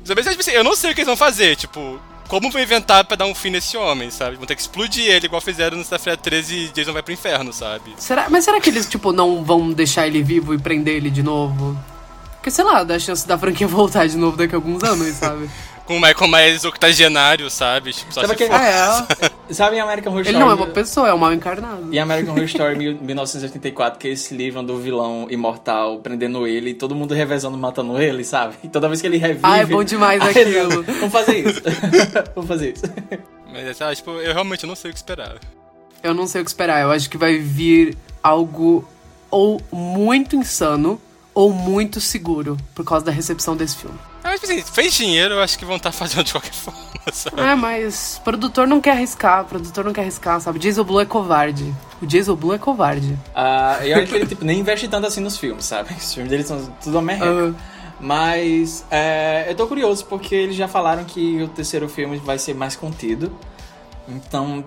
Tipo assim, eu não sei o que eles vão fazer, tipo, como vão inventar pra dar um fim nesse homem, sabe? Vão ter que explodir ele, igual fizeram no Sexta-feira 13 e Jason vai pro inferno, sabe? Será, mas será que eles, tipo, não vão deixar ele vivo e prender ele de novo? Porque, sei lá, dá chance da franquia (laughs) voltar de novo daqui a alguns anos, sabe? Com o Michael Myers octogenário, sabe? Tipo, só Sabe se aquele... for. (laughs) Sabe em American Horror Ele Story? não é uma pessoa, é um mal encarnado. E American Horror Story mil- 1984, que eles se livram do vilão imortal, prendendo ele, e todo mundo revezando, matando ele, sabe? E toda vez que ele revive... Ah, é bom demais (laughs) aquilo. Vamos fazer isso. (laughs) Vamos fazer isso. Mas, sabe, tipo, eu realmente não sei o que esperar. Eu não sei o que esperar. Eu acho que vai vir algo ou muito insano ou muito seguro por causa da recepção desse filme. Mas assim, fez dinheiro, eu acho que vão estar fazendo de qualquer (laughs) forma, sabe? É, mas produtor não quer arriscar, produtor não quer arriscar, sabe? Jason Blue é covarde. O Jason Blue é covarde. Ah, eu acho que ele tipo, nem investe tanto assim nos filmes, sabe? (laughs) Os filmes dele são tudo uma merda. Uhum. Mas é, eu tô curioso porque eles já falaram que o terceiro filme vai ser mais contido. Então,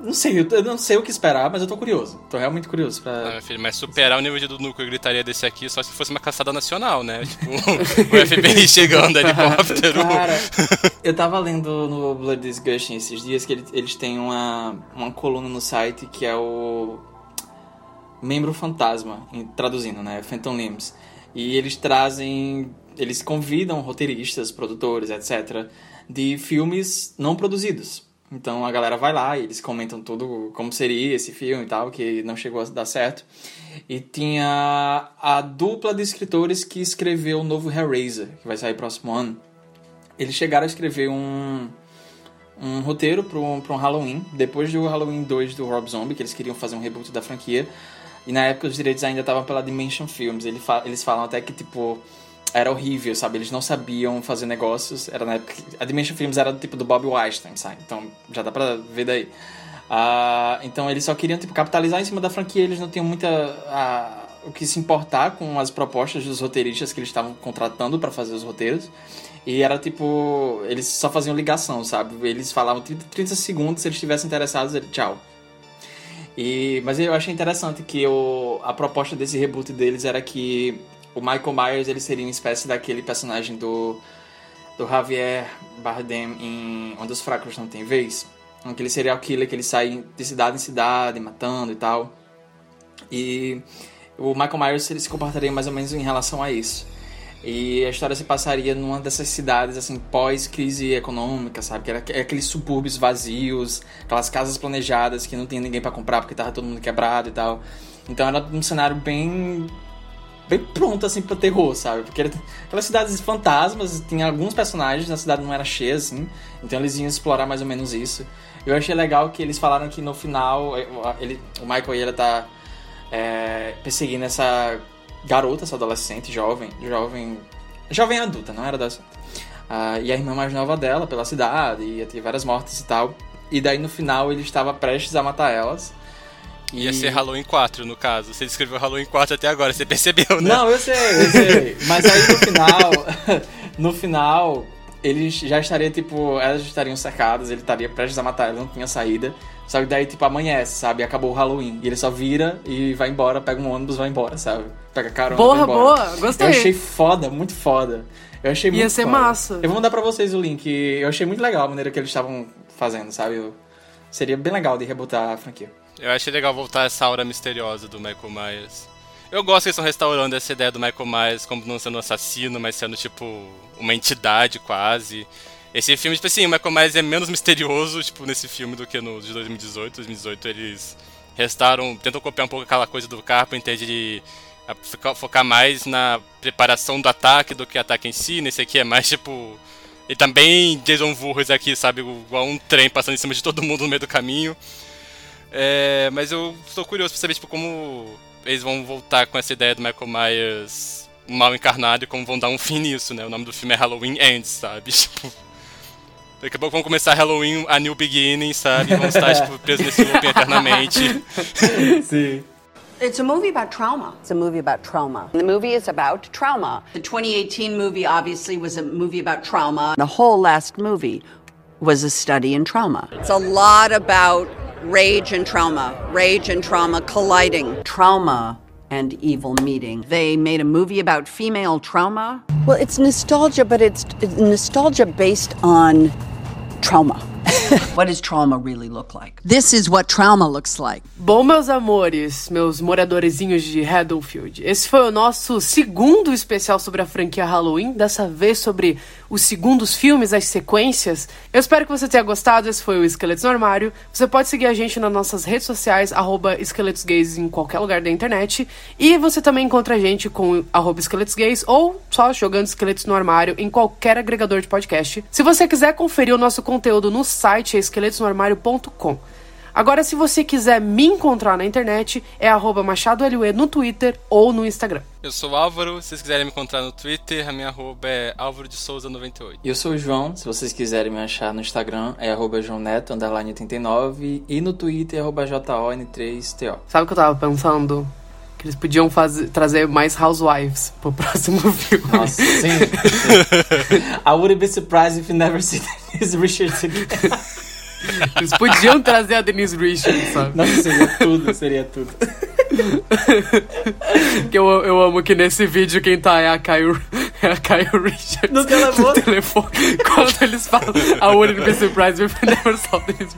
não sei, eu não sei o que esperar, mas eu tô curioso. Tô realmente curioso pra. Ah, filho, mas superar o nível de do núcleo gritaria desse aqui só se fosse uma caçada nacional, né? Tipo, (laughs) o FBI (laughs) chegando (laughs) helicóptero. Cara, eu tava lendo no Blood Disgusting esses dias que eles, têm uma, uma coluna no site que é o Membro Fantasma, traduzindo, né? Phantom Limbs. E eles trazem. Eles convidam roteiristas, produtores, etc., de filmes não produzidos. Então a galera vai lá e eles comentam tudo como seria esse filme e tal, que não chegou a dar certo. E tinha a dupla de escritores que escreveu o novo Hellraiser, que vai sair próximo ano. Eles chegaram a escrever um, um roteiro para um, um Halloween, depois do Halloween 2 do Rob Zombie, que eles queriam fazer um reboot da franquia. E na época os direitos ainda estavam pela Dimension Films. Eles falam até que, tipo, era horrível, sabe? Eles não sabiam fazer negócios. Era na época que a Dimension Films era do tipo do Bob Weinstein, sabe? Então já dá pra ver daí. Ah, então eles só queriam, tipo, capitalizar em cima da franquia. Eles não tinham muita... ah, o que se importar com as propostas dos roteiristas que eles estavam contratando para fazer os roteiros. E era tipo. Eles só faziam ligação, sabe? Eles falavam 30, 30 segundos, se eles estivessem interessados, ele tchau. E, mas eu achei interessante que o, a proposta desse reboot deles era que o Michael Myers ele seria uma espécie daquele personagem do, do Javier Bardem em Onde os Fracos Não Têm Vez. Aquele serial killer que ele sai de cidade em cidade matando e tal. E o Michael Myers ele se comportaria mais ou menos em relação a isso. E a história se passaria numa dessas cidades, assim, pós-crise econômica, sabe? Que era aqueles subúrbios vazios, aquelas casas planejadas que não tinha ninguém para comprar porque tava todo mundo quebrado e tal. Então era um cenário bem. Bem pronto, assim, pro terror, sabe? Porque era aquelas cidades fantasmas, tinha alguns personagens, a cidade não era cheia, assim. Então eles iam explorar mais ou menos isso. Eu achei legal que eles falaram que no final, ele, o Michael e ele tá é, perseguindo essa garota, essa adolescente, jovem, jovem, jovem adulta, não era adolescente. Ah, e a irmã mais nova dela pela cidade, ia ter várias mortes e tal. E daí no final ele estava prestes a matar elas. E... Ia ser Halloween 4, no caso. Você descreveu Halloween 4 até agora, você percebeu, né? Não, eu sei, eu sei. Mas aí no final, (laughs) no final, eles já estariam, tipo, elas já estariam cercadas, ele estaria prestes a matar ela, não tinha saída. Só que daí, tipo, amanhece, sabe? Acabou o Halloween. E ele só vira e vai embora, pega um ônibus e vai embora, sabe? Pega carona embora. boa, gostei. Eu achei foda, muito foda. Eu achei Ia muito ser foda. massa. Eu vou mandar pra vocês o link. Eu achei muito legal a maneira que eles estavam fazendo, sabe? Eu- Seria bem legal de rebutar a franquia. Eu achei legal voltar essa aura misteriosa do Michael Myers. Eu gosto que eles estão restaurando essa ideia do Michael Myers como não sendo um assassino, mas sendo, tipo, uma entidade quase. Esse filme, tipo assim, o Michael Myers é menos misterioso, tipo, nesse filme do que no de 2018. 2018 eles restaram, tentam copiar um pouco aquela coisa do Carpenter de focar- mais na preparação do ataque do que ataque em si. Nesse aqui é mais, tipo... E também Jason Voorhees aqui, sabe, igual um trem passando em cima de todo mundo no meio do caminho. É, mas eu estou curioso pra saber tipo, como eles vão voltar com essa ideia do Michael Myers mal encarnado e como vão dar um fim nisso, né? O nome do filme é Halloween Ends, sabe? (laughs) Tipo, daqui a pouco vão começar Halloween A New Beginning, sabe? Vão estar tipo, presos nesse looping eternamente. (laughs) Sim. It's a movie about trauma. It's a movie about trauma. The movie is about trauma. The 2018 movie obviously was a movie about trauma. The whole last movie was a study in trauma. It's a lot about rage and trauma, rage and trauma colliding, trauma and evil meeting. They made a movie about female trauma. Well, it's nostalgia, but it's it's nostalgia based on trauma. (laughs) what does trauma really look like? This is what trauma looks like. Bom, meus amores, meus moradorezinhos de Haddonfield, esse foi o nosso segundo especial sobre a franquia Halloween, dessa vez sobre os segundos filmes, as sequências. Eu espero que você tenha gostado, esse foi o Esqueletos no Armário. Você pode seguir a gente nas nossas redes sociais, arroba em qualquer lugar da internet. E você também encontra a gente com arroba ou só jogando Esqueletos no Armário em qualquer agregador de podcast. Se você quiser conferir o nosso conteúdo no site, é esqueletosnoarmário.com. Agora, se você quiser me encontrar na internet, é arroba MachadoLE no Twitter ou no Instagram. Eu sou o Álvaro, se vocês quiserem me encontrar no Twitter, a minha arroba é Álvaro de Souza 98. E eu sou o João, se vocês quiserem me achar no Instagram, é arroba joãoneto, underline 89, e no Twitter é arroba JON3TO. Sabe o que eu tava pensando? Que eles podiam fazer, trazer mais Housewives pro próximo (laughs) filme. Nossa, sim. (laughs) I wouldn't be surprised if you never see Denise (laughs) Richards again. Eles podiam trazer a Denise Richards, sabe? Nossa, seria tudo, seria tudo. (laughs) que eu, eu amo que nesse vídeo quem tá é a Kyle, é a Kyle Richards. No telefone. No telefone. Quando eles falam I wouldn't be surprised if you never saw Denise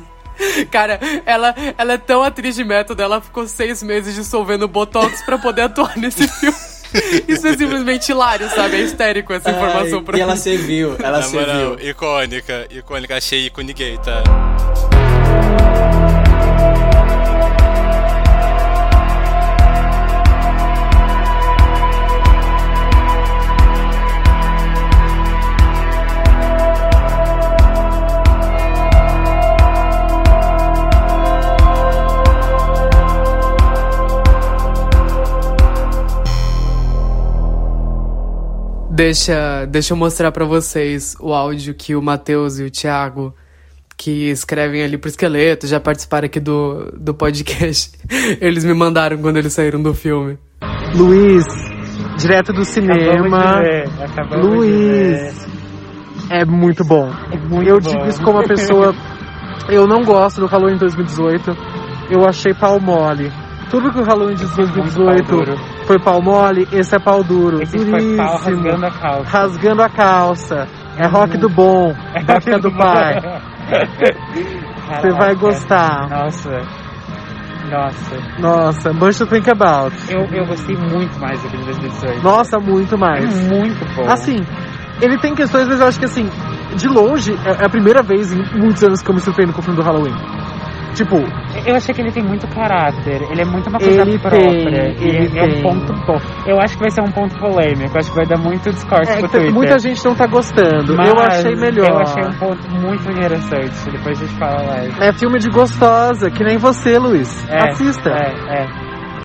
Cara, ela, ela é tão atriz de método, ela ficou seis meses dissolvendo Botox pra poder atuar nesse filme. (laughs) Isso é simplesmente hilário, sabe? É histérico essa informação Ai, pra E ela mim. serviu, ela Na moral, serviu. icônica, icônica, achei ícone gay, tá? Deixa, deixa eu mostrar pra vocês o áudio que o Matheus e o Thiago, que escrevem ali pro esqueleto, já participaram aqui do, do podcast, (laughs) eles me mandaram quando eles saíram do filme. Luiz, direto do cinema. Acabamos de ver, acabamos de Luiz, é muito bom. muito eu bom. digo isso como uma pessoa. (laughs) Eu não gosto do Halloween 2018. Eu achei pau mole. Tudo que o Halloween de 2018 pau duro. Foi pau mole, esse é pau duro. Esse foi pau Duríssimo. rasgando a calça. Rasgando a calça. É rock do bom, da fé do pai. Você vai gostar. Nossa. Nossa. Nossa, much to think about. Eu, eu gostei muito mais do que de 2018. Nossa, muito mais. É muito bom. Assim, ele tem questões, mas eu acho que assim, de longe, é é a primeira vez em muitos anos que eu me surpreendo com o filme do Halloween. Tipo, Eu achei que ele tem muito caráter, ele é muito uma coisa Ele própria. tem, ele é um ponto bom. Eu acho que vai ser um ponto polêmico, acho que vai dar muito discurso é pro Twitter. muita gente não tá gostando. Mas eu achei melhor. Eu achei um ponto muito interessante, depois a gente fala lá. É filme de gostosa, que nem você, Luiz. É, Assista. É, é.